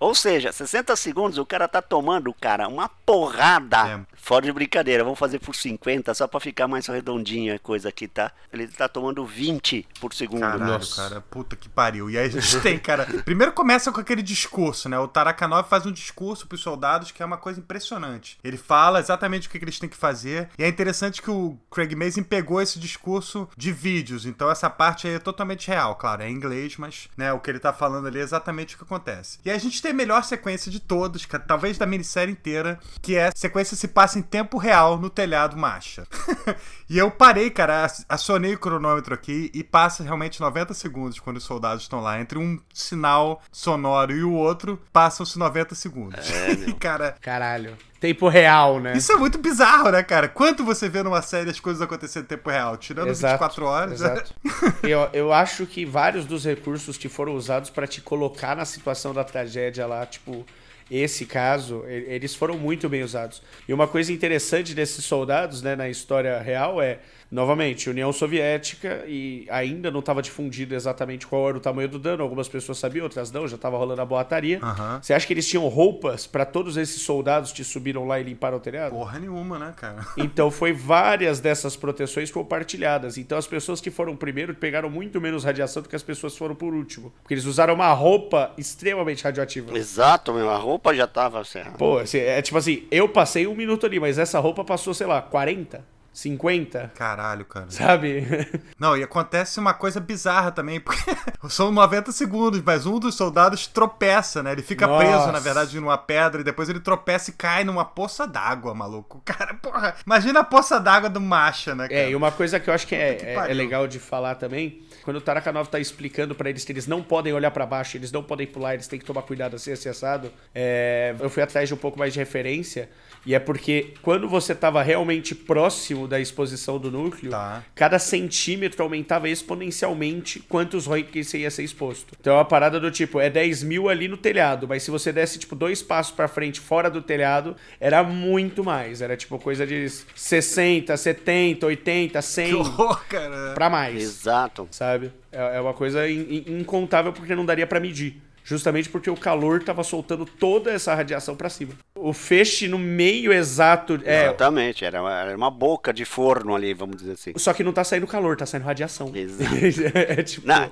Speaker 2: Ou seja, 60 segundos o cara tá tomando, cara, uma porrada. É. Fora de brincadeira, vamos fazer por 50 só pra ficar mais redondinha a coisa aqui, tá? Ele tá tomando 20 por segundo.
Speaker 1: Caralho, Nossa. cara, puta que pariu. E aí a gente tem, cara. Primeiro começa com aquele discurso, né? O Tarakanov faz um discurso pros soldados que é uma coisa impressionante. Ele fala exatamente o que, que eles têm que fazer. E é interessante que o Craig Mazin pegou esse discurso de vídeos. Então essa parte aí é totalmente real, claro, é em inglês, mas né, o que ele tá falando ali é exatamente o que acontece. E a gente tem a melhor sequência de todos, talvez da minissérie inteira, que é a sequência se passa em tempo real no telhado marcha. [LAUGHS] e eu parei, cara, acionei o cronômetro aqui e passa realmente 90 segundos quando os soldados estão lá. Entre um sinal sonoro e o outro, passam-se 90 segundos.
Speaker 2: É, e, [LAUGHS]
Speaker 1: cara.
Speaker 3: Caralho tempo real, né?
Speaker 1: Isso é muito bizarro, né, cara? Quanto você vê numa série as coisas acontecendo em tempo real? Tirando exato, 24 horas.
Speaker 3: Né? Exato. [LAUGHS] eu, eu acho que vários dos recursos que foram usados para te colocar na situação da tragédia lá, tipo, esse caso, eles foram muito bem usados. E uma coisa interessante desses soldados, né, na história real é Novamente, União Soviética e ainda não estava difundido exatamente qual era o tamanho do dano. Algumas pessoas sabiam, outras não, já estava rolando a boataria.
Speaker 1: Uhum.
Speaker 3: Você acha que eles tinham roupas para todos esses soldados que subiram lá e limparam o telhado?
Speaker 1: Porra nenhuma, né, cara? [LAUGHS]
Speaker 3: Então foi várias dessas proteções compartilhadas. Então as pessoas que foram primeiro pegaram muito menos radiação do que as pessoas que foram por último. Porque eles usaram uma roupa extremamente radioativa.
Speaker 2: Exato, meu. A roupa já tava
Speaker 3: assim. Pô, é tipo assim, eu passei um minuto ali, mas essa roupa passou, sei lá, 40. 50.
Speaker 1: Caralho, cara.
Speaker 3: Sabe? [LAUGHS]
Speaker 1: Não, e acontece uma coisa bizarra também, porque [LAUGHS] são 90 segundos, mas um dos soldados tropeça, né? Ele fica Nossa. preso, na verdade, numa pedra e depois ele tropeça e cai numa poça d'água, maluco. [LAUGHS] Cara, porra, imagina a poça d'água do Macha, né,
Speaker 3: cara? É, e uma coisa que eu acho que é, que é, é legal de falar também, quando o Tarakanov tá explicando para eles que eles não podem olhar para baixo, eles não podem pular, eles têm que tomar cuidado assim, assim, assado, é, eu fui atrás de um pouco mais de referência, e é porque quando você estava realmente próximo da exposição do núcleo,
Speaker 1: tá.
Speaker 3: cada centímetro aumentava exponencialmente quantos Roentgens você ia ser exposto. Então é uma parada do tipo, é 10 mil ali no telhado, mas se você desse tipo dois passos para frente fora do telhado, era muito mais. Era tipo coisa de 60, 70, 80, 100. Que
Speaker 1: horror, cara.
Speaker 3: Pra mais.
Speaker 2: Exato.
Speaker 3: Sabe? É, é uma coisa incontável porque não daria para medir justamente porque o calor estava soltando toda essa radiação para cima. O feixe no meio exato.
Speaker 2: É, Exatamente, era uma, era uma, boca de forno ali, vamos dizer assim.
Speaker 3: Só que não tá saindo calor, tá saindo radiação.
Speaker 2: Exato. [LAUGHS]
Speaker 3: é tipo, não.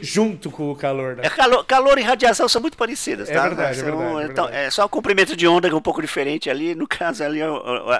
Speaker 3: junto com o calor, né?
Speaker 2: É calor, calor e radiação são muito parecidas,
Speaker 3: é
Speaker 2: tá?
Speaker 3: Verdade, é verdade, é
Speaker 2: então,
Speaker 3: verdade.
Speaker 2: É só o comprimento de onda que é um pouco diferente ali. No caso, ali,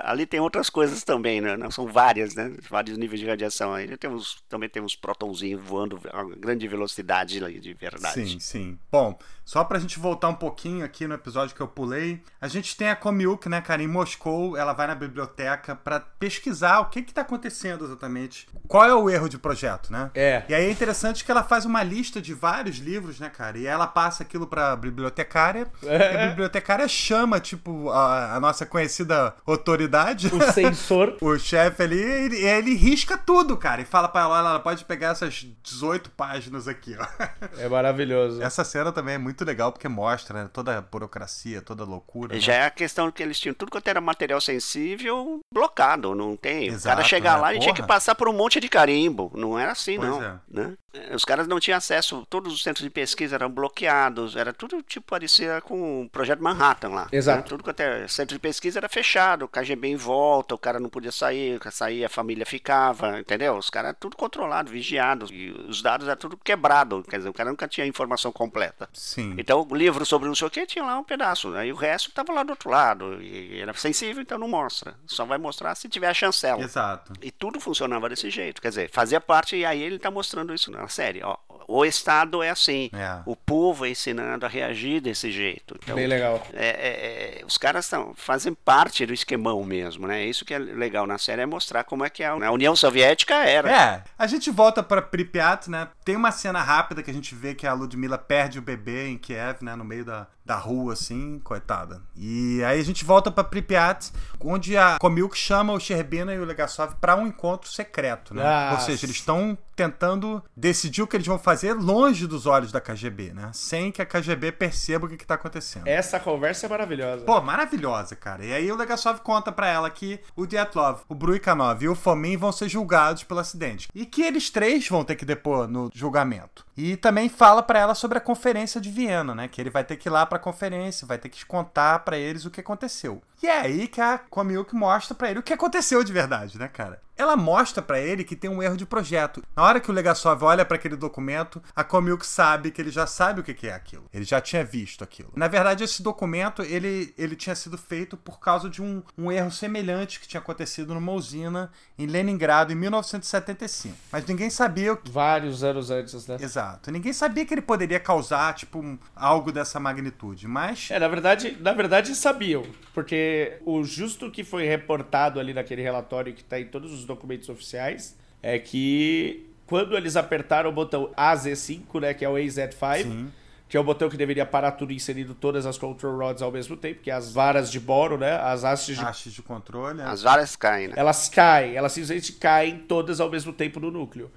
Speaker 2: ali tem outras coisas também, né? São várias, né? Vários níveis de radiação aí. Temos, também temos prótonzinhos voando a grande velocidade de verdade.
Speaker 1: Sim, sim. Bom, só pra gente voltar um pouquinho aqui no episódio que eu pulei, a gente tem a Komiuk, né, cara, em Moscou, ela vai na biblioteca para pesquisar o que que tá acontecendo exatamente. Qual é o erro de projeto, né?
Speaker 3: É.
Speaker 1: E aí é interessante que ela faz uma lista de vários livros, né, cara, e ela passa aquilo pra bibliotecária, é. e a bibliotecária chama, tipo, a, a nossa conhecida autoridade.
Speaker 3: O censor. [LAUGHS]
Speaker 1: o chefe ali, e ele, ele risca tudo, cara, e fala pra ela, ela pode pegar essas 18 páginas aqui, ó.
Speaker 3: É maravilhoso.
Speaker 1: Essa cena também é muito legal porque mostra né, toda a burocracia, toda a loucura.
Speaker 2: Já
Speaker 1: né?
Speaker 2: é a questão que eles tinham tudo quanto era material sensível blocado, não tem. Exato, o cara chegar né? lá e tinha que passar por um monte de carimbo. Não era assim, pois não. É. Né? Os caras não tinham acesso, todos os centros de pesquisa eram bloqueados, era tudo tipo parecia com o projeto Manhattan lá. Né?
Speaker 3: Exato. Né?
Speaker 2: Tudo quanto era centro de pesquisa era fechado, o KGB em volta, o cara não podia sair, sair a família ficava, entendeu? Os caras tudo controlado, vigiado, e os dados eram tudo quebrado, quer dizer, o cara nunca tinha informação completa.
Speaker 1: Sim.
Speaker 2: Então o livro sobre não sei o que tinha lá um pedaço, aí o resto tava lá do outro lado, e era sensível, então não mostra. Só vai mostrar se tiver a chancela.
Speaker 1: Exato.
Speaker 2: E tudo funcionava desse jeito, quer dizer, fazia parte, e aí ele tá mostrando isso na série, ó. O Estado é assim,
Speaker 1: é.
Speaker 2: o povo é ensinando a reagir desse jeito. Então,
Speaker 3: Bem legal.
Speaker 2: É, é, é os caras tão, fazem parte do esquemão mesmo, né? Isso que é legal na série, é mostrar como é que a, a União Soviética era.
Speaker 1: É, a gente volta para Pripyat, né? Tem uma cena rápida que a gente vê que a Ludmilla perde o bebê em Kiev, né? No meio da, da rua, assim, coitada. E aí a gente volta para Pripyat, onde a Komilk chama o Sherbina e o Legasov para um encontro secreto, né?
Speaker 3: Nossa.
Speaker 1: Ou seja, eles estão tentando decidir o que eles vão fazer longe dos olhos da KGB, né? Sem que a KGB perceba o que, está acontecendo.
Speaker 3: Essa conversa é maravilhosa.
Speaker 1: Pô, maravilhosa, cara. E aí o Legasov conta para ela que o Dyatlov, o Bruikanov e o Fomin vão ser julgados pelo acidente. E que eles três vão ter que depor no julgamento. E também fala para ela sobre a conferência de Viena, né? Que ele vai ter que ir lá para a conferência, vai ter que contar para eles o que aconteceu. E é aí que a Komiuk mostra para ele o que aconteceu de verdade, né, cara? Ela mostra para ele que tem um erro de projeto. Na hora que o Legasov olha para aquele documento, a Komiuk sabe que ele já sabe o que é aquilo. Ele já tinha visto aquilo. Na verdade, esse documento ele, ele tinha sido feito por causa de um, um erro semelhante que tinha acontecido numa usina em Leningrado em 1975. Mas ninguém sabia o que...
Speaker 3: Vários anos antes, né?
Speaker 1: Exato. Ninguém sabia que ele poderia causar, tipo, um, algo dessa magnitude. Mas.
Speaker 3: É, na verdade, na verdade sabiam. Porque o justo que foi reportado ali naquele relatório que está em todos os documentos oficiais é que quando eles apertaram o botão AZ5, né, que é o AZ5, Sim. que é o botão que deveria parar tudo inserindo todas as control rods ao mesmo tempo, que é as varas de boro, né, as hastes de...
Speaker 1: hastes de controle. É.
Speaker 2: As varas caem, né?
Speaker 3: Elas caem, elas simplesmente caem todas ao mesmo tempo no núcleo.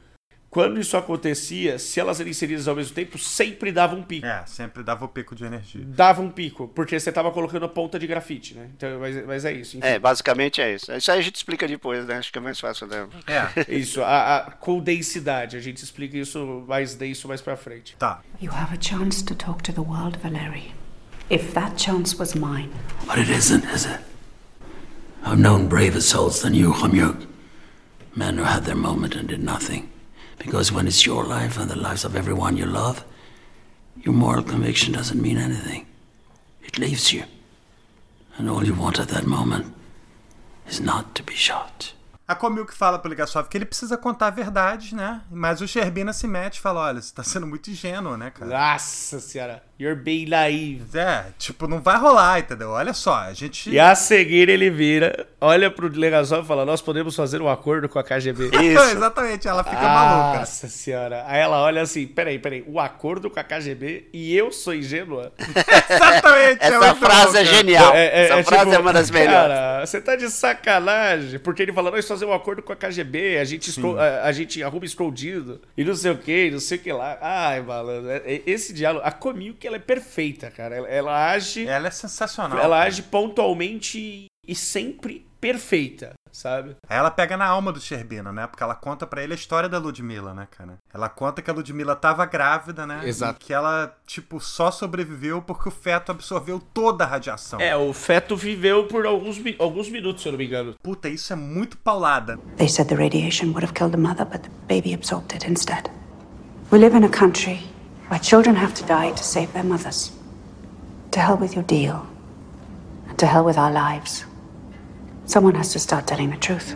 Speaker 3: Quando isso acontecia, se elas eram inseridas ao mesmo tempo, sempre dava um pico.
Speaker 1: É, sempre dava um pico de energia.
Speaker 3: Dava um pico, porque você estava colocando ponta de grafite, né? Então, mas, mas é isso.
Speaker 2: Enfim. É, basicamente é isso. Isso aí a gente explica depois, né? Acho que é mais fácil, né?
Speaker 1: É. [LAUGHS]
Speaker 3: isso, a, a condensidade. A gente explica isso mais denso mais pra frente.
Speaker 1: Tá.
Speaker 10: You have a chance to talk to the world, Valeri. If that chance was mine.
Speaker 7: But it isn't, is it? I've known braver souls than you, Khamyuk. Men who had their moment and did nothing. Because when it's your life and the lives of everyone you love, your moral conviction doesn't mean anything. It leaves you. And all you want at that moment is not to be shot.
Speaker 1: A Komilk fala pro Legasov que ele precisa contar a verdade, né? Mas o Sherbina se mete e fala: olha, você tá sendo muito ingênuo, né, cara?
Speaker 3: Nossa senhora, you're being naive.
Speaker 1: É, tipo, não vai rolar, entendeu? Olha só, a gente.
Speaker 3: E a seguir ele vira, olha pro Legasov e fala: nós podemos fazer um acordo com a KGB. [LAUGHS]
Speaker 1: Isso. Exatamente, ela fica
Speaker 3: Nossa
Speaker 1: maluca.
Speaker 3: Nossa senhora. Aí ela olha assim: peraí, peraí, o acordo com a KGB e eu sou ingênua? [LAUGHS]
Speaker 1: Exatamente.
Speaker 2: Essa
Speaker 1: é
Speaker 2: frase é genial. É, é, Essa é, frase tipo, é uma das melhores.
Speaker 3: Cara, você tá de sacanagem. Porque ele fala: nós fazer um acordo com a KGB, a gente, escro... a, a, gente arruma escondido e não sei o que, não sei o que lá. Ai, malandro, é, é, esse diálogo, a Comil que ela é perfeita, cara. Ela, ela age.
Speaker 1: Ela é sensacional.
Speaker 3: Ela
Speaker 1: cara.
Speaker 3: age pontualmente e sempre perfeita, sabe?
Speaker 1: Aí ela pega na alma do Sherbina, né? Porque ela conta para ele a história da Ludmilla, né, cara? Ela conta que a Ludmilla tava grávida, né?
Speaker 3: Exato.
Speaker 1: E que ela, tipo, só sobreviveu porque o feto absorveu toda a radiação.
Speaker 3: É, o feto viveu por alguns, alguns minutos, se eu não me engano.
Speaker 1: Puta, isso é muito paulada.
Speaker 10: They said the radiation would have killed the mother, but the baby absorbed it instead. We live in a country where children have to die to save their mothers. To hell with your deal. And to hell with our lives. Someone has to start telling the truth.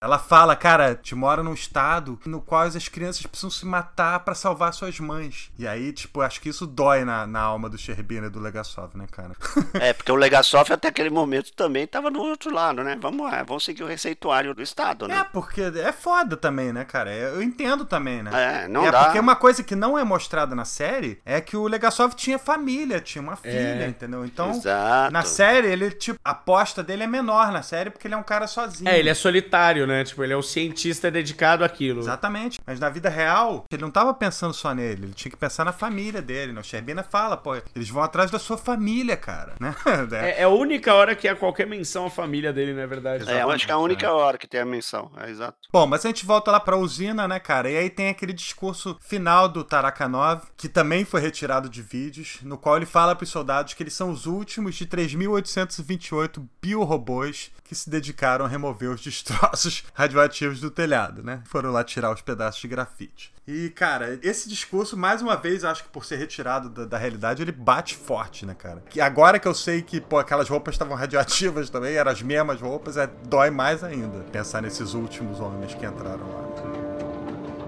Speaker 1: Ela fala, cara, te mora num estado no qual as crianças precisam se matar para salvar suas mães. E aí, tipo, acho que isso dói na, na alma do Sherbina e do Legasov, né, cara? [LAUGHS]
Speaker 2: é, porque o Legasov até aquele momento também tava no outro lado, né? Vamos lá, vamos seguir o receituário do Estado, né?
Speaker 1: É, porque é foda também, né, cara? Eu entendo também, né?
Speaker 2: É, não
Speaker 1: é,
Speaker 2: dá.
Speaker 1: Porque uma coisa que não é mostrada na série é que o Legasov tinha família, tinha uma filha, é. entendeu? Então,
Speaker 2: Exato.
Speaker 1: na série, ele, tipo, a aposta dele é menor na série porque ele é um cara sozinho.
Speaker 3: É, ele é solitário, né? Tipo, ele é um cientista dedicado àquilo.
Speaker 1: Exatamente. Mas na vida real, ele não tava pensando só nele, ele tinha que pensar na família dele. Né? O Sherbina fala, pô, eles vão atrás da sua família, cara. Né? [LAUGHS]
Speaker 3: É, é, a única hora que há qualquer menção à família dele, não é verdade?
Speaker 2: Exatamente, é, eu acho que é a única hora que tem a menção, é exato.
Speaker 1: Bom, mas a gente volta lá pra usina, né, cara? E aí tem aquele discurso final do Tarakanov, que também foi retirado de vídeos, no qual ele fala pros soldados que eles são os últimos de 3.828 biorobôs que se dedicaram a remover os destroços radioativos do telhado, né? Foram lá tirar os pedaços de grafite. E, cara, esse discurso, mais uma vez, acho que por ser retirado da, da, realidade, ele bate forte, né, cara? Que agora que eu sei que, pô, aquelas roupas estavam radioativas também, eram as mesmas roupas, é, dói mais ainda pensar nesses últimos homens que entraram lá.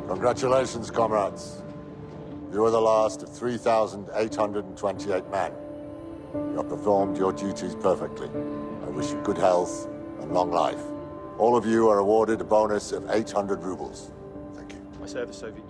Speaker 11: Congratulations, comrades. You are the last of 3,828 men. You have performed your duties perfectly. I wish you good health and long life. All of you are awarded a bonus of 800 rubles. Thank you.
Speaker 1: I serve the Soviet.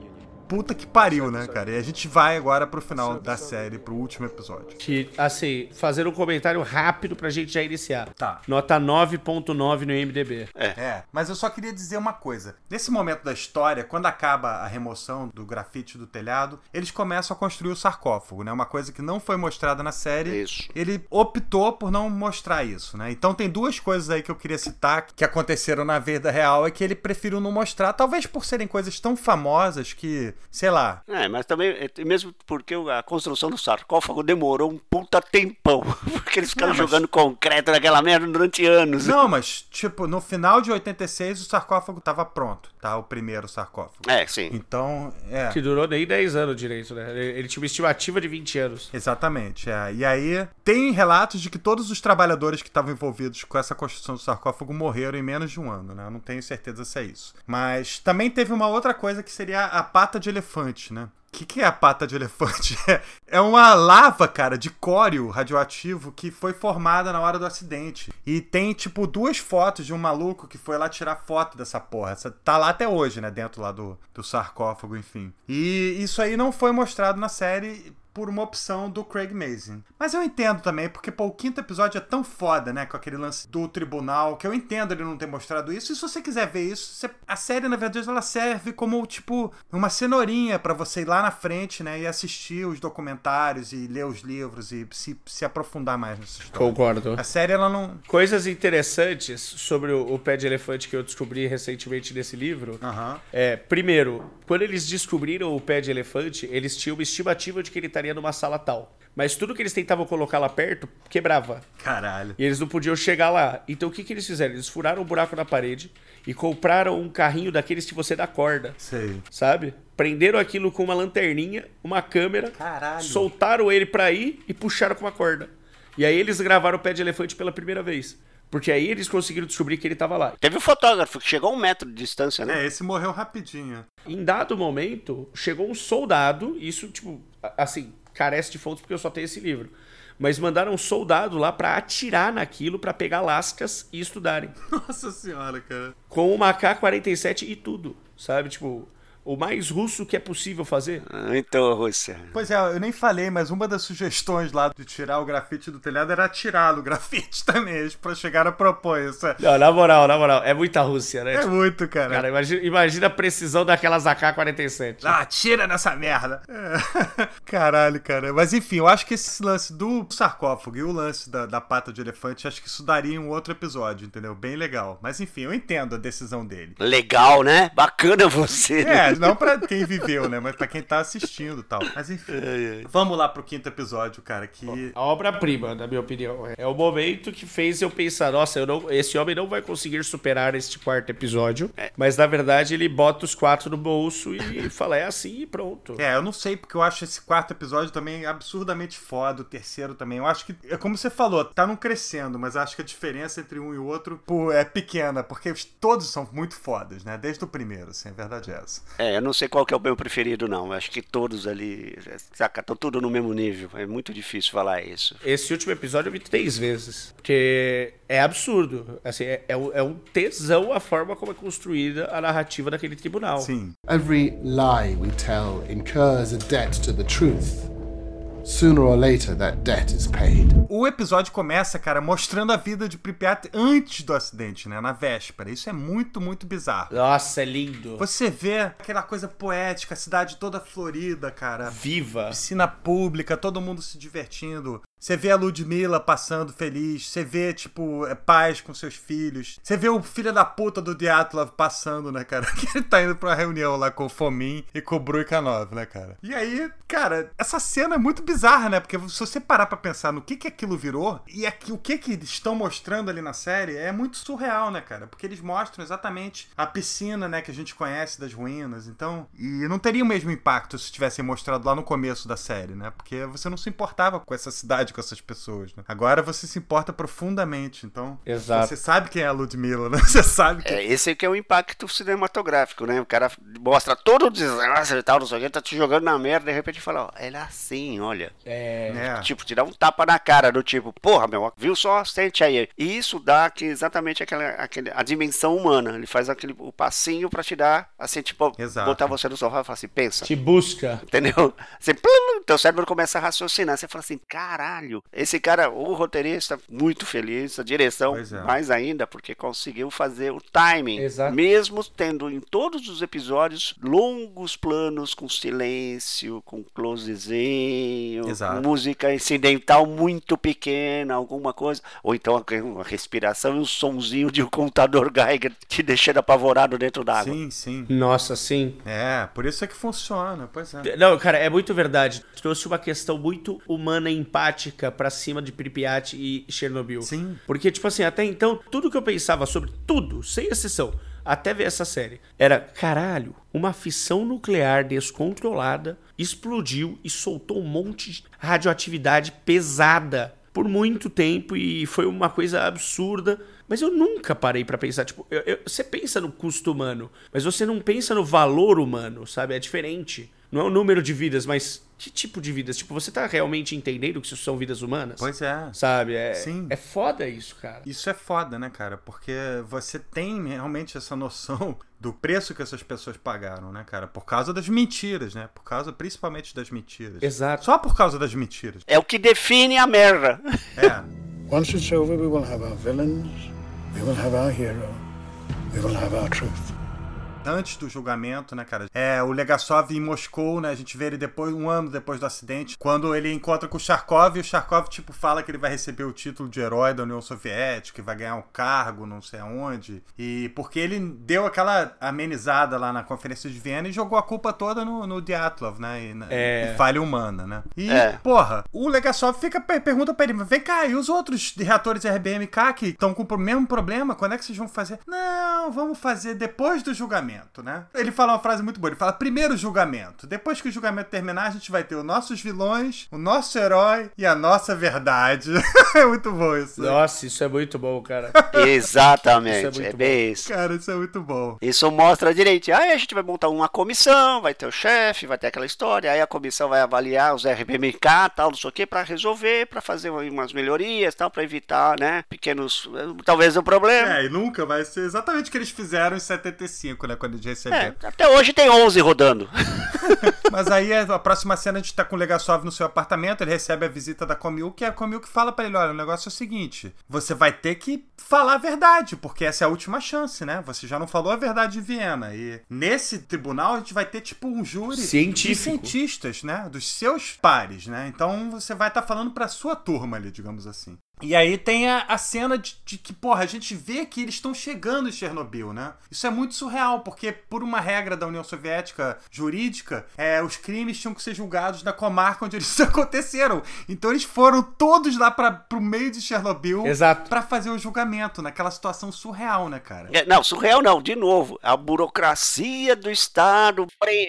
Speaker 1: Puta que pariu, né, cara? E a gente vai agora pro final da série, pro último episódio.
Speaker 3: Que, assim, fazer um comentário rápido pra gente já iniciar.
Speaker 1: Tá.
Speaker 3: Nota 9.9 no IMDB.
Speaker 1: É. é. Mas eu só queria dizer uma coisa. Nesse momento da história, quando acaba a remoção do grafite do telhado, eles começam a construir o sarcófago, né? Uma coisa que não foi mostrada na série.
Speaker 2: Isso.
Speaker 1: Ele optou por não mostrar isso, né? Então tem duas coisas aí que eu queria citar que aconteceram na vida real é que ele preferiu não mostrar, talvez por serem coisas tão famosas que sei lá.
Speaker 2: É, mas também, é, mesmo porque a construção do sarcófago demorou um puta tempão. [LAUGHS] Porque eles ficaram não, jogando mas... concreto naquela merda durante anos.
Speaker 1: Não, mas, tipo, no final de 86 o sarcófago tava pronto, tá? O primeiro sarcófago.
Speaker 2: É, sim.
Speaker 1: Então, é.
Speaker 3: Que durou nem 10 anos direito, né? Ele tinha uma estimativa de 20 anos.
Speaker 1: Exatamente, é. E aí, tem relatos de que todos os trabalhadores que estavam envolvidos com essa construção do sarcófago morreram em menos de um ano, né? Eu não tenho certeza se é isso. Mas também teve uma outra coisa que seria a pata de elefante, né? O que, que, é a pata de elefante? [LAUGHS] É uma lava, cara, de córeo radioativo que foi formada na hora do acidente. E tem, tipo, duas fotos de um maluco que foi lá tirar foto dessa porra. Essa tá lá até hoje, né? Dentro lá do, do sarcófago, enfim. E isso aí não foi mostrado na série por uma opção do Craig Mazin. Mas eu entendo também, porque pô, o quinto episódio é tão foda, né? Com aquele lance do tribunal, que eu entendo ele não ter mostrado isso. E se você quiser ver isso, você... a série, na verdade, ela serve como, tipo, uma cenourinha para você ir lá na frente, né? E assistir os documentários e ler os livros e se, se aprofundar mais nessa história.
Speaker 3: Concordo.
Speaker 1: A série, ela não.
Speaker 3: Coisas interessantes sobre o, o pé de elefante que eu descobri recentemente nesse livro.
Speaker 1: Uhum.
Speaker 3: É, primeiro, quando eles descobriram o pé de elefante, eles tinham uma estimativa de que ele estaria numa sala tal. Mas tudo que eles tentavam colocar lá perto quebrava.
Speaker 1: Caralho.
Speaker 3: E eles não podiam chegar lá. Então o que, que eles fizeram? Eles furaram um buraco na parede e compraram um carrinho daqueles que você dá corda.
Speaker 1: Sei.
Speaker 3: Sabe? Prenderam aquilo com uma lanterninha, uma câmera,
Speaker 1: Caralho.
Speaker 3: soltaram ele pra ir e puxaram com uma corda. E aí eles gravaram o pé de elefante pela primeira vez. Porque aí eles conseguiram descobrir que ele estava lá.
Speaker 2: Teve um fotógrafo que chegou a um metro de distância, né?
Speaker 1: É, esse morreu rapidinho.
Speaker 3: Em dado momento, chegou um soldado, isso, tipo, assim, carece de fontes porque eu só tenho esse livro. Mas mandaram um soldado lá para atirar naquilo, para pegar lascas e estudarem.
Speaker 1: Nossa senhora, cara.
Speaker 3: Com uma K-47 e tudo, sabe? Tipo, o mais russo que é possível fazer.
Speaker 2: Ah, então, Rússia.
Speaker 1: Pois é, eu nem falei, mas uma das sugestões lá de tirar o grafite do telhado era tirar o grafite [LAUGHS] também, para chegar a propor isso.
Speaker 3: Não, na moral, na moral, é muita Rússia, né?
Speaker 1: É tipo, muito, cara.
Speaker 3: Cara, imagina, imagina a precisão daquelas AK-47.
Speaker 1: Ah, tira nessa merda. É. [LAUGHS] Caralho, cara. Mas enfim, eu acho que esse lance do sarcófago e o lance da, da pata de elefante, acho que isso daria um outro episódio, entendeu? Bem legal. Mas enfim, eu entendo a decisão dele.
Speaker 2: Legal, né? Bacana você.
Speaker 1: É, não pra quem viveu, né? Mas pra quem tá assistindo e tal. Mas enfim. É, é. Vamos lá pro quinto episódio, cara. Que...
Speaker 3: A obra-prima, na minha opinião. É o momento que fez eu pensar: nossa, eu não, esse homem não vai conseguir superar este quarto episódio. É. Mas na verdade ele bota os quatro no bolso e [LAUGHS] fala: é assim e pronto.
Speaker 1: É, eu não sei, porque eu acho esse quarto episódio também absurdamente foda. O terceiro também. Eu acho que, é como você falou, tá não crescendo, mas acho que a diferença entre um e o outro pô, é pequena, porque todos são muito fodas, né? Desde o primeiro, assim, a verdade é essa.
Speaker 2: É, eu não sei qual que é o meu preferido, não. Acho que todos ali, saca, estão tudo no mesmo nível. É muito difícil falar isso.
Speaker 3: Esse último episódio eu vi três vezes. Porque é absurdo. Assim, é, é, é um tesão a forma como é construída a narrativa daquele tribunal.
Speaker 1: Sim.
Speaker 12: Every lie we tell incurs a debt to the truth.
Speaker 9: Sooner or later, that debt is paid.
Speaker 1: O episódio começa, cara, mostrando a vida de Pripyat antes do acidente, né? Na véspera. Isso é muito, muito bizarro.
Speaker 3: Nossa, é lindo.
Speaker 1: Você vê aquela coisa poética, a cidade toda florida, cara.
Speaker 3: Viva.
Speaker 1: Piscina pública, todo mundo se divertindo. Você vê a Ludmilla passando feliz, você vê, tipo, é, paz com seus filhos. Você vê o filho da puta do Diatlov passando, né, cara? [LAUGHS] Que ele tá indo pra uma reunião lá com o Fomin e com o Bruikanov, né, cara? E aí, cara, essa cena é muito bizarra, né? Porque se você parar pra pensar no que que aquilo virou e aqui, o que que estão mostrando ali na série, é muito surreal, né, cara? Porque eles mostram exatamente a piscina, né, que a gente conhece das ruínas. Então, e não teria o mesmo impacto se tivessem mostrado lá no começo da série, né? Porque você não se importava com essa cidade com essas pessoas, né? Agora você se importa profundamente, então.
Speaker 3: Exato.
Speaker 1: Você sabe quem é a Ludmilla, né? [LAUGHS] Você sabe que...
Speaker 2: É, esse que é o impacto cinematográfico, né? O cara mostra todo o desastre e tal, não sei o que, tá te jogando na merda, de repente fala, ó, ele é assim, olha.
Speaker 3: É.
Speaker 1: é.
Speaker 2: Tipo, te dá um tapa na cara, do tipo, porra, meu, viu só? Sente aí. E isso dá que exatamente aquela, aquele, a dimensão humana. Ele faz aquele o passinho pra te dar, assim, tipo,
Speaker 1: Exato.
Speaker 2: botar você no sofá e falar assim, pensa.
Speaker 3: Te busca.
Speaker 2: Entendeu? Você, [LAUGHS] plum, teu cérebro começa a raciocinar. Você fala assim, caralho caralho. Esse cara, o roteirista, muito feliz, a direção é. mais ainda, porque conseguiu fazer o timing.
Speaker 3: Exato.
Speaker 2: Mesmo tendo em todos os episódios longos planos com silêncio, com closezinho,
Speaker 1: Exato.
Speaker 2: música incidental muito pequena, alguma coisa. Ou então uma respiração e um sonzinho de um contador Geiger te deixando apavorado dentro d'água.
Speaker 1: Sim, sim.
Speaker 3: Nossa, sim.
Speaker 1: É, por isso é que funciona, pois é.
Speaker 3: Não, cara, é muito verdade. Trouxe uma questão muito humana e para cima de Pripyat e Chernobyl.
Speaker 1: Sim.
Speaker 3: Porque, tipo assim, até então, tudo que eu pensava sobre tudo, sem exceção, até ver essa série, era, caralho, uma fissão nuclear descontrolada explodiu e soltou um monte de radioatividade pesada por muito tempo e foi uma coisa absurda. Mas eu nunca parei para pensar, tipo, eu, eu, você pensa no custo humano, mas você não pensa no valor humano, sabe? É diferente. Não é o número de vidas, mas que tipo de vidas? Tipo, você tá realmente entendendo que isso são vidas humanas?
Speaker 1: Pois é.
Speaker 3: Sabe? É,
Speaker 1: Sim.
Speaker 3: é foda isso, cara.
Speaker 1: Isso é foda, né, cara? Porque você tem realmente essa noção do preço que essas pessoas pagaram, né, cara? Por causa das mentiras, né? Por causa principalmente das mentiras.
Speaker 3: Exato.
Speaker 1: Só por causa das mentiras.
Speaker 2: É o que define a merda.
Speaker 1: É. [LAUGHS]
Speaker 8: Once it's over, we will have our villains, we will have our hero, we will have our truth
Speaker 1: antes do julgamento, né, cara? É, o Legasov em Moscou, né? A gente vê ele depois, um ano depois do acidente, quando ele encontra com o Charkov e o Charkov, tipo, fala que ele vai receber o título de herói da União Soviética, que vai ganhar um cargo, não sei aonde. E porque ele deu aquela amenizada lá na Conferência de Viena e jogou a culpa toda no, no Diatlov, né? E,
Speaker 3: é.
Speaker 1: e falha humana, né? E,
Speaker 2: é.
Speaker 1: porra, o Legasov fica, pergunta pra ele, vem cá, e os outros reatores RBMK que estão com o mesmo problema, quando é que vocês vão fazer? Não, vamos fazer depois do julgamento julgamento, né? Ele fala uma frase muito boa. Ele fala: primeiro julgamento. Depois que o julgamento terminar, a gente vai ter os nossos vilões, o nosso herói e a nossa verdade. [LAUGHS] é muito bom isso.
Speaker 3: Nossa, isso é muito bom, cara. [LAUGHS]
Speaker 2: Exatamente. é, é bem isso.
Speaker 1: Cara, isso é muito bom.
Speaker 2: Isso mostra direito. Aí a gente vai montar uma comissão, vai ter o chefe, vai ter aquela história. Aí a comissão vai avaliar os RBMK, tal, não sei o que, pra resolver, pra fazer umas melhorias, tal, pra evitar, né? Pequenos. Talvez o problema.
Speaker 1: É, e nunca vai ser exatamente o que eles fizeram em 75, né? Quando a gente receber.
Speaker 2: É, até hoje tem 11 rodando. [LAUGHS]
Speaker 1: Mas aí a próxima cena a gente tá com o Legasov no seu apartamento, ele recebe a visita da Komilk e a Komilk fala para ele, olha, o negócio é o seguinte, você vai ter que falar a verdade, porque essa é a última chance, né? Você já não falou a verdade de Viena. E nesse tribunal a gente vai ter tipo um júri
Speaker 3: Científico.
Speaker 1: de cientistas, né? Dos seus pares, né? Então você vai estar tá falando pra sua turma ali, digamos assim. E aí tem a, a cena de, de, que, porra, a gente vê que eles estão chegando em Chernobyl, né? Isso é muito surreal, porque por uma regra da União Soviética jurídica, é, os crimes tinham que ser julgados na comarca onde [LAUGHS] eles aconteceram. Então eles foram todos lá para pro meio de Chernobyl para fazer o julgamento, naquela situação surreal, né, cara?
Speaker 2: É, não, surreal não, de novo. A burocracia do Estado,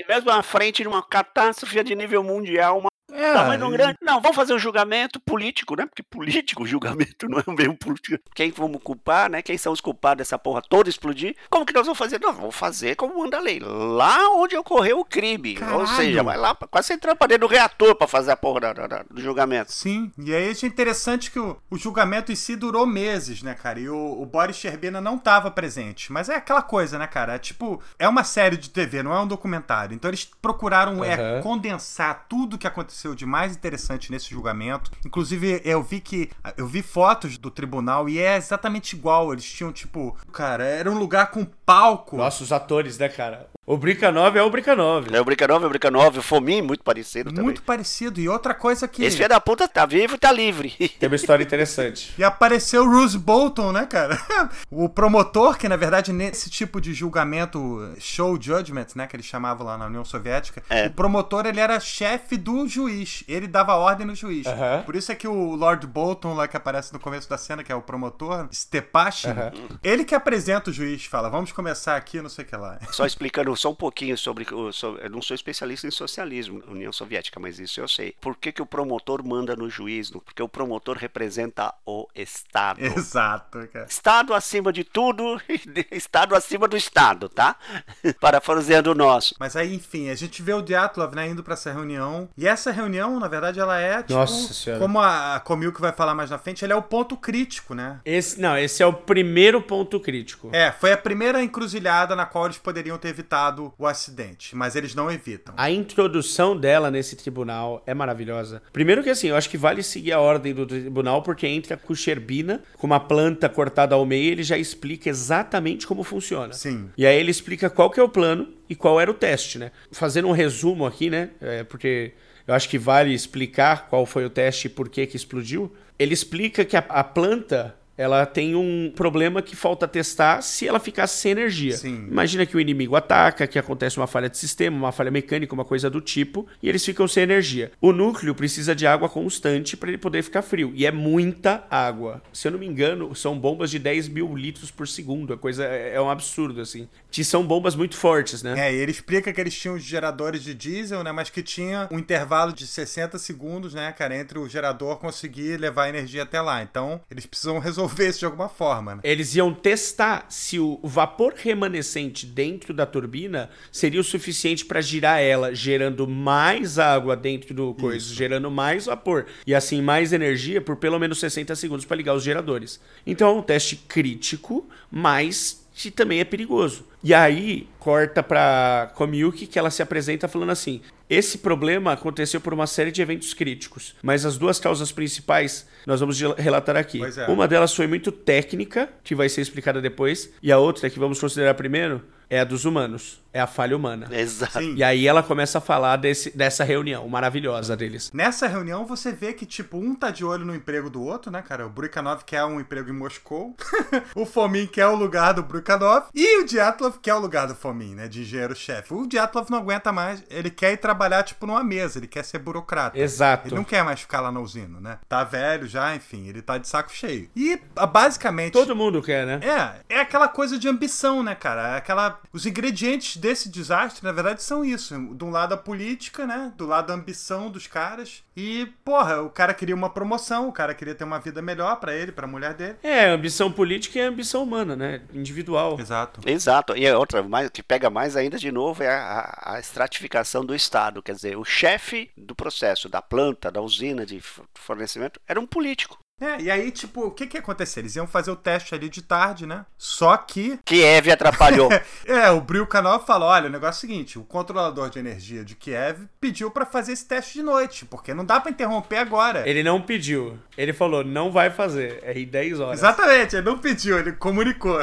Speaker 2: mesmo à frente de uma catástrofe de nível mundial, uma é, tamanho grande. Não, vamos fazer um julgamento político, né? Porque político, [LAUGHS] julgamento não é mesmo político. Quem vamos culpar, né? Quem são os culpados dessa porra toda explodir? Como que nós vamos fazer? Nós vamos fazer como manda a lei. Lá onde ocorreu o crime. Caralho. Ou seja, vai lá, quase entrar pra dentro do reator pra fazer a porra da, da, do julgamento.
Speaker 1: Sim, e aí é interessante que o, o julgamento em si durou meses, né, cara? E o, o Boris Sherbina não tava presente. Mas é aquela coisa, né, cara? É tipo, é uma série de TV, não é um documentário. Então eles procuraram uhum. é, condensar tudo que aconteceu aconteceu de mais interessante nesse julgamento. Inclusive, eu vi que. Eu vi fotos do tribunal e é exatamente igual. Eles tinham, tipo. Cara, era um lugar com palco.
Speaker 3: Nossa, os atores, né, cara? O Brica 9 é o Brica 9.
Speaker 2: É o Brica 9, é o Brica 9. O Fomin, muito parecido
Speaker 1: muito
Speaker 2: também.
Speaker 1: Muito parecido. E outra coisa que.
Speaker 2: Esse filho da puta tá vivo e tá livre. [LAUGHS]
Speaker 3: Tem uma história interessante.
Speaker 1: e apareceu o Bruce Bolton, né, cara? [LAUGHS] o promotor, que na verdade nesse tipo de julgamento, show judgment, né, que eles chamavam lá na União Soviética, é. o promotor ele era chefe do juiz. Ele dava ordem no juiz. Uh -huh. Por isso é que o Lord Bolton, lá que aparece no começo da cena, que é o promotor, Stepashin, uh -huh. ele que apresenta o juiz, fala: vamos começar aqui, não sei o que lá.
Speaker 2: Só explicando só um pouquinho sobre, sobre. Eu não sou especialista em socialismo, União Soviética, mas isso eu sei. Por que, que o promotor manda no juiz? Porque o promotor representa o Estado. [LAUGHS]
Speaker 1: Exato, cara.
Speaker 2: Estado acima de tudo, [LAUGHS] Estado acima do Estado, tá? [LAUGHS] Parafraseando o nosso.
Speaker 1: Mas aí, enfim, a gente vê o Diatlov, né, indo pra essa reunião. E essa reunião, na verdade, ela é, tipo,
Speaker 3: Nossa senhora.
Speaker 1: como a, a Comil que vai falar mais na frente, ele é o ponto crítico, né?
Speaker 3: Esse, não, esse é o primeiro ponto crítico.
Speaker 1: É, foi a primeira encruzilhada na qual eles poderiam ter evitado o acidente, mas eles não evitam.
Speaker 3: A introdução dela nesse tribunal é maravilhosa. Primeiro que assim, eu acho que vale seguir a ordem do tribunal, porque entra com Sherbina, com uma planta cortada ao meio, ele já explica exatamente como funciona.
Speaker 1: Sim.
Speaker 3: E aí ele explica qual que é o plano e qual era o teste, né? Fazendo um resumo aqui, né? É, porque eu acho que vale explicar qual foi o teste e por que que explodiu. Ele explica que a, a planta ela tem um problema que falta testar se ela ficasse sem energia.
Speaker 1: Sim.
Speaker 3: Imagina que o inimigo ataca, que acontece uma falha de sistema, uma falha mecânica, uma coisa do tipo, e eles ficam sem energia. O núcleo precisa de água constante para ele poder ficar frio, e é muita água. Se eu não me engano, são bombas de 10 mil litros por segundo, a coisa é, é um absurdo, assim. Que são bombas muito fortes, né?
Speaker 1: É, e ele explica que eles tinham os geradores de diesel, né, mas que tinha um intervalo de 60 segundos, né, cara, entre o gerador conseguir levar energia até lá. Então, eles precisam resolver resolver isso de alguma forma. Né?
Speaker 3: Eles iam testar se o vapor remanescente dentro da turbina seria o suficiente para girar ela, gerando mais água dentro do coisa, isso. gerando mais vapor e assim mais energia por pelo menos 60 segundos para ligar os geradores. Então é um teste crítico, mas que também é perigoso. E aí corta para Komiyuki que ela se apresenta falando assim: esse problema aconteceu por uma série de eventos críticos, mas as duas causas principais nós vamos relatar aqui.
Speaker 1: É.
Speaker 3: Uma delas foi muito técnica, que vai ser explicada depois, e a outra que vamos considerar primeiro é a dos humanos. É a falha humana.
Speaker 2: Exato. Sim.
Speaker 3: E aí ela começa a falar desse, dessa reunião maravilhosa deles.
Speaker 1: Nessa reunião você vê que, tipo, um tá de olho no emprego do outro, né, cara? O Bruikanov quer um emprego em Moscou. [LAUGHS] o Fomin quer o lugar do Bruikanov. E o Diatlov quer o lugar do Fomin, né? De engenheiro-chefe. O Diatlov não aguenta mais. Ele quer ir trabalhar, tipo, numa mesa. Ele quer ser burocrata.
Speaker 3: Exato.
Speaker 1: Ele não quer mais ficar lá na usina, né? Tá velho já, enfim. Ele tá de saco cheio. E, basicamente...
Speaker 3: Todo mundo quer, né?
Speaker 1: É. É aquela coisa de ambição, né, cara? É aquela... Os ingredientes desse desastre, na verdade, são isso. De um lado a política, né? Do lado a ambição dos caras. E, porra, o cara queria uma promoção, o cara queria ter uma vida melhor para ele, para a mulher dele.
Speaker 3: É, ambição política e ambição humana, né? Individual.
Speaker 1: Exato.
Speaker 2: Exato. E a outra mais, que pega mais ainda de novo é a, a estratificação do Estado. Quer dizer, o chefe do processo, da planta, da usina de fornecimento, era um político.
Speaker 1: É, e aí, tipo, o que que ia acontecer? Eles iam fazer o teste ali de tarde, né? Só que...
Speaker 2: Kiev atrapalhou. [LAUGHS]
Speaker 1: é, o Brilkanov falou, olha, o negócio é o seguinte, o controlador de energia de Kiev pediu para fazer esse teste de noite, porque não dá para interromper agora.
Speaker 3: Ele não pediu. Ele falou, não vai fazer. É em 10 horas.
Speaker 1: Exatamente, ele não pediu, ele comunicou.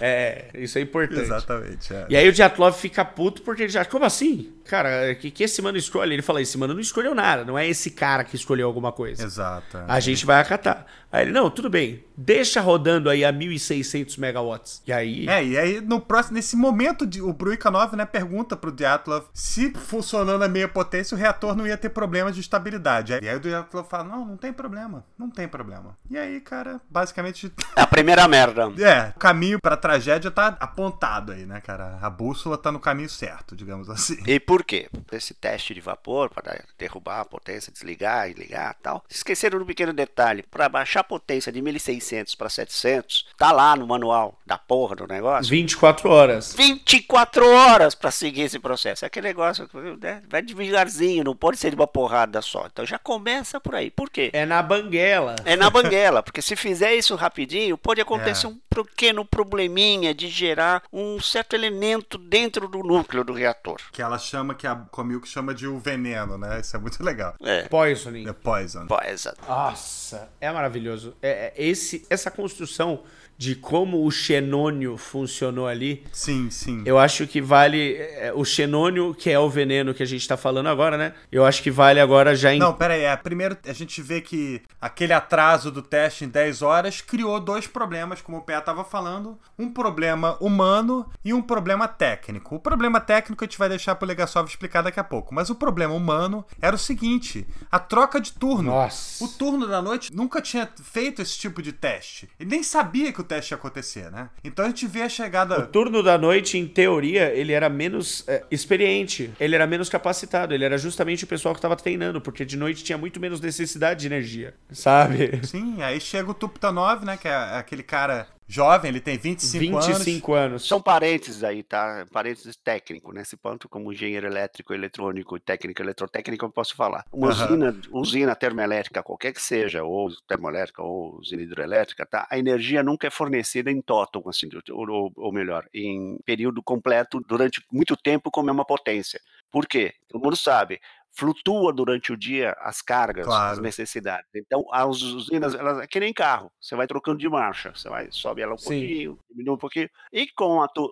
Speaker 3: é, isso é importante.
Speaker 1: Exatamente, é.
Speaker 3: E aí o Diatlov fica puto porque ele já... Como assim? Cara, que, que esse mano escolhe? Ele fala, esse mano não escolheu nada, não é esse cara que escolheu alguma coisa.
Speaker 1: Exato.
Speaker 3: A gente vai acatar. that. Aí ele, não, tudo bem, deixa rodando aí a 1.600 megawatts. E aí...
Speaker 1: É, e aí no próximo, nesse momento, o Bruikanov, né, pergunta pro Dyatlov se funcionando a meia potência o reator não ia ter problema de estabilidade. E aí o Dyatlov fala, não, não tem problema, não tem problema. E aí, cara, basicamente...
Speaker 2: É a primeira merda. [LAUGHS]
Speaker 1: É, o caminho pra tragédia tá apontado aí, né, cara? A bússola tá no caminho certo, digamos assim.
Speaker 2: E por quê? Esse teste de vapor para derrubar a potência, desligar e ligar e tal. Esqueceram um pequeno detalhe. Para baixar a potência de 1600 600 para 700, tá lá no manual da porra do negócio.
Speaker 3: 24 horas.
Speaker 2: 24 horas para seguir esse processo. É aquele negócio né? vai devagarzinho, não pode ser de uma porrada só. Então já começa por aí. Por quê?
Speaker 3: É na banguela.
Speaker 2: É na banguela, porque se fizer isso rapidinho, pode acontecer é. um pequeno probleminha de gerar um certo elemento dentro do núcleo do reator.
Speaker 1: Que ela chama, que a Comilk chama de o veneno, né? Isso é muito legal.
Speaker 2: É.
Speaker 3: Poisoning.
Speaker 1: É poison.
Speaker 2: Poison.
Speaker 3: Nossa, é maravilhoso. É, é, esse, essa construção de como o xenônio funcionou ali.
Speaker 1: Sim, sim.
Speaker 3: Eu acho que vale. É, o xenônio, que é o veneno que a gente tá falando agora, né? Eu acho que vale agora já em.
Speaker 1: Não, pera aí. É, primeiro a gente vê que aquele atraso do teste em 10 horas criou dois problemas, como o Pé tava falando: um problema humano e um problema técnico. O problema técnico a gente vai deixar pro Legasov explicar daqui a pouco. Mas o problema humano era o seguinte: a troca de turno.
Speaker 3: Nossa.
Speaker 1: O turno da noite nunca tinha feito esse tipo de teste. Ele nem sabia que o teste ia acontecer, né? Então a gente vê a chegada.
Speaker 3: O turno da noite, em teoria, ele era menos é, experiente, ele era menos capacitado, ele era justamente o pessoal que estava treinando, porque de noite tinha muito menos necessidade de energia, sabe?
Speaker 1: Sim, aí chega o Tuptanov, né? Que é aquele cara jovem, ele tem 25,
Speaker 3: 25 anos. anos.
Speaker 2: São parênteses aí, tá? Parênteses técnico, nesse ponto, como engenheiro elétrico, eletrônico e técnico eletrotécnico, eu posso falar. Uma uhum. usina, usina termoelétrica, qualquer que seja, ou termoelétrica ou usina hidrelétrica, tá? A energia nunca é fornecida em total, assim, ou, ou melhor, em período completo, durante muito tempo, como é uma potência. Por quê? Todo mundo sabe flutua durante o dia as cargas, claro. as necessidades. Então, as usinas, elas é que nem carro, você vai trocando de marcha, você vai, sobe ela um Sim. pouquinho, diminui um pouquinho, e com a tu,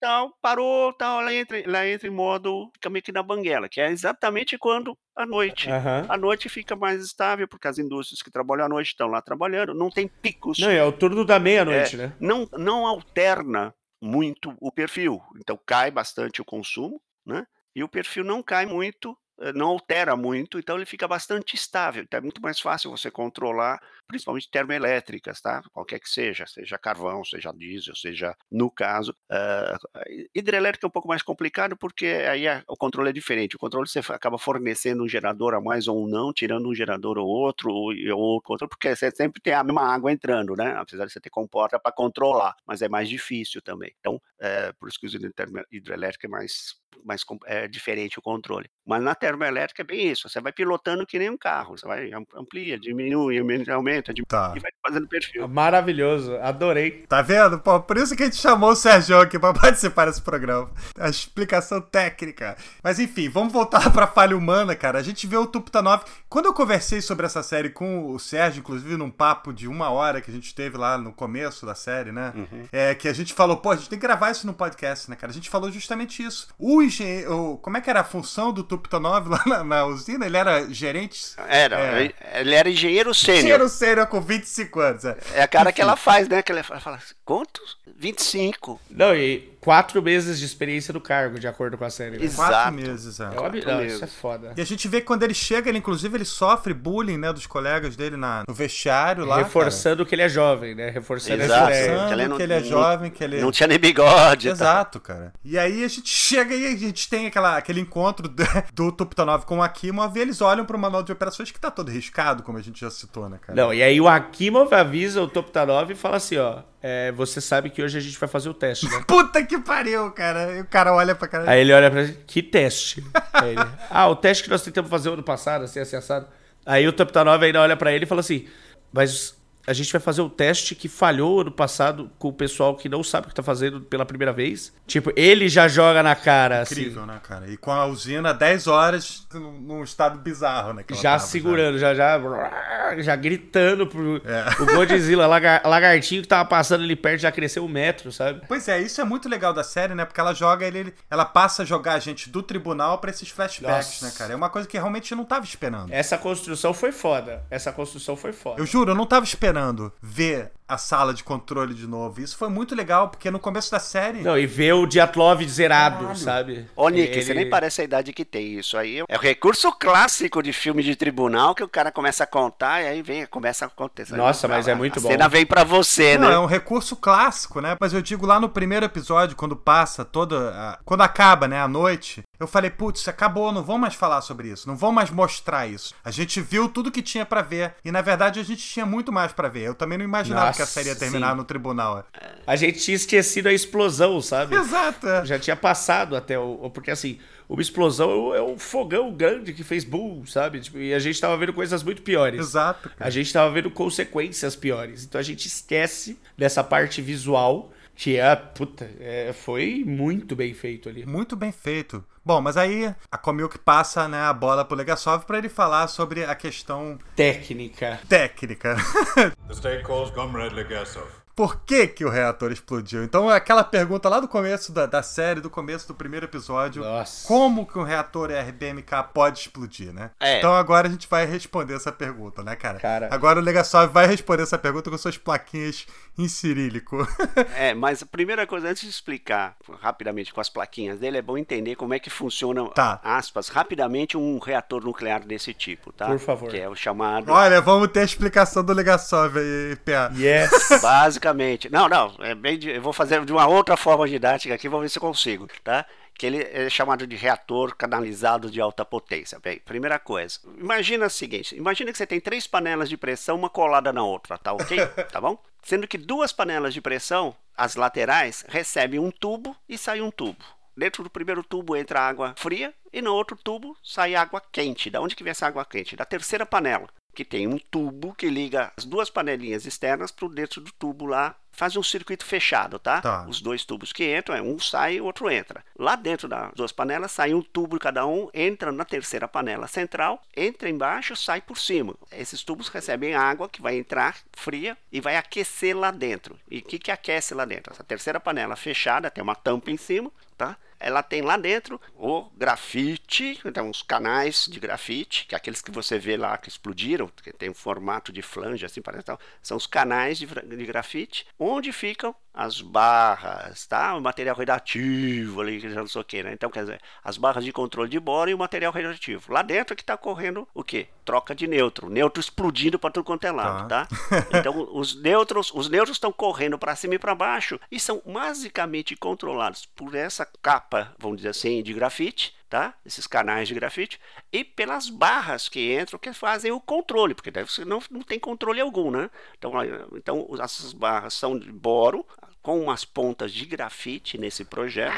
Speaker 2: tal, parou, tal, ela entra, ela entra em modo, fica meio que na banguela, que é exatamente quando à noite. Uhum. A noite fica mais estável, porque as indústrias que trabalham à noite estão lá trabalhando, não tem picos.
Speaker 3: Não, é o turno da meia-noite,
Speaker 2: é,
Speaker 3: né?
Speaker 2: Não, não alterna muito o perfil, então cai bastante o consumo, né? E o perfil não cai muito, eh, não altera muito, então ele fica bastante estável. Então é muito mais fácil você controlar, principalmente termoelétricas, tá? Qualquer que seja, seja carvão, seja diesel, seja, no caso, uh, hidrelétrica é um pouco mais complicado porque aí a, o controle é diferente. O controle você acaba fornecendo um gerador a mais ou não, tirando um gerador ou outro, ou, ou outro, porque você sempre tem a mesma água entrando, né? Apesar de você ter comporta para controlar, mas é mais difícil também. Então, é, por isso que a hidrelétrica é mais mais é diferente o controle. Mas na termoelétrica é bem isso, você vai pilotando que nem um carro, você vai amplia, diminui, aumenta, diminui, tá. e vai fazendo perfil.
Speaker 3: Maravilhoso, adorei.
Speaker 1: Tá vendo? Pô, por isso que a gente chamou o Sérgio aqui para [LAUGHS] participar desse programa. A explicação técnica. Mas enfim, vamos voltar [LAUGHS] pra falha humana, cara. A gente vê o Tuptanov. Quando eu conversei sobre essa série com o Sérgio, inclusive num papo de uma hora que a gente teve lá no começo da série, né? Uhum. É que a gente falou, pô, a gente tem que gravar isso no podcast, né, cara? A gente falou justamente isso. O engenheiro. Como é que era a função do Tuptanov lá na, na usina? Ele era gerente?
Speaker 2: Era, é. ele era engenheiro sênior.
Speaker 1: Engenheiro sênior com 25 anos.
Speaker 2: É, é a cara Enfim. que ela faz, né? Que ela fala, quantos? 25.
Speaker 3: Não, e quatro meses de experiência do cargo, de acordo com a série. Né?
Speaker 1: Exato. Quatro meses, é.
Speaker 3: é óbvio, não, isso é foda.
Speaker 1: E a gente vê que quando ele chega, ele inclusive ele sofre bullying, né, dos colegas dele na, no vestiário lá.
Speaker 3: Reforçando
Speaker 1: cara.
Speaker 3: que ele é jovem, né? Reforçando
Speaker 1: Exato. essa ideia. Que ele, não, que ele é jovem, que ele...
Speaker 2: Não tinha nem bigode.
Speaker 1: Exato, tá. cara. E aí a gente chega e a gente tem aquela, aquele encontro do, [LAUGHS] do Tuptanov com o Akimov e eles olham pro manual de operações que tá todo riscado, como a gente já citou, né, cara?
Speaker 3: Não, e aí o Akimov avisa o Tuptanov e fala assim, ó, é, você sabe que hoje a gente vai fazer o teste, né? [LAUGHS]
Speaker 1: Puta que pariu, cara. E o cara olha pra cara.
Speaker 3: Aí ele olha pra gente, que teste? ele, ah, o teste que nós tentamos fazer ano passado, assim, assim, assado. Aí o Tuptanov ainda olha pra ele e fala assim, mas a gente vai fazer o teste que falhou ano passado com o pessoal que não sabe o que tá fazendo pela primeira vez. Tipo, ele já joga na cara,
Speaker 1: assim. Incrível, assim. né, cara? E com a usina 10 horas num estado bizarro, né?
Speaker 3: Já tava, segurando, já. já, já, já gritando pro é. o Godzilla, lagar, lagartinho que tava passando ali perto já cresceu um metro, sabe?
Speaker 1: Pois é, isso é muito legal da série, né? Porque ela joga ele, ela passa a jogar a gente do tribunal para esses flashbacks, Nossa. né, cara? É uma coisa que realmente eu não tava esperando.
Speaker 3: Essa construção foi foda. Essa construção foi foda.
Speaker 1: Eu juro, eu não tava esperando ver a sala de controle de novo. Isso foi muito legal, porque no começo da série.
Speaker 3: Não, e ver o Diatlov zerado, Caralho. sabe?
Speaker 2: Ô, Nick, Ele... você nem parece a idade que tem. Isso aí é o recurso clássico de filme de tribunal que o cara começa a contar e aí vem, começa a acontecer.
Speaker 3: Nossa, mas é muito
Speaker 2: a
Speaker 3: bom.
Speaker 2: A cena vem para você,
Speaker 1: Não,
Speaker 2: né?
Speaker 1: É um recurso clássico, né? Mas eu digo lá no primeiro episódio, quando passa toda. A... Quando acaba, né, a noite, eu falei, putz, acabou, não vão mais falar sobre isso, não vão mais mostrar isso. A gente viu tudo que tinha para ver e na verdade a gente tinha muito mais para ver. Eu também não imaginava Nossa, que a série ia terminar sim. no tribunal.
Speaker 3: A gente tinha esquecido a explosão, sabe?
Speaker 1: Exato. É.
Speaker 3: Já tinha passado até o. Porque assim, uma explosão é um fogão grande que fez boom, sabe? Tipo, e a gente tava vendo coisas muito piores.
Speaker 1: Exato.
Speaker 3: Cara. A gente tava vendo consequências piores. Então a gente esquece dessa parte visual que é, puta, é, foi muito bem feito ali.
Speaker 1: Muito bem feito. Bom, mas aí a Komilk passa né, a bola pro Legasov para ele falar sobre a questão
Speaker 3: técnica.
Speaker 1: Técnica. [LAUGHS] The state calls Comrade Legasov por que, que o reator explodiu. Então, é aquela pergunta lá do começo da, da série, do começo do primeiro episódio:
Speaker 3: Nossa.
Speaker 1: como que um reator RBMK pode explodir, né?
Speaker 2: É.
Speaker 1: Então, agora a gente vai responder essa pergunta, né, cara?
Speaker 3: cara.
Speaker 1: Agora o Legasov vai responder essa pergunta com suas plaquinhas em cirílico. [LAUGHS]
Speaker 2: é, mas a primeira coisa, antes de explicar rapidamente com as plaquinhas dele, é bom entender como é que funciona,
Speaker 1: tá.
Speaker 2: aspas, rapidamente um reator nuclear desse tipo, tá?
Speaker 3: Por favor.
Speaker 2: Que é o chamado.
Speaker 1: Olha, vamos ter a explicação do Legasov aí, PA.
Speaker 3: Yes. [LAUGHS]
Speaker 2: Básico basicamente. Não, não, é bem eu vou fazer de uma outra forma didática aqui, vou ver se eu consigo, tá? Que ele é chamado de reator canalizado de alta potência. Bem, primeira coisa, imagina o seguinte: imagina que você tem três panelas de pressão, uma colada na outra, tá ok? [LAUGHS] tá bom? Sendo que duas panelas de pressão, as laterais, recebem um tubo e sai um tubo. Dentro do primeiro tubo entra água fria e no outro tubo sai água quente. Da onde que vem essa água quente? Da terceira panela que tem um tubo que liga as duas panelinhas externas para dentro do tubo lá, faz um circuito fechado, tá?
Speaker 1: tá?
Speaker 2: Os dois tubos que entram, é um sai e o outro entra. Lá dentro das duas panelas sai um tubo cada um, entra na terceira panela central, entra embaixo, sai por cima. Esses tubos recebem água que vai entrar fria e vai aquecer lá dentro. E o que, que aquece lá dentro? Essa terceira panela fechada tem uma tampa em cima, tá? Ela tem lá dentro o grafite, então os canais de grafite, que é aqueles que você vê lá que explodiram, que tem um formato de flange assim, parece tal, são os canais de, de grafite, onde ficam as barras, tá? O material radioativo ali, já não sei o que, né? Então, quer dizer, as barras de controle de boro e o material radioativo. Lá dentro é que está correndo o quê? Troca de neutro. Neutro explodindo para tudo quanto é lado, tá? tá? [LAUGHS] Então, os nêutrons, os nêutrons estão correndo para cima e para baixo e são basicamente controlados por essa capa, vamos dizer assim, de grafite, tá? Esses canais de grafite, e pelas barras que entram que fazem o controle, porque você não, não tem controle algum, né? Então, então essas barras são de boro, com umas pontas de grafite nesse projeto.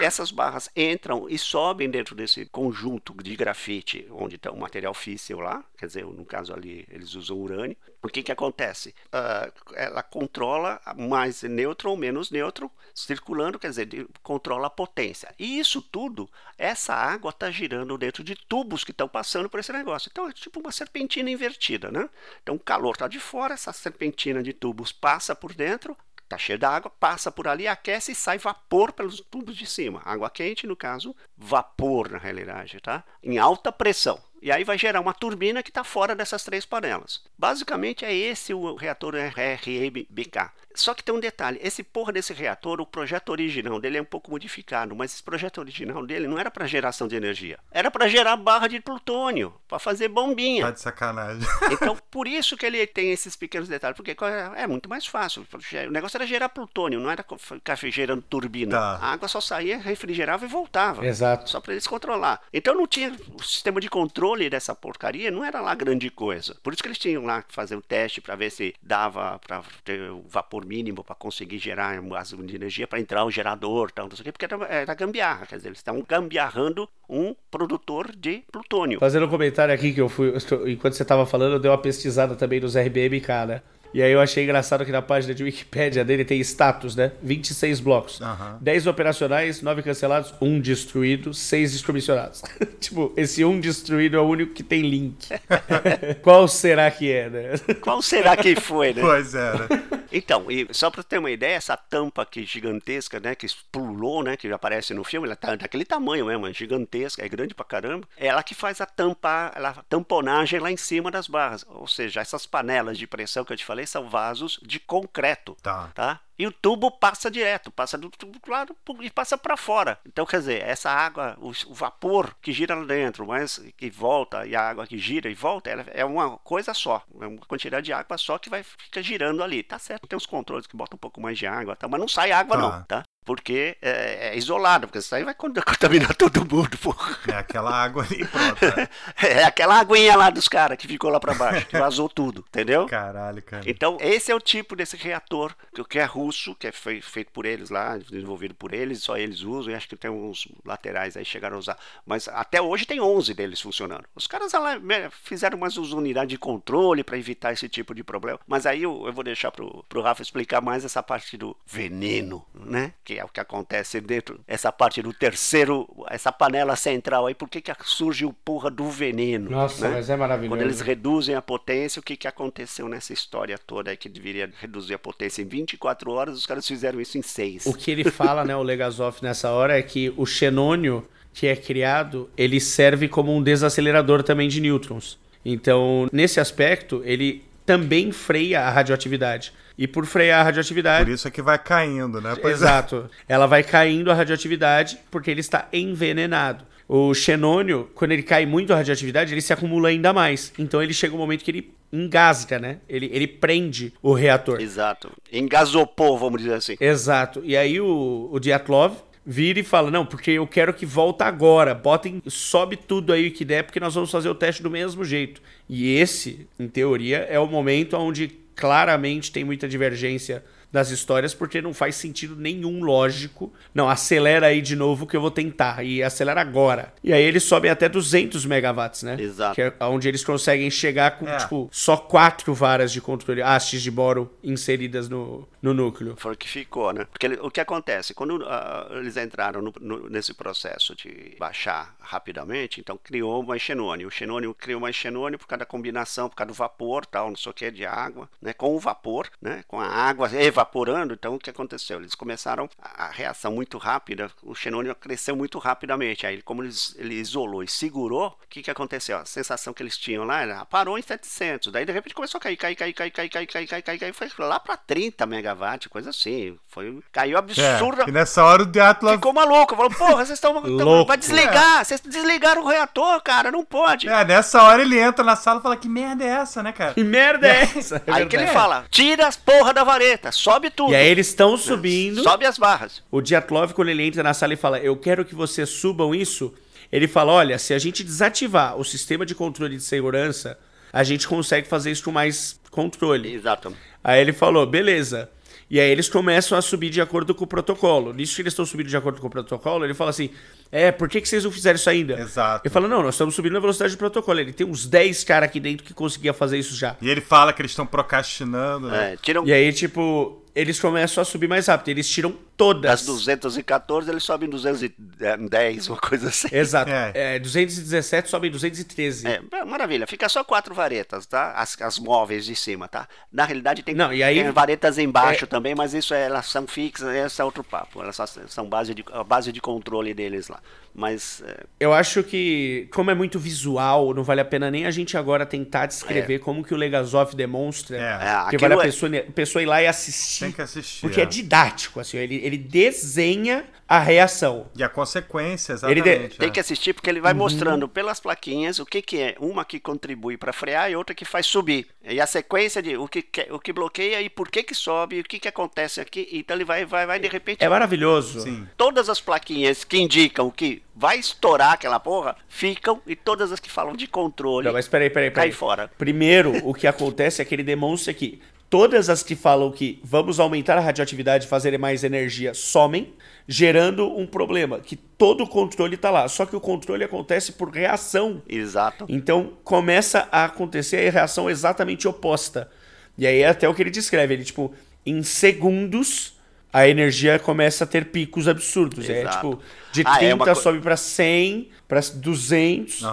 Speaker 2: Essas barras entram e sobem dentro desse conjunto de grafite, onde está o material físsil lá, quer dizer, no caso ali eles usam urânio. O que, que acontece? Uh, ela controla mais nêutron ou menos nêutron circulando, quer dizer, controla a potência. E isso tudo, essa água está girando dentro de tubos que estão passando por esse negócio. Então é tipo uma serpentina invertida, né? Então o calor está de fora, essa serpentina de tubos passa por dentro, Está cheio d'água, passa por ali, aquece e sai vapor pelos tubos de cima. Água quente, no caso, vapor na realidade, tá? Em alta pressão. E aí vai gerar uma turbina que está fora dessas três panelas. Basicamente é esse o reator RRBK. Só que tem um detalhe: esse porra desse reator, o projeto original dele é um pouco modificado, mas esse projeto original dele não era para geração de energia, era para gerar barra de plutônio, para fazer bombinha.
Speaker 1: Tá de sacanagem. [LAUGHS]
Speaker 2: Então, [LAUGHS] por isso que ele tem esses pequenos detalhes, porque é muito mais fácil. O negócio era gerar plutônio, não era ficar gerando turbina. Tá. A água só saía, refrigerava e voltava.
Speaker 3: Exato.
Speaker 2: Só para eles controlar. Então não tinha o sistema de controle dessa porcaria, não era lá grande coisa. Por isso que eles tinham lá que fazer o teste para ver se dava para ter o vapor mínimo para conseguir gerar um máximo de energia para entrar o gerador, tal, não sei o quê, porque era, era gambiarra, quer dizer, eles estavam gambiarrando um produtor de plutônio.
Speaker 3: Fazendo um comentário aqui que eu fui, enquanto você estava falando, eu dei uma pesquisada também nos RBMK, né? E aí eu achei engraçado que na página de Wikipedia dele tem status, né? 26 blocos. Uhum. 10 operacionais, 9 cancelados, 1 destruído, 6 descomissionados. [LAUGHS] tipo, esse 1 destruído é o único que tem link. [LAUGHS] Qual será que é, né?
Speaker 2: Qual será que foi, né?
Speaker 1: Pois é, né?
Speaker 2: Então, e só pra ter uma ideia, essa tampa aqui gigantesca, né, que pulou, né, que aparece no filme, ela tá daquele tamanho mesmo, é gigantesca, é grande pra caramba. É ela que faz a tampa, a tamponagem lá em cima das barras. Ou seja, essas panelas de pressão que eu te falei são vasos de concreto,
Speaker 1: tá?
Speaker 2: tá? E o tubo passa direto, passa do tubo lado e passa para fora. Então, quer dizer, essa água, o, o, vapor que gira lá dentro, mas que volta, e a água que gira e volta, ela é uma coisa só, é uma quantidade de água só que vai ficar girando ali. Tá certo, tem os controles que botam um pouco mais de água, tá, mas não sai água tá. não, tá? Porque é, é, isolado, porque isso aí vai contaminar [LAUGHS] todo mundo, porra.
Speaker 1: É aquela água ali, pronto. [LAUGHS]
Speaker 2: é aquela aguinha lá dos caras que ficou lá para baixo, que vazou tudo, entendeu?
Speaker 1: Caralho, cara.
Speaker 2: Então, esse é o tipo desse reator, que é russo, que é feito por eles lá, desenvolvido por eles, só eles usam, e acho que tem uns laterais aí chegaram a usar. Mas até hoje tem 11 deles funcionando. Os caras lá fizeram mais umas unidades de controle para evitar esse tipo de problema. Mas aí eu, eu vou deixar pro, pro Rafa explicar mais essa parte do veneno, né? Que é o que acontece dentro, essa parte do terceiro, essa panela central aí, por que, que surge o porra do veneno?
Speaker 3: Nossa,
Speaker 2: né?
Speaker 3: mas é maravilhoso.
Speaker 2: Quando eles reduzem a potência, o que, que aconteceu nessa história toda aí que deveria reduzir a potência em 24 horas, os caras fizeram isso em 6.
Speaker 3: O que ele fala, né, o Legasov nessa hora é que o xenônio que é criado, ele serve como um desacelerador também de nêutrons. Então, nesse aspecto, ele também freia a radioatividade. E por frear a radioatividade.
Speaker 1: Por isso é que vai caindo, né?
Speaker 3: Pois é. Exato. É. Ela vai caindo a radioatividade porque ele está envenenado. O xenônio, quando ele cai muito a radioatividade, ele se acumula ainda mais. Então ele chega um momento que ele engasga, né? Ele, ele prende o reator.
Speaker 2: Exato. Engasopou, vamos dizer assim.
Speaker 3: Exato. E aí o, o Diatlov vira e fala: Não, porque eu quero que volta agora. Botem, sobe tudo aí que der, porque nós vamos fazer o teste do mesmo jeito. E esse, em teoria, é o momento onde claramente tem muita divergência das histórias porque não faz sentido nenhum lógico. Não, acelera aí de novo que eu vou tentar. E acelera agora. E aí eles sobem até 200 megawatts, né?
Speaker 2: Exato.
Speaker 3: Que é onde eles conseguem chegar com, é. tipo, só quatro varas de controle, hastes de boro inseridas no, no núcleo.
Speaker 2: Foi o que ficou, né? Porque o que acontece? Quando uh, eles entraram no, no, nesse processo de baixar rapidamente, então criou mais xenônio. O xenônio criou mais xenônio por causa da combinação, por causa do vapor, tal, não sei o que, de água, né? Com o vapor, né? Com a água evaporando, então o que aconteceu? Eles começaram a reação muito rápida, o xenônio cresceu muito rapidamente. Aí, como ele, ele isolou e segurou, o que, que aconteceu? A sensação que eles tinham lá era, parou em 700, daí de repente começou a cair, cair, cair, cair, cair, cair, cair, cair, cair, cair foi lá para 30 megawatts, coisa assim. Foi, caiu absurda.
Speaker 1: É, e nessa hora o Diatlo
Speaker 2: ficou maluco, falou, porra, vocês estão, vai desligar, é. vocês desligaram o reator, cara, não pode.
Speaker 1: É, nessa hora ele entra na sala e fala, que merda é essa, né, cara?
Speaker 3: Que merda é, é essa?
Speaker 2: Aí que ele fala, tira as porra da vareta, sobe tudo.
Speaker 3: E aí eles estão subindo.
Speaker 2: Sobe as barras.
Speaker 3: O Diatlov, quando ele entra na sala e fala, eu quero que vocês subam isso, ele fala, olha, se a gente desativar o sistema de controle de segurança, a gente consegue fazer isso com mais controle.
Speaker 2: Exato.
Speaker 3: Aí ele falou, beleza. E aí eles começam a subir de acordo com o protocolo. Nisso que eles estão subindo de acordo com o protocolo, ele fala assim: É, por que, que vocês não fizeram isso ainda?
Speaker 1: Exato.
Speaker 3: Ele fala: Não, nós estamos subindo na velocidade do protocolo. Ele tem uns 10 caras aqui dentro que conseguia fazer isso já.
Speaker 1: E ele fala que eles estão procrastinando, né?
Speaker 2: É, tiram...
Speaker 3: E aí, tipo, eles começam a subir mais rápido. Eles tiram todas.
Speaker 2: Das 214, eles sobem 210, uma coisa assim.
Speaker 3: Exato. É. É, 217 sobem 213.
Speaker 2: É, maravilha. Fica só quatro varetas, tá? As, as móveis de cima, tá? Na realidade, tem,
Speaker 3: Não, e aí,
Speaker 2: tem varetas embaixo é... também, mas isso é, elas são fixas, esse é outro papo. Elas só, são base de, a base de controle deles lá. Mas. É...
Speaker 3: Eu acho que, como é muito visual, não vale a pena nem a gente agora tentar descrever é. como que o Legasov demonstra. É. Que vale a pessoa, pessoa ir lá e assistir.
Speaker 1: Tem que assistir.
Speaker 3: Porque é, didático, assim. Ele, ele desenha a reação.
Speaker 1: E a consequência, exatamente.
Speaker 2: Ele de... Tem que assistir porque ele vai uhum. mostrando pelas plaquinhas o que, que é. Uma que contribui para frear e outra que faz subir. E a sequência de o que, o que bloqueia e por que que sobe, o que que acontece aqui. Então ele vai, vai, vai de repente...
Speaker 3: É maravilhoso.
Speaker 2: Sim. Todas as plaquinhas que indicam que vai estourar aquela porra, ficam, e todas as que falam de controle.
Speaker 3: Não, mas peraí, peraí, peraí.
Speaker 2: Cai fora.
Speaker 3: Primeiro, o que acontece é que ele demonstra que todas as que falam que vamos aumentar a radioatividade e fazer mais energia somem, gerando um problema, que todo o controle está lá, só que o controle acontece por reação.
Speaker 2: Exato.
Speaker 3: Então começa a acontecer a reação exatamente oposta. E aí é até o que ele descreve, ele tipo, em segundos a energia começa a ter picos absurdos. É, Exato. É tipo, de 30 ah, é uma... sobe para 100, para 200. Uhum.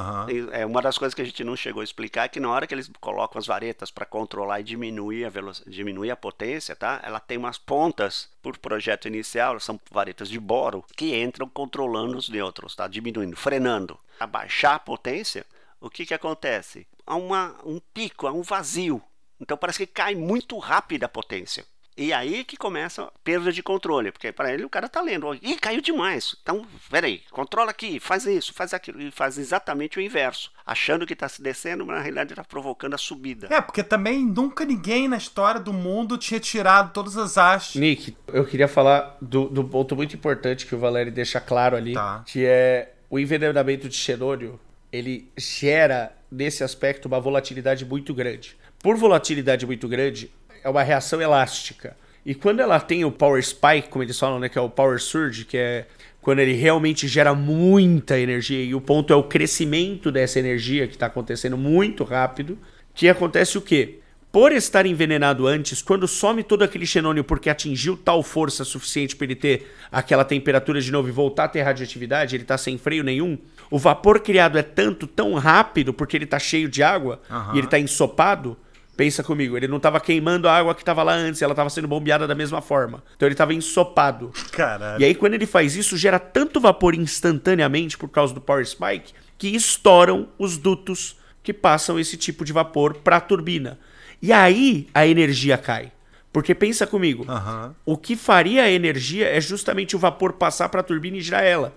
Speaker 2: É uma das coisas que a gente não chegou a explicar é que na hora que eles colocam as varetas para controlar e diminuir a velocidade, diminuir a potência, tá? Ela tem umas pontas por projeto inicial, são varetas de boro que entram controlando os nêutrons, tá? Diminuindo, frenando. A baixar a potência, o que que acontece? Há uma, um pico, há um vazio. Então parece que cai muito rápido a potência. E aí que começa a perda de controle, porque para ele o cara tá lendo, ih, caiu demais. Então, peraí, controla aqui, faz isso, faz aquilo, e faz exatamente o inverso, achando que está se descendo, mas na realidade está provocando a subida.
Speaker 1: É, porque também nunca ninguém na história do mundo tinha tirado todas as hastes.
Speaker 3: Nick, eu queria falar do, do ponto muito importante que o Valério deixa claro ali, tá. que é o envenenamento de xenônio, ele gera, nesse aspecto, uma volatilidade muito grande. Por volatilidade muito grande, é uma reação elástica. E quando ela tem o power spike, como eles falam, né, que é o power surge, que é quando ele realmente gera muita energia e o ponto é o crescimento dessa energia que está acontecendo muito rápido, que acontece o quê? Por estar envenenado antes, quando some todo aquele xenônio porque atingiu tal força suficiente para ele ter aquela temperatura de novo e voltar a ter radioatividade, ele está sem freio nenhum, o vapor criado é tanto, tão rápido, porque ele está cheio de água uhum. e ele está ensopado, Pensa comigo, ele não estava queimando a água que estava lá antes, ela estava sendo bombeada da mesma forma. Então ele estava ensopado.
Speaker 1: Caralho.
Speaker 3: E aí quando ele faz isso, gera tanto vapor instantaneamente por causa do power spike que estouram os dutos que passam esse tipo de vapor para a turbina. E aí a energia cai. Porque pensa comigo, uhum. o que faria a energia é justamente o vapor passar para a turbina e girar ela.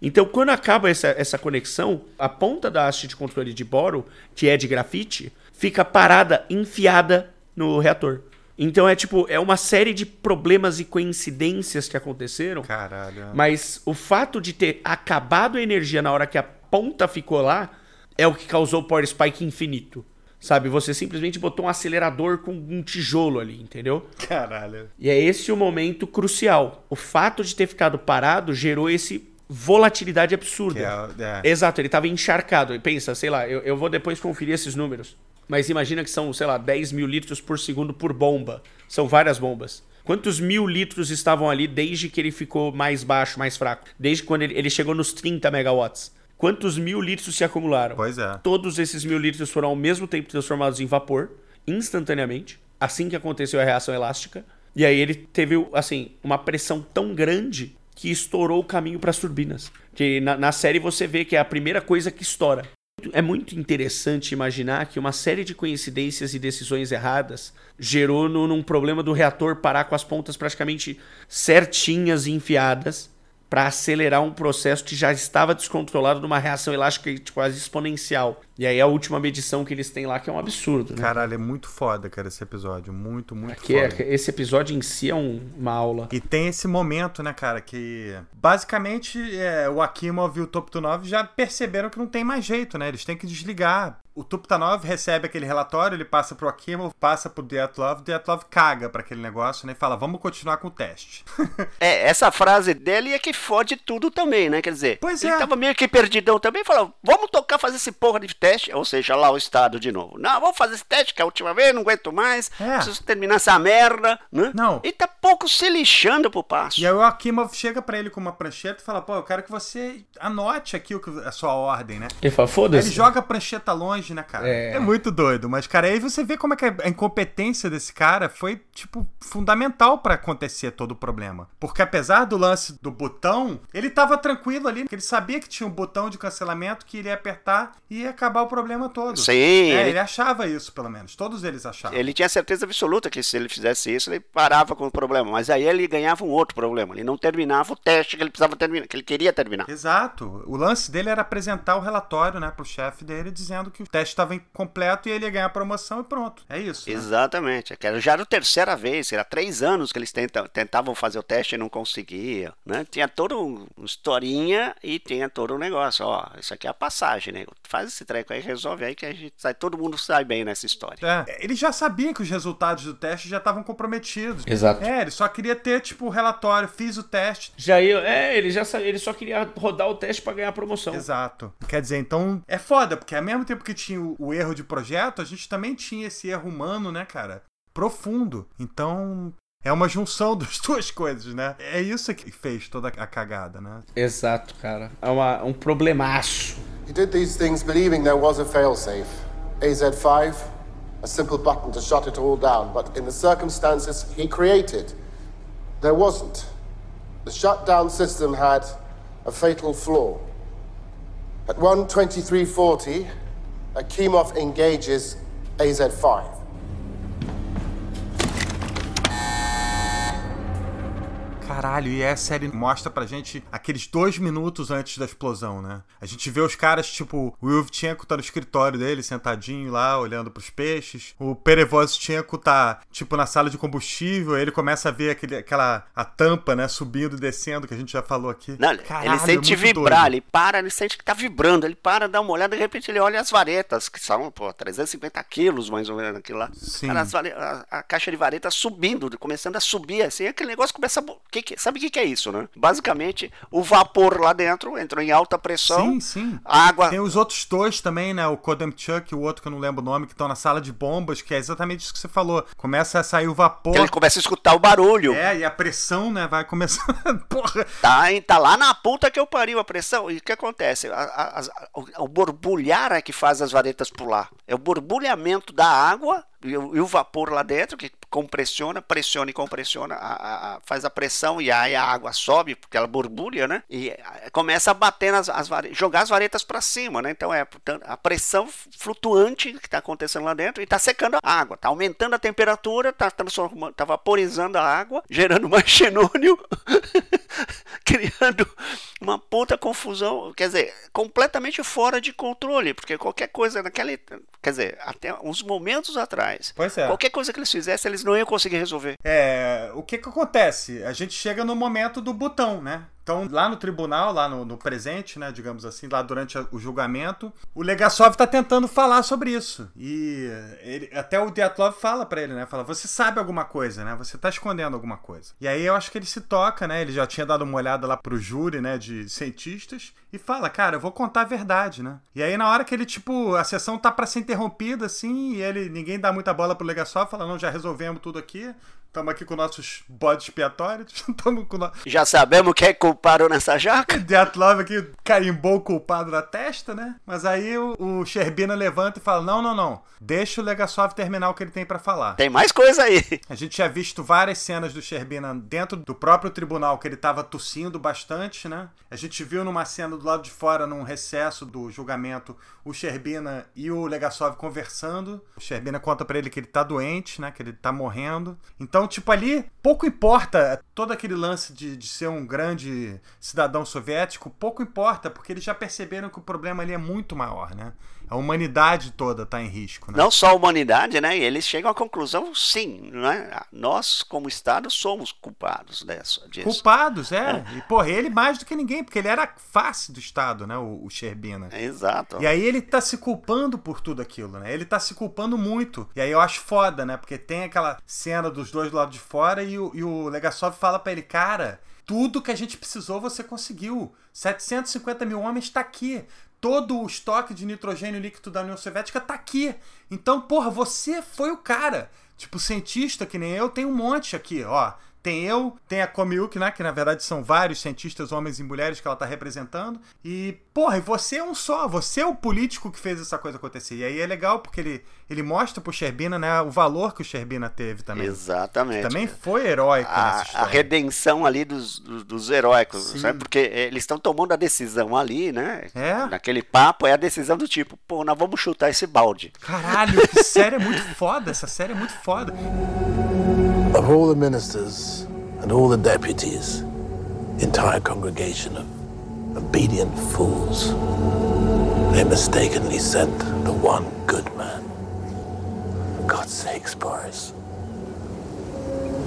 Speaker 3: Então, quando acaba essa, essa conexão, a ponta da haste de controle de boro, que é de grafite, fica parada, enfiada no reator. Então é tipo, é uma série de problemas e coincidências que aconteceram.
Speaker 1: Caralho.
Speaker 3: Mas o fato de ter acabado a energia na hora que a ponta ficou lá é o que causou o Power Spike infinito. Sabe, você simplesmente botou um acelerador com um tijolo ali, entendeu?
Speaker 1: Caralho.
Speaker 3: E é esse o momento crucial. O fato de ter ficado parado gerou esse volatilidade absurda. É, é. Exato, ele estava encharcado. E pensa, sei lá, eu, eu vou depois conferir esses números. Mas imagina que são, sei lá, 10 mil litros por segundo por bomba. São várias bombas. Quantos mil litros estavam ali desde que ele ficou mais baixo, mais fraco? Desde quando ele, ele chegou nos 30 megawatts? Quantos mil litros se acumularam?
Speaker 1: Pois é.
Speaker 3: Todos esses mil litros foram ao mesmo tempo transformados em vapor, instantaneamente, assim que aconteceu a reação elástica. E aí ele teve, assim, uma pressão tão grande que estourou o caminho para as turbinas. Que na, na série você vê que é a primeira coisa que estoura. É muito interessante imaginar que uma série de coincidências e decisões erradas gerou no, num problema do reator parar com as pontas praticamente certinhas e enfiadas para acelerar um processo que já estava descontrolado numa reação elástica tipo, quase exponencial. E aí a última medição que eles têm lá que é um absurdo. Né?
Speaker 1: Caralho, é muito foda, cara, esse episódio. Muito, muito
Speaker 3: Aqui é, foda. É, esse episódio em si é um, uma aula.
Speaker 1: E tem esse momento, né, cara, que basicamente é, o Akimov e o Top 9 já perceberam que não tem mais jeito, né? Eles têm que desligar o Tuptanov recebe aquele relatório, ele passa pro Akimov, passa pro Dyatlov, o Dyatlov caga para aquele negócio, né? E fala, vamos continuar com o teste. [LAUGHS]
Speaker 2: é, essa frase dele é que fode tudo também, né? Quer dizer,
Speaker 1: pois
Speaker 2: ele
Speaker 1: é.
Speaker 2: tava meio que perdidão também, falou, vamos tocar, fazer esse porra de teste, ou seja, lá o Estado de novo. Não, vamos fazer esse teste, que é a última vez, não aguento mais, é. preciso terminar essa merda, né?
Speaker 1: Não.
Speaker 2: E tá pouco se lixando pro passo.
Speaker 1: E aí o Akimov chega para ele com uma prancheta e fala, pô, eu quero que você anote aqui o que, a sua ordem, né?
Speaker 3: Ele fala, foda-se.
Speaker 1: Ele joga a prancheta longe né, cara? É. é. muito doido. Mas, cara, aí você vê como é que a incompetência desse cara foi, tipo, fundamental para acontecer todo o problema. Porque apesar do lance do botão, ele tava tranquilo ali, porque ele sabia que tinha um botão de cancelamento que ele ia apertar e ia acabar o problema todo.
Speaker 2: Sim.
Speaker 1: É, ele... ele achava isso, pelo menos. Todos eles achavam.
Speaker 2: Ele tinha certeza absoluta que se ele fizesse isso, ele parava com o problema. Mas aí ele ganhava um outro problema. Ele não terminava o teste que ele precisava terminar, que ele queria terminar.
Speaker 1: Exato. O lance dele era apresentar o relatório, né, pro chefe dele, dizendo que o teste estava incompleto e ele ia ganhar a promoção e pronto. É isso.
Speaker 2: Né? Exatamente. Já era a terceira vez, era três anos que eles tentavam fazer o teste e não conseguiam. Né? Tinha toda uma historinha e tinha todo um negócio. Ó, isso aqui é a passagem, né? Faz esse treco aí, resolve aí que a gente sai, todo mundo sai bem nessa história.
Speaker 1: É, ele já sabia que os resultados do teste já estavam comprometidos.
Speaker 3: Exato.
Speaker 1: É, ele só queria ter, tipo, o relatório, fiz o teste.
Speaker 3: Já ia, é, ele já ele só queria rodar o teste para ganhar a promoção.
Speaker 1: Exato. Quer dizer, então é foda, porque ao mesmo tempo que tinha o, o erro de projeto, a gente também tinha esse erro humano, né, cara? Profundo. Então, é uma junção [LAUGHS] das duas coisas, né? É isso que fez toda a cagada, né?
Speaker 3: Exato, cara. É uma, um problemaço.
Speaker 9: He did these things believing there was a failsafe. AZ5, a simple button to shut it all down, but in the circumstances he created, there wasn't. The shutdown system had a fatal flaw. At 123.40, Akimov engages AZ5.
Speaker 1: Caralho, e a série mostra pra gente aqueles dois minutos antes da explosão, né? A gente vê os caras, tipo, o Yuvchenko tá no escritório dele, sentadinho lá, olhando pros peixes. O Perevozchenko tá, tipo, na sala de combustível, ele começa a ver aquele, aquela a tampa, né, subindo e descendo, que a gente já falou aqui.
Speaker 2: Não, Caralho, ele sente é vibrar, doido. ele para, ele sente que tá vibrando, ele para, dá uma olhada, de repente ele olha as varetas, que são, pô, 350 quilos mais ou menos aquilo lá. Sim. Cara, a, a, caixa de varetas subindo, começando a subir, assim, aquele negócio começa a que que, sabe o que, que é isso, né? Basicamente, o vapor lá dentro entrou em alta pressão.
Speaker 1: Sim, sim. água. Tem os outros dois também, né? O Kodemchuk e o outro que eu não lembro o nome, que estão na sala de bombas, que é exatamente isso que você falou. Começa a sair o vapor. Que
Speaker 2: ele começa a escutar o barulho.
Speaker 1: É, e a pressão, né? Vai começando. [LAUGHS] Porra.
Speaker 2: Tá, tá lá na puta que eu pariu a pressão. E o que acontece? A, a, a, o, o borbulhar é que faz as varetas pular. É o borbulhamento da água e o, e o, vapor lá dentro que compressiona, pressiona e compressiona, a, a, faz a pressão e aí a água sobe porque ela borbulha, né? E começa a bater nas as jogar as varetas para cima, né? Então é a pressão flutuante que está acontecendo lá dentro e está secando a água, está aumentando a temperatura, está transformando, tá vaporizando a água, gerando [LAUGHS] mais xenônio, [LAUGHS] criando uma puta confusão, quer dizer, completamente fora de controle, porque qualquer coisa naquele, quer dizer, até uns momentos atrás atrás.
Speaker 1: Pois é.
Speaker 2: Qualquer coisa que eles fizessem, eles não iam conseguir resolver.
Speaker 1: É, o que que acontece? A gente chega no momento do botão, né? Então, lá no tribunal, lá no, no, presente, né, digamos assim, lá durante o julgamento, o Legasov está tentando falar sobre isso. E ele, até o Diatlov fala para ele, né, fala, você sabe alguma coisa, né, você está escondendo alguma coisa. E aí eu acho que ele se toca, né, ele já tinha dado uma olhada lá pro júri, né, de cientistas, e fala, cara, eu vou contar a verdade, né. E aí na hora que ele, tipo, a sessão tá para ser interrompida, assim, e ele, ninguém dá muita bola pro Legasov, fala, não, já resolvemos tudo aqui, Estamos aqui com nossos bodes expiatórios. [LAUGHS] com no...
Speaker 2: Já sabemos quem é culpado nessa jaca.
Speaker 1: Diatlov aqui carimbou o culpado na testa, né? Mas aí o, o Sherbina levanta e fala: Não, não, não. Deixa o Legasov terminar o que ele tem para falar.
Speaker 2: Tem mais coisa aí.
Speaker 1: A gente tinha visto várias cenas do Sherbina dentro do próprio tribunal que ele tava tossindo bastante, né? A gente viu numa cena do lado de fora, num recesso do julgamento, o Sherbina e o Legasov conversando. O Sherbina conta para ele que ele tá doente, né? Que ele tá morrendo. Então então, tipo, ali pouco importa todo aquele lance de, de ser um grande cidadão soviético, pouco importa, porque eles já perceberam que o problema ali é muito maior, né? A humanidade toda está em risco. Né?
Speaker 2: Não só a humanidade, né? E eles chegam à conclusão, sim, né? Nós, como Estado, somos culpados dessa, disso.
Speaker 1: Culpados, é. é. E, porra, ele mais do que ninguém, porque ele era face do Estado, né? O, o Sherbina.
Speaker 2: exato.
Speaker 1: E aí ele tá se culpando por tudo aquilo, né? Ele tá se culpando muito. E aí eu acho foda, né? Porque tem aquela cena dos dois do lado de fora e o, e o Legasov fala para ele, cara tudo que a gente precisou você conseguiu. 750 mil homens está aqui todo o estoque de nitrogênio líquido da União Soviética tá aqui. Então, porra, você foi o cara. Tipo, cientista que nem eu, tem um monte aqui, ó. Tem eu, tem a Komiuk, né? Que na verdade são vários cientistas, homens e mulheres, que ela tá representando. E, porra, e você é um só. Você é o político que fez essa coisa acontecer. E aí é legal porque ele, ele mostra pro Sherbina, né? O valor que o Sherbina teve também.
Speaker 2: Exatamente.
Speaker 1: Que também foi heróico
Speaker 2: a, nessa história. A redenção ali dos, dos, dos heróicos, Sim. sabe? Porque eles estão tomando a decisão ali, né?
Speaker 1: É.
Speaker 2: Naquele papo, é a decisão do tipo, pô, nós vamos chutar esse balde.
Speaker 1: Caralho, que série é muito foda. Essa série é muito foda.
Speaker 7: Of all the ministers and all the deputies, entire congregation of obedient fools, they mistakenly sent the one good man. For God's sakes, Boris.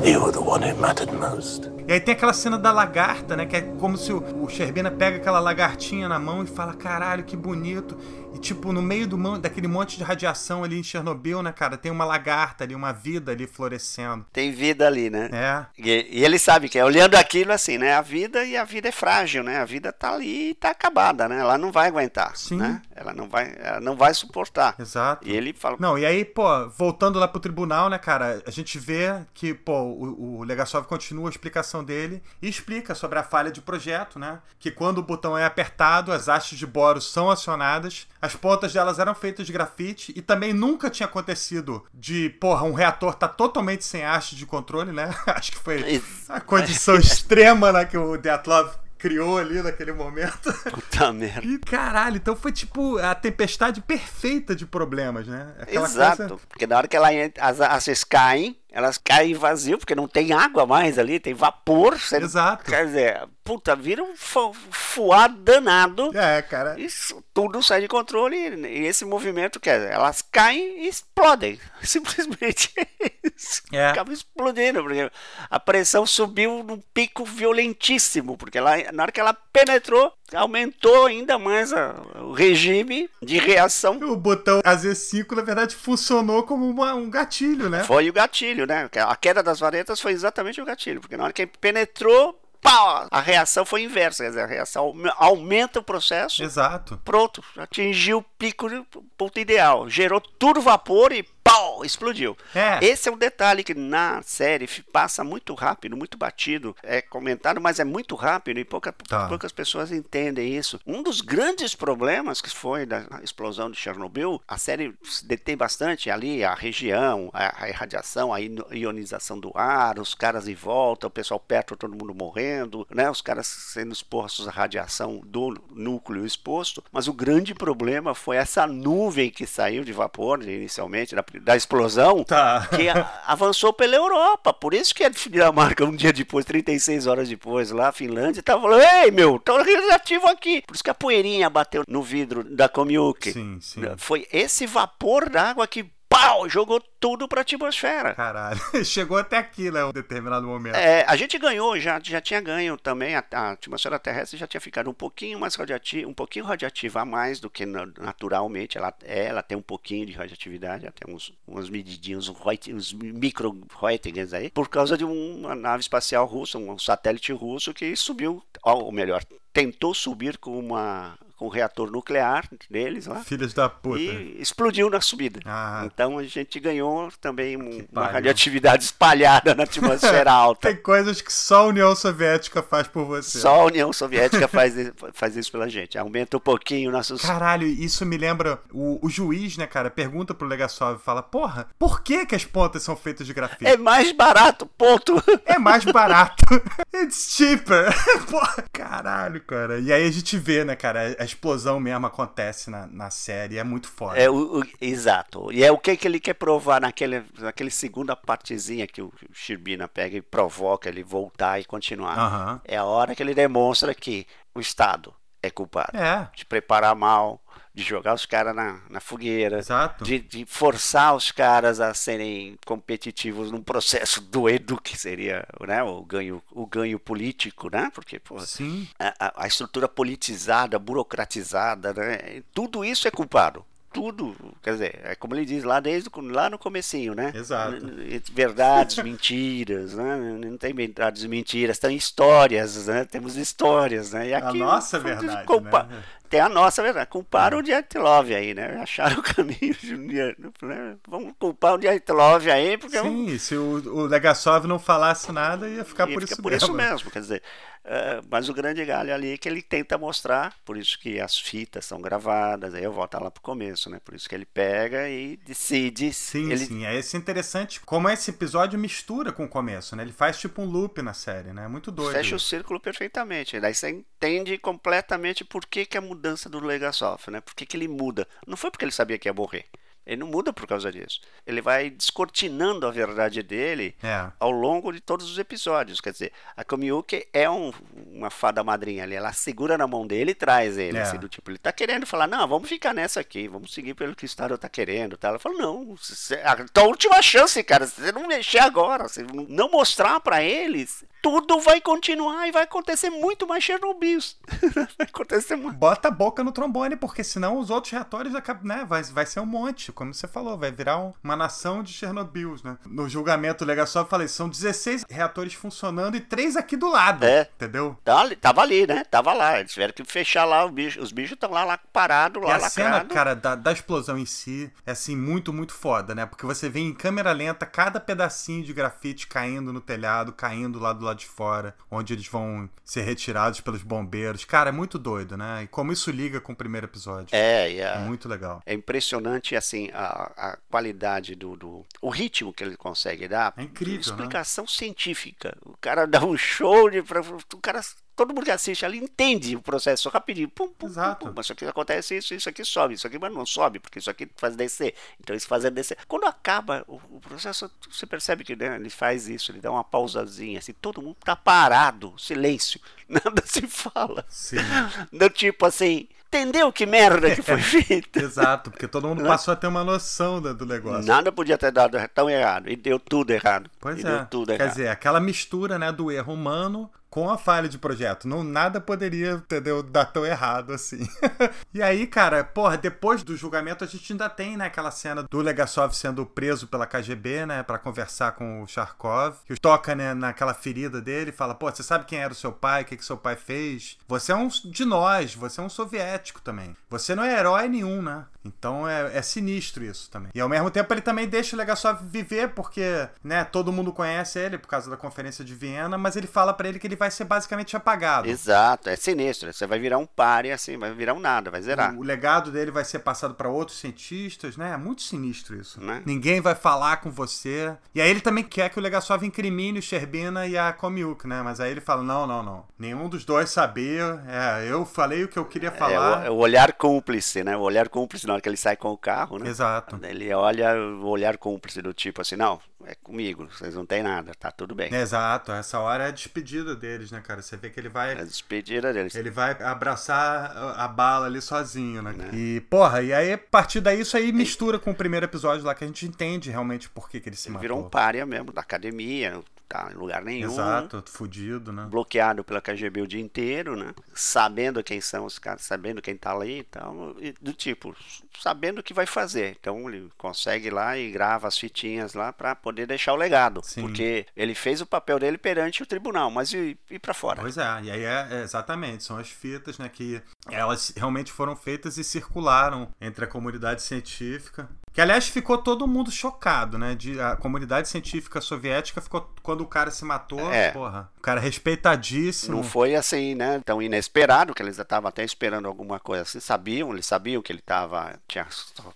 Speaker 7: You were the one who mattered most.
Speaker 1: E aí tem aquela cena da lagarta, né? Que é como se o, o Sherbina pega aquela lagartinha na mão e fala: caralho, que bonito. E, tipo, no meio do, daquele monte de radiação ali em Chernobyl, né, cara, tem uma lagarta ali, uma vida ali florescendo.
Speaker 2: Tem vida ali, né?
Speaker 1: É.
Speaker 2: E, e ele sabe que é olhando aquilo assim, né? A vida e a vida é frágil, né? A vida tá ali e tá acabada, né? Ela não vai aguentar, Sim. né? Ela não vai, ela não vai suportar.
Speaker 1: Exato.
Speaker 2: E ele fala...
Speaker 1: Não, e aí, pô, voltando lá pro tribunal, né, cara, a gente vê que, pô, o, o Legasov continua a explicação dele e explica sobre a falha de projeto, né? Que quando o botão é apertado, as hastes de boro são acionadas as pontas delas eram feitas de grafite e também nunca tinha acontecido de, porra, um reator tá totalmente sem haste de controle, né? [LAUGHS] Acho que foi a condição extrema né, que o Deatlov criou ali naquele momento.
Speaker 2: Puta merda.
Speaker 1: E caralho, então foi tipo a tempestade perfeita de problemas, né?
Speaker 2: Aquela Exato. Coisa... Porque na hora que ela, as hastes caem, elas caem vazio, porque não tem água mais ali, tem vapor. Você...
Speaker 1: Exato.
Speaker 2: Quer dizer, puta, vira um fuar danado.
Speaker 1: É, cara.
Speaker 2: Isso tudo sai de controle e esse movimento, quer dizer, elas caem e explodem. [LAUGHS] Simplesmente isso. É. Acaba explodindo, porque a pressão subiu num pico violentíssimo, porque ela, na hora que ela penetrou, aumentou ainda mais a, o regime de reação.
Speaker 1: O botão AZ5, na verdade, funcionou como uma, um gatilho, né?
Speaker 2: Foi o gatilho, né? A queda das varetas foi exatamente o gatilho, porque na hora que penetrou, a reação foi inversa, quer dizer, a reação aumenta o processo.
Speaker 1: Exato.
Speaker 2: Pronto, atingiu pico, ponto ideal, gerou tudo vapor e pau, explodiu.
Speaker 1: É.
Speaker 2: Esse é um detalhe que na série passa muito rápido, muito batido, é comentado, mas é muito rápido e pouca, tá. poucas pessoas entendem isso. Um dos grandes problemas que foi da explosão de Chernobyl, a série se detém bastante ali, a região, a, a irradiação, a ionização do ar, os caras em volta, o pessoal perto, todo mundo morrendo, né? Os caras sendo expostos à radiação do núcleo exposto, mas o grande problema foi essa nuvem que saiu de vapor inicialmente, da da explosão
Speaker 1: tá.
Speaker 2: que avançou pela Europa. Por isso que a Dinamarca, um dia depois, 36 horas depois, lá, a Finlândia, tava falando: Ei, meu, tô radioativo aqui. Por isso que a poeirinha bateu no vidro da Komiuk.
Speaker 1: Sim, sim.
Speaker 2: Foi esse vapor d'água que pau, jogou tudo pra atmosfera.
Speaker 1: Caralho, [LAUGHS] chegou até aqui, né, um determinado momento.
Speaker 2: É, a gente ganhou, já, já tinha ganho também, a, a atmosfera terrestre já tinha ficado um pouquinho mais radiativa, um pouquinho radiativa a mais do que naturalmente ela é, ela tem um pouquinho de radioatividade, até uns, uns medidinhos, uns micro Reutings aí, por causa de uma nave espacial russa, um satélite russo que subiu, ou melhor, tentou subir com uma com o reator nuclear deles lá.
Speaker 1: Filhos da puta.
Speaker 2: E explodiu na subida.
Speaker 1: Ah.
Speaker 2: Então a gente ganhou também um, uma radioatividade espalhada na atmosfera [LAUGHS] alta.
Speaker 1: Tem coisas que só a União Soviética faz por você.
Speaker 2: Só a União Soviética faz, [LAUGHS] faz isso pela gente. Aumenta um pouquinho nossos.
Speaker 1: Caralho, isso me lembra. O, o juiz, né, cara, pergunta pro Legasov e fala: Porra, por que, que as pontas são feitas de grafite?
Speaker 2: É mais barato, ponto.
Speaker 1: É mais barato. [LAUGHS] It's cheaper. Porra, caralho, cara. E aí a gente vê, né, cara, as explosão mesmo acontece na, na série, é muito foda.
Speaker 2: É, o, o, exato. E é o que, que ele quer provar naquele, naquele segunda partezinha que o Shirbina pega e provoca ele voltar e continuar.
Speaker 1: Uhum.
Speaker 2: É a hora que ele demonstra que o Estado é culpado.
Speaker 1: É.
Speaker 2: De preparar mal, de jogar os caras na, na fogueira,
Speaker 1: Exato.
Speaker 2: De, de forçar os caras a serem competitivos num processo [LAUGHS] doido que seria né, o, ganho, o ganho político, né? Porque pô,
Speaker 1: Sim.
Speaker 2: A, a estrutura politizada, burocratizada, né? tudo isso é culpado tudo, quer dizer, é como ele diz lá desde lá no comecinho, né?
Speaker 1: Exato.
Speaker 2: Verdades, [LAUGHS] mentiras, né? Não tem verdades e mentiras, tem histórias, né? Temos histórias, né?
Speaker 1: E aqui, a nossa verdade,
Speaker 2: culpa, né? Tem a nossa verdade. Culparam o Dyatlov aí, né? Acharam o caminho, né? Vamos culpar o Dyatlov aí, porque...
Speaker 1: Sim, se o, o Legasov não falasse nada, ia ficar ia por isso
Speaker 2: por
Speaker 1: mesmo.
Speaker 2: isso mesmo, quer dizer... Uh, mas o grande galho ali é que ele tenta mostrar, por isso que as fitas são gravadas, aí eu volto lá pro começo, né? Por isso que ele pega e decide.
Speaker 1: Sim,
Speaker 2: ele...
Speaker 1: sim. É esse interessante como esse episódio mistura com o começo, né? Ele faz tipo um loop na série, né? É muito doido.
Speaker 2: Fecha o círculo perfeitamente. Daí você entende completamente por que, que a mudança do Legasov, né? Por que, que ele muda. Não foi porque ele sabia que ia morrer. Ele não muda por causa disso. Ele vai descortinando a verdade dele é. ao longo de todos os episódios. Quer dizer, a Komiyuki é um, uma fada madrinha ali. Ela segura na mão dele e traz ele. É. Assim, do tipo, ele tá querendo falar, não, vamos ficar nessa aqui, vamos seguir pelo que o Estado tá querendo. Tá? Ela fala, não, a tua última chance, cara. Se você não mexer agora, se não mostrar para eles, tudo vai continuar e vai acontecer muito mais Chernobyl. [LAUGHS] vai acontecer muito.
Speaker 1: Bota a boca no trombone, porque senão os outros reatores né, vai, vai ser um monte, como você falou, vai virar um, uma nação de Chernobyl, né? No julgamento legal só eu falei, são 16 reatores funcionando e três aqui do lado. É. Entendeu?
Speaker 2: Tava, tava ali, né? Tava lá. Eles tiveram que fechar lá os bichos. Os bichos estão lá, lá parados, lá
Speaker 1: E a lacrado. cena, cara, da, da explosão em si é assim, muito, muito foda, né? Porque você vê em câmera lenta cada pedacinho de grafite caindo no telhado, caindo lá do lado de fora, onde eles vão ser retirados pelos bombeiros. Cara, é muito doido, né? E como isso liga com o primeiro episódio.
Speaker 2: É, yeah.
Speaker 1: é muito legal.
Speaker 2: É impressionante, assim, a, a qualidade do, do, O ritmo que ele consegue dar.
Speaker 1: É incrível. Né?
Speaker 2: Explicação né? científica. O cara dá um show de. O cara todo mundo que assiste ali entende o processo rapidinho. Pum, pum,
Speaker 1: Exato.
Speaker 2: Pum, pum. Isso aqui acontece, isso, isso aqui sobe, isso aqui mas não sobe, porque isso aqui faz descer. Então isso faz descer. Quando acaba o, o processo, você percebe que né, ele faz isso, ele dá uma pausazinha, assim, todo mundo tá parado, silêncio, [LAUGHS] nada se fala.
Speaker 1: Sim.
Speaker 2: Do tipo assim, entendeu que merda que foi [LAUGHS] feita.
Speaker 1: Exato, porque todo mundo passou a ter uma noção do, do negócio.
Speaker 2: Nada podia ter dado tão errado, e deu tudo errado.
Speaker 1: Pois
Speaker 2: e
Speaker 1: é.
Speaker 2: Quer
Speaker 1: errado. dizer, aquela mistura né, do erro humano com a falha de projeto. Não, nada poderia, entendeu, dar tão errado assim. [LAUGHS] e aí, cara, porra, depois do julgamento a gente ainda tem, né, aquela cena do Legasov sendo preso pela KGB, né, para conversar com o Charkov, que toca, né, naquela ferida dele, fala, pô, você sabe quem era o seu pai, o que, que seu pai fez? Você é um de nós, você é um soviético também. Você não é herói nenhum, né? Então é, é, sinistro isso também. E ao mesmo tempo ele também deixa o Legasov viver, porque né, todo mundo conhece ele por causa da conferência de Viena, mas ele fala para ele que ele vai ser basicamente apagado.
Speaker 2: Exato, é sinistro. Você vai virar um pare assim, vai virar um nada, vai zerar.
Speaker 1: O, legado dele vai ser passado para outros cientistas, né? É muito sinistro isso. Né? Ninguém vai falar com você. E aí ele também quer que o Legasov incrimine o Sherbina e a Komiuk, né? Mas aí ele fala: não, não, não. Nenhum dos dois sabia. É, eu falei o que eu queria falar.
Speaker 2: É, o, o olhar cúmplice, né? O olhar cúmplice na hora que ele sai com o carro, né?
Speaker 1: Exato.
Speaker 2: Ele olha o olhar cúmplice do tipo assim, não, é comigo, vocês não têm nada, tá tudo bem.
Speaker 1: Exato, essa hora é a despedida deles, né, cara? Você vê que ele vai. É
Speaker 2: a despedida deles.
Speaker 1: Ele vai abraçar a bala ali sozinho, né? É. E, porra, e aí, a partir daí, isso aí mistura com o primeiro episódio lá, que a gente entende realmente por que, que ele se
Speaker 2: ele
Speaker 1: matou.
Speaker 2: Virou um párea mesmo da academia, tá em lugar nenhum.
Speaker 1: Exato, fudido, né?
Speaker 2: Bloqueado pela KGB o dia inteiro, né? Sabendo quem são os caras, sabendo quem tá ali e tal. E do tipo, sabendo o que vai fazer. Então ele consegue lá e grava as fitinhas lá para poder deixar o legado. Sim. Porque ele fez o papel dele perante o tribunal, mas e, e para fora?
Speaker 1: Pois é, e aí é, é, exatamente, são as fitas, né? Que elas realmente foram feitas e circularam entre a comunidade científica. Que aliás ficou todo mundo chocado, né? De, a comunidade científica soviética ficou quando o cara se matou, é. porra. O cara respeitadíssimo.
Speaker 2: Não foi assim, né? Tão inesperado que eles estavam até esperando alguma coisa assim. Sabiam, eles sabiam que ele tava tinha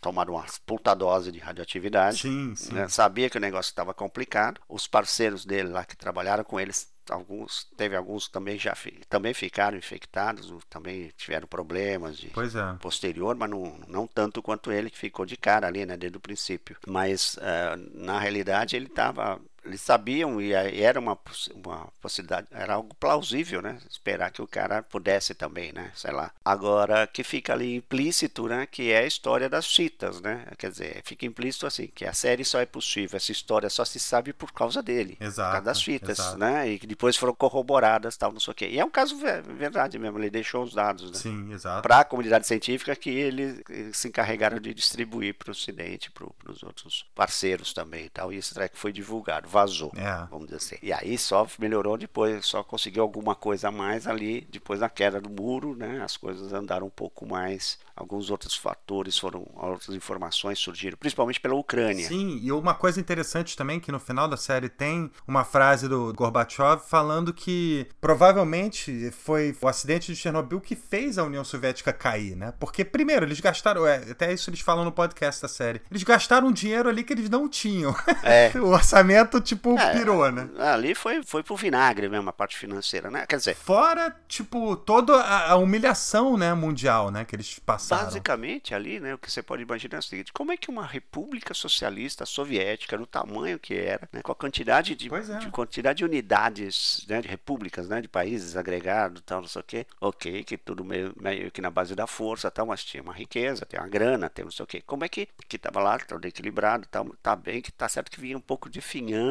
Speaker 2: tomado uma puta dose de radioatividade.
Speaker 1: Sim, sim. Né?
Speaker 2: Sabia que o negócio estava complicado. Os parceiros dele lá que trabalharam com eles alguns teve alguns também já também ficaram infectados também tiveram problemas de
Speaker 1: é.
Speaker 2: posterior mas não, não tanto quanto ele que ficou de cara ali né desde o princípio mas uh, na realidade ele estava eles sabiam e era uma, uma possibilidade, era algo plausível, né? Esperar que o cara pudesse também, né? Sei lá. Agora, que fica ali implícito, né? Que é a história das fitas, né? Quer dizer, fica implícito assim, que a série só é possível, essa história só se sabe por causa dele.
Speaker 1: Exato. Por
Speaker 2: causa das fitas, exato. né? E que depois foram corroboradas, tal, não sei o quê. E é um caso verdade mesmo, ele deixou os dados, né?
Speaker 1: Sim, exato.
Speaker 2: Para a comunidade científica que eles, eles se encarregaram de distribuir para o Ocidente, para os outros parceiros também e tal. E esse track foi divulgado vazou,
Speaker 1: é.
Speaker 2: vamos dizer assim. E aí só melhorou depois, só conseguiu alguma coisa a mais ali, depois da queda do muro, né? As coisas andaram um pouco mais, alguns outros fatores foram, outras informações surgiram, principalmente pela Ucrânia.
Speaker 1: Sim, e uma coisa interessante também que no final da série tem uma frase do Gorbachev falando que provavelmente foi o acidente de Chernobyl que fez a União Soviética cair, né? Porque primeiro eles gastaram, é, até isso eles falam no podcast da série, eles gastaram um dinheiro ali que eles não tinham.
Speaker 2: É. [LAUGHS]
Speaker 1: o orçamento tipo, é, pirou, né?
Speaker 2: Ali foi, foi pro vinagre mesmo, a parte financeira, né? Quer dizer.
Speaker 1: Fora, tipo, toda a, humilhação, né, mundial, né, que eles passaram.
Speaker 2: Basicamente, ali, né, o que você pode imaginar é o seguinte: como é que uma república socialista soviética, no tamanho que era, né, com a quantidade de, é. de quantidade de unidades, né, de repúblicas, né, de países agregados, tal, não sei o quê, ok, que tudo meio, meio que na base da força, tal, mas tinha uma riqueza, tem uma grana, tem não sei o quê. Como é que, que tava lá, tudo equilibrado, tal, tá bem, que tá certo que vinha um pouco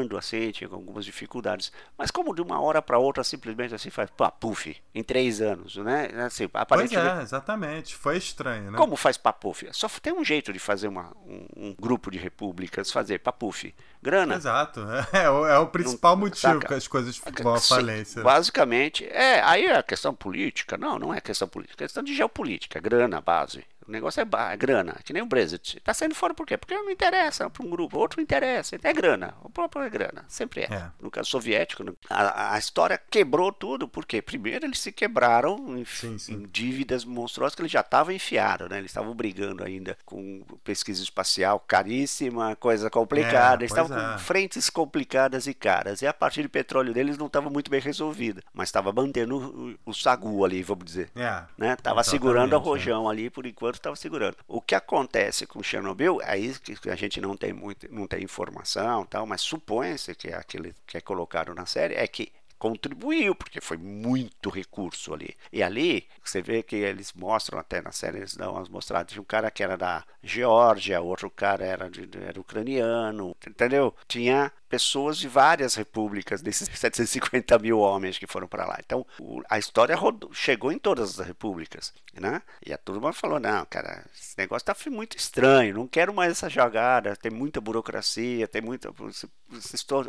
Speaker 2: definhando, assim, tinha algumas dificuldades. Mas como de uma hora para outra, simplesmente assim, faz papuf, em três anos, né? Assim,
Speaker 1: aparentemente... Pois é, exatamente. Foi estranho, né?
Speaker 2: Como faz papuf? Só tem um jeito de fazer uma, um, um grupo de repúblicas fazer papuf. Grana.
Speaker 1: Exato. [LAUGHS] É, o, é o principal não, motivo saca? que as coisas vão à falência.
Speaker 2: Basicamente, é, aí é a questão política. Não, não é questão política, é questão de geopolítica, grana, base. O negócio é, é grana, que nem o Brexit. Tá saindo fora por quê? Porque não interessa para um grupo, outro interessa. É grana, o próprio é grana, sempre é. é. No caso soviético, a, a, história quebrou tudo, porque primeiro eles se quebraram em, sim, sim. em dívidas monstruosas que eles já estavam enfiados, né? Eles estavam brigando ainda com pesquisa espacial caríssima, coisa complicada. É, eles estavam com é. frentes complicadas e caras. E a partir de petróleo deles não estava muito bem resolvida, mas estava mantendo o, o, sagu ali, vamos dizer. É, né? Tava segurando o rojão ali por enquanto estava segurando. O que acontece com Chernobyl, aí que a gente não tem muito, não tem informação, tal, mas supõe-se que é aquele que é colocado na série é que contribuiu, porque foi muito recurso ali. E ali, você vê que eles mostram até na série, eles dão umas mostradas de um cara que era da Geórgia, outro cara era, de, era ucraniano, entendeu? Tinha pessoas de várias repúblicas, desses [LAUGHS] 750 mil homens que foram para lá. Então, o, a história rodou, chegou em todas as repúblicas, né? E a turma falou, não, cara, esse negócio tá muito estranho, não quero mais essa jogada, tem muita burocracia, tem muita...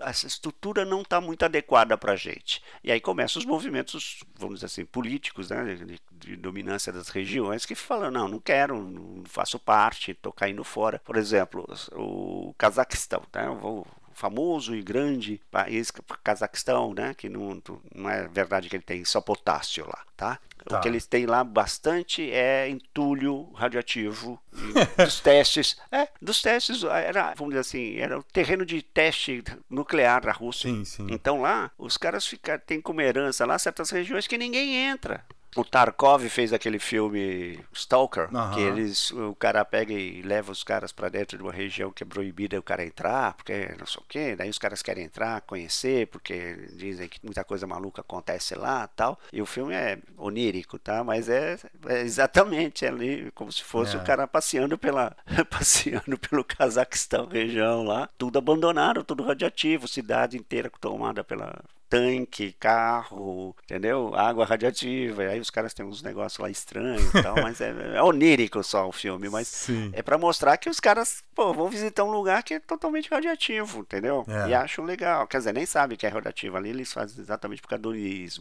Speaker 2: Essa estrutura não está muito adequada para a gente. E aí começam os movimentos, vamos dizer assim, políticos, né? De, de dominância das regiões, que falam, não, não quero, não faço parte, estou caindo fora. Por exemplo, o Cazaquistão, né? Eu vou famoso e grande país, Cazaquistão, né? Que não, não é verdade que ele tem só potássio lá, tá? tá. O que eles têm lá bastante é entulho radioativo [LAUGHS] dos testes. É, dos testes, era, vamos dizer assim, era o terreno de teste nuclear da Rússia. Sim, sim. Então lá, os caras ficam, têm como herança lá certas regiões que ninguém entra o Tarkov fez aquele filme Stalker, uhum. que eles, o cara pega e leva os caras para dentro de uma região que é proibida o cara entrar, porque não sei o quê, daí os caras querem entrar, conhecer, porque dizem que muita coisa maluca acontece lá tal. E o filme é onírico, tá? Mas é, é exatamente ali, como se fosse é. o cara passeando pela [LAUGHS] passeando pelo Cazaquistão, região lá, tudo abandonado, tudo radioativo, cidade inteira tomada pela tanque, carro, entendeu? Água radiativa. Aí os caras têm uns negócios lá estranhos e tal, mas é, é, onírico só o filme. Mas Sim. é para mostrar que os caras pô, vão visitar um lugar que é totalmente radiativo, entendeu? É. E acham legal. Quer dizer, nem sabem que é radioativo ali, eles fazem exatamente por causa do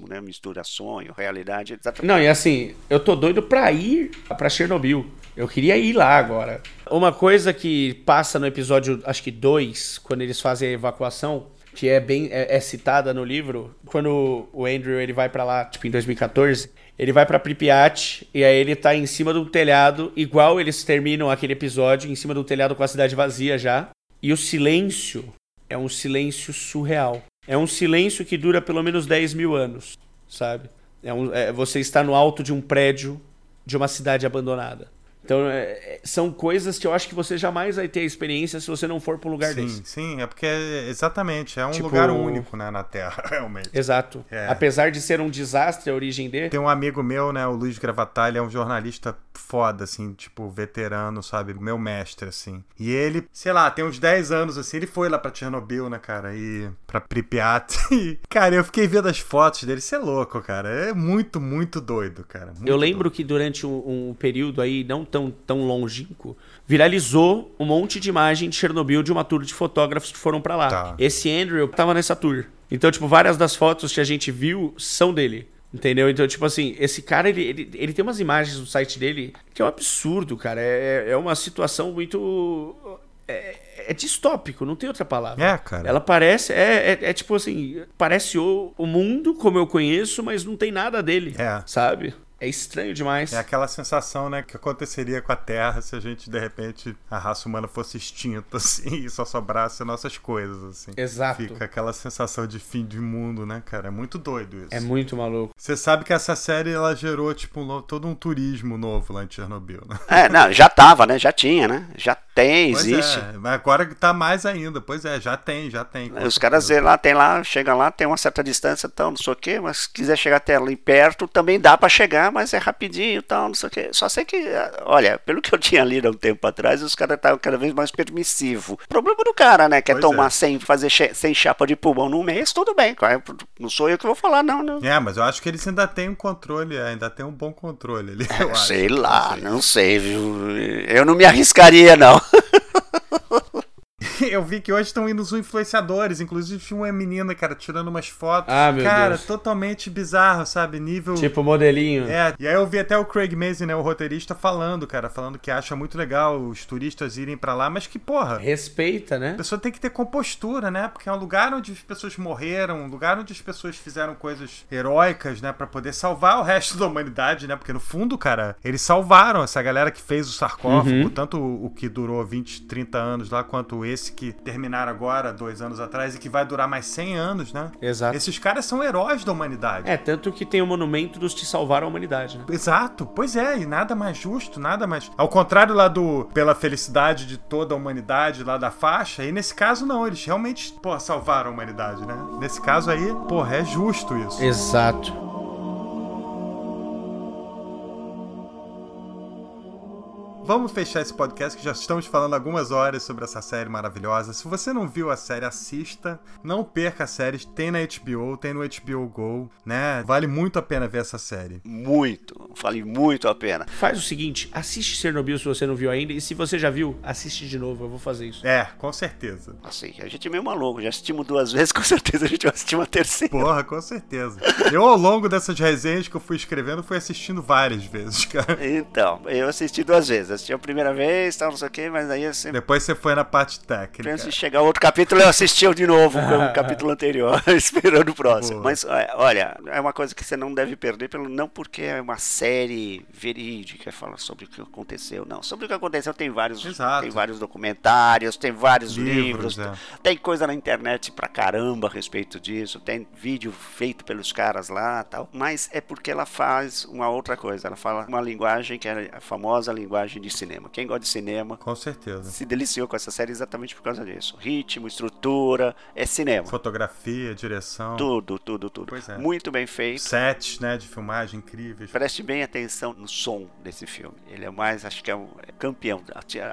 Speaker 2: né? Mistura sonho, realidade. Exatamente.
Speaker 3: Não, e assim, eu tô doido pra ir pra Chernobyl. Eu queria ir lá agora. Uma coisa que passa no episódio, acho que 2, quando eles fazem a evacuação, que é bem é, é citada no livro, quando o Andrew ele vai para lá, tipo em 2014, ele vai para Pripyat e aí ele tá em cima de um telhado, igual eles terminam aquele episódio, em cima do telhado com a cidade vazia já. E o silêncio é um silêncio surreal. É um silêncio que dura pelo menos 10 mil anos, sabe? É um, é, você está no alto de um prédio de uma cidade abandonada. Então, é, é, são coisas que eu acho que você jamais vai ter experiência se você não for para um lugar
Speaker 1: sim,
Speaker 3: desse.
Speaker 1: Sim, é porque, exatamente, é um tipo, lugar único, né, na Terra, [LAUGHS] realmente.
Speaker 3: Exato. É. Apesar de ser um desastre a origem dele.
Speaker 1: Tem um amigo meu, né, o Luiz Gravatar, ele é um jornalista foda, assim, tipo, veterano, sabe? Meu mestre, assim. E ele, sei lá, tem uns 10 anos, assim, ele foi lá pra Chernobyl, né, cara? E pra Pripyat. [LAUGHS] E, cara, eu fiquei vendo as fotos dele, você é louco, cara. É muito, muito doido, cara. Muito
Speaker 3: eu lembro
Speaker 1: doido.
Speaker 3: que durante um, um período aí, não tão, tão longínquo, viralizou um monte de imagem de Chernobyl de uma tour de fotógrafos que foram para lá. Tá. Esse Andrew tava nessa tour. Então, tipo, várias das fotos que a gente viu são dele. Entendeu? Então, tipo assim, esse cara, ele, ele, ele tem umas imagens no site dele que é um absurdo, cara. É, é uma situação muito. É, é distópico, não tem outra palavra.
Speaker 1: É, cara.
Speaker 3: Ela parece. É, é, é, tipo assim. Parece o, o mundo como eu conheço, mas não tem nada dele. É. Sabe? É estranho demais.
Speaker 1: É aquela sensação, né, que aconteceria com a Terra se a gente, de repente, a raça humana fosse extinta, [LAUGHS] assim, e só sobrasse nossas coisas, assim.
Speaker 3: Exato.
Speaker 1: Fica aquela sensação de fim de mundo, né, cara? É muito doido isso.
Speaker 3: É muito maluco.
Speaker 1: Você sabe que essa série, ela gerou, tipo, um, todo um turismo novo lá em Chernobyl, né?
Speaker 2: É, não, já tava, né? Já tinha, né? Já tem, pois existe.
Speaker 1: É, mas agora tá mais ainda. Pois é, já tem, já tem.
Speaker 2: Os caras lá, tem lá, chega lá, tem uma certa distância, então, não sei o quê, mas se quiser chegar até ali perto, também dá para chegar, mas é rapidinho, tal, não sei o quê. Só sei que, olha, pelo que eu tinha lido há um tempo atrás, os caras estavam cada vez mais permissivos. Problema do cara, né? Quer pois tomar é. sem fazer sem chapa de pulmão num mês, tudo bem. Não sou eu que vou falar, não, não.
Speaker 1: É, mas eu acho que eles ainda têm um controle, ainda tem um bom controle ali.
Speaker 2: sei acho, lá, não sei. não sei, viu? Eu não me arriscaria, não. [LAUGHS] [LAUGHS]
Speaker 1: eu vi que hoje estão indo os influenciadores, inclusive uma menina, cara, tirando umas fotos.
Speaker 3: Ah, meu
Speaker 1: cara,
Speaker 3: Deus.
Speaker 1: totalmente bizarro, sabe? Nível.
Speaker 3: Tipo modelinho.
Speaker 1: É, e aí eu vi até o Craig Mazin, né, o roteirista, falando, cara, falando que acha muito legal os turistas irem para lá, mas que, porra.
Speaker 3: Respeita, né?
Speaker 1: A pessoa tem que ter compostura, né? Porque é um lugar onde as pessoas morreram, um lugar onde as pessoas fizeram coisas heróicas, né, para poder salvar o resto [LAUGHS] da humanidade, né? Porque no fundo, cara, eles salvaram essa galera que fez o sarcófago, uhum. tanto o que durou 20, 30 anos lá, quanto esse que terminaram agora, dois anos atrás, e que vai durar mais 100 anos, né?
Speaker 3: Exato.
Speaker 1: Esses caras são heróis da humanidade.
Speaker 3: É, tanto que tem o monumento dos que salvaram a humanidade, né?
Speaker 1: Exato, pois é, e nada mais justo, nada mais. Ao contrário lá do Pela Felicidade de toda a humanidade, lá da faixa, e nesse caso não, eles realmente, pô, salvaram a humanidade, né? Nesse caso aí, porra, é justo isso.
Speaker 3: Exato.
Speaker 1: Vamos fechar esse podcast que já estamos falando algumas horas sobre essa série maravilhosa. Se você não viu a série, assista. Não perca a série. Tem na HBO, tem no HBO Go, né? Vale muito a pena ver essa série.
Speaker 2: Muito. Vale muito a pena.
Speaker 3: Faz o seguinte, assiste Chernobyl se você não viu ainda. E se você já viu, assiste de novo. Eu vou fazer isso.
Speaker 1: É, com certeza.
Speaker 2: Assim, a gente é meio maluco. Já assistimos duas [LAUGHS] vezes, com certeza a gente vai assistir uma terceira.
Speaker 1: Porra, com certeza. Eu, ao longo dessas resenhas que eu fui escrevendo, fui assistindo várias vezes, cara.
Speaker 2: Então, eu assisti duas vezes assisti a primeira vez, tal, não sei o que, mas aí assim.
Speaker 1: Depois você foi na parte técnica.
Speaker 2: Antes de chegar outro capítulo, eu assisti de novo o [LAUGHS] capítulo anterior, [LAUGHS] esperando o próximo. Boa. Mas é, olha, é uma coisa que você não deve perder, pelo, não porque é uma série verídica, fala sobre o que aconteceu, não. Sobre o que aconteceu tem vários, Exato. tem vários documentários, tem vários livros, livros é. tem coisa na internet pra caramba a respeito disso, tem vídeo feito pelos caras lá tal. Mas é porque ela faz uma outra coisa, ela fala uma linguagem que é a famosa linguagem de cinema. Quem gosta de cinema.
Speaker 1: Com certeza.
Speaker 2: Se deliciou com essa série exatamente por causa disso. Ritmo, estrutura, é cinema.
Speaker 1: Fotografia, direção.
Speaker 2: Tudo, tudo, tudo. Pois é. Muito bem feito.
Speaker 1: Sets, né, de filmagem incríveis.
Speaker 2: Preste bem atenção no som desse filme. Ele é mais, acho que é um é campeão.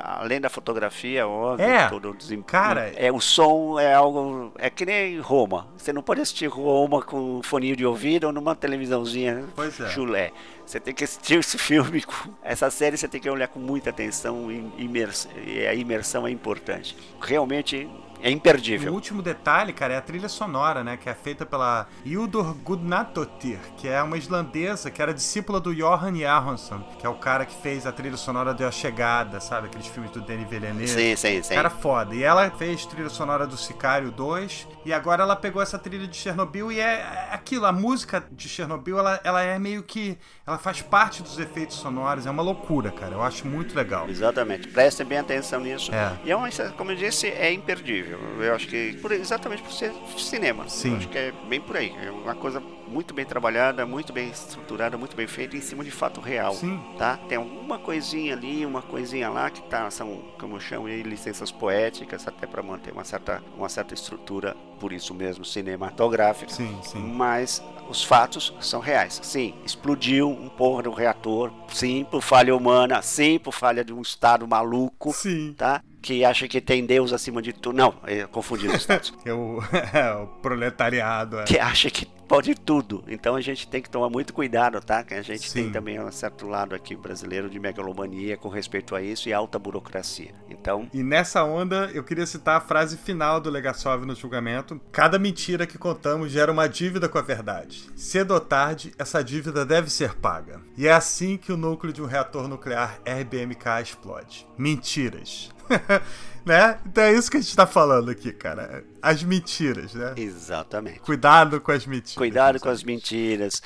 Speaker 2: Além da fotografia, óbvio,
Speaker 1: é,
Speaker 2: todo o
Speaker 1: desempenho. Cara,
Speaker 2: é o som é algo. É que nem Roma. Você não pode assistir Roma com um foninho de ouvido ou numa televisãozinha
Speaker 1: pois é.
Speaker 2: chulé. Você tem que assistir esse filme, essa série você tem que olhar com muita atenção e a imersão é importante. Realmente é imperdível.
Speaker 1: O último detalhe, cara, é a trilha sonora, né? Que é feita pela Hildur Gudnadottir, que é uma islandesa que era discípula do Johan Jaronsson, que é o cara que fez a trilha sonora de A Chegada, sabe? Aqueles filmes do Denis Villeneuve.
Speaker 2: Sim, sim, sim.
Speaker 1: Cara foda. E ela fez trilha sonora do Sicário 2, e agora ela pegou essa trilha de Chernobyl e é aquilo, a música de Chernobyl, ela, ela é meio que... Ela faz parte dos efeitos sonoros, é uma loucura, cara. Eu acho muito legal.
Speaker 2: Exatamente. Prestem bem atenção nisso.
Speaker 1: É.
Speaker 2: E é uma, como eu disse, é imperdível. Eu acho que por, exatamente por ser cinema.
Speaker 1: Sim.
Speaker 2: Eu acho que é bem por aí. É uma coisa muito bem trabalhada, muito bem estruturada, muito bem feita em cima de fato real.
Speaker 1: Sim.
Speaker 2: Tá? Tem uma coisinha ali, uma coisinha lá que tá, são, como eu chamo, licenças poéticas, até para manter uma certa, uma certa estrutura, por isso mesmo, cinematográfica.
Speaker 1: Sim, sim.
Speaker 2: Mas os fatos são reais. Sim, explodiu um porra do reator. Sim, por falha humana. Sim, por falha de um Estado maluco.
Speaker 1: Sim.
Speaker 2: Tá? Que acha que tem Deus acima de tudo. Não, é confundindo os
Speaker 1: é, o, [LAUGHS] [LAUGHS] é o proletariado. É.
Speaker 2: Que acha que pode tudo. Então a gente tem que tomar muito cuidado, tá? Que a gente Sim. tem também um certo lado aqui brasileiro de megalomania com respeito a isso e alta burocracia. Então.
Speaker 1: E nessa onda, eu queria citar a frase final do Legasov no julgamento: Cada mentira que contamos gera uma dívida com a verdade. Cedo ou tarde, essa dívida deve ser paga. E é assim que o núcleo de um reator nuclear RBMK explode. Mentiras. [LAUGHS] né? Então é isso que a gente tá falando aqui, cara. As mentiras, né?
Speaker 2: Exatamente.
Speaker 1: Cuidado com as mentiras.
Speaker 2: Cuidado com as mentiras.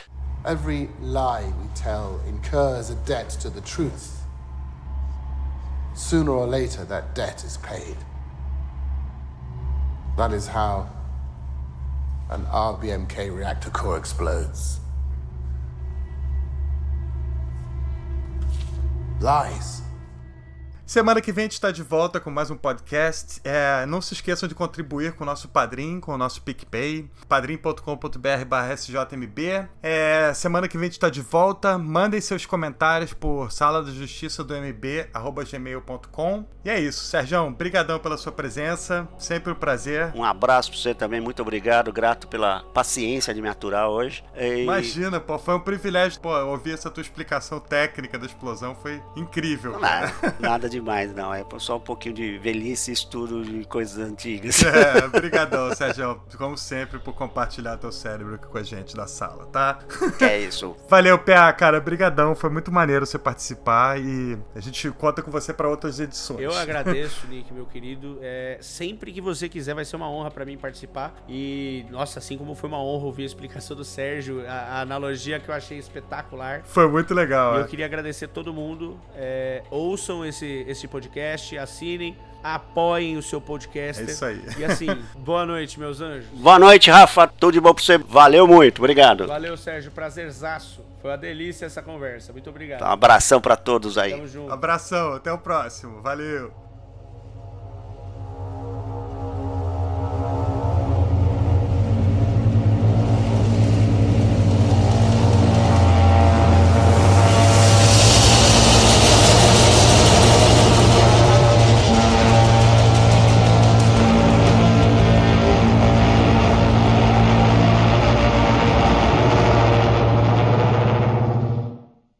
Speaker 9: Every lie we tell incurs a debt to the truth. Sooner or later, that debt is paid. That is how an RBMK reactor core explodes. Lies.
Speaker 1: Semana que vem a gente está de volta com mais um podcast. É, não se esqueçam de contribuir com o nosso Padrim, com o nosso PicPay, padrim.com.br sjmb. É, semana que vem a gente está de volta. Mandem seus comentários por sala da justiça do mb@gmail.com. E é isso, Sérgio, brigadão pela sua presença, sempre um prazer.
Speaker 2: Um abraço para você também, muito obrigado, grato pela paciência de me aturar hoje.
Speaker 1: E... Imagina, pô, foi um privilégio pô, ouvir essa tua explicação técnica da explosão, foi incrível.
Speaker 2: Nada, nada de demais, não. É só um pouquinho de velhice e estudo de coisas antigas.
Speaker 1: É, [LAUGHS] brigadão, Sérgio. Como sempre, por compartilhar teu cérebro aqui com a gente da sala, tá?
Speaker 2: Que é isso. [LAUGHS]
Speaker 1: Valeu, PA, cara. Brigadão. Foi muito maneiro você participar e a gente conta com você para outras edições.
Speaker 3: Eu agradeço, [LAUGHS] Nick, meu querido. É, sempre que você quiser, vai ser uma honra para mim participar. E, nossa, assim como foi uma honra ouvir a explicação do Sérgio, a, a analogia que eu achei espetacular.
Speaker 1: Foi muito legal.
Speaker 3: E é. eu queria agradecer todo mundo. É, ouçam esse, esse podcast, assinem, apoiem o seu podcast.
Speaker 1: É isso aí.
Speaker 3: E assim, [LAUGHS] boa noite, meus anjos.
Speaker 2: Boa noite, Rafa. Tudo de bom pra você. Valeu muito. Obrigado.
Speaker 3: Valeu, Sérgio. Prazerzaço. Foi uma delícia essa conversa. Muito obrigado.
Speaker 2: Um abração para todos aí.
Speaker 3: Tamo junto.
Speaker 1: Abração. Até o próximo. Valeu.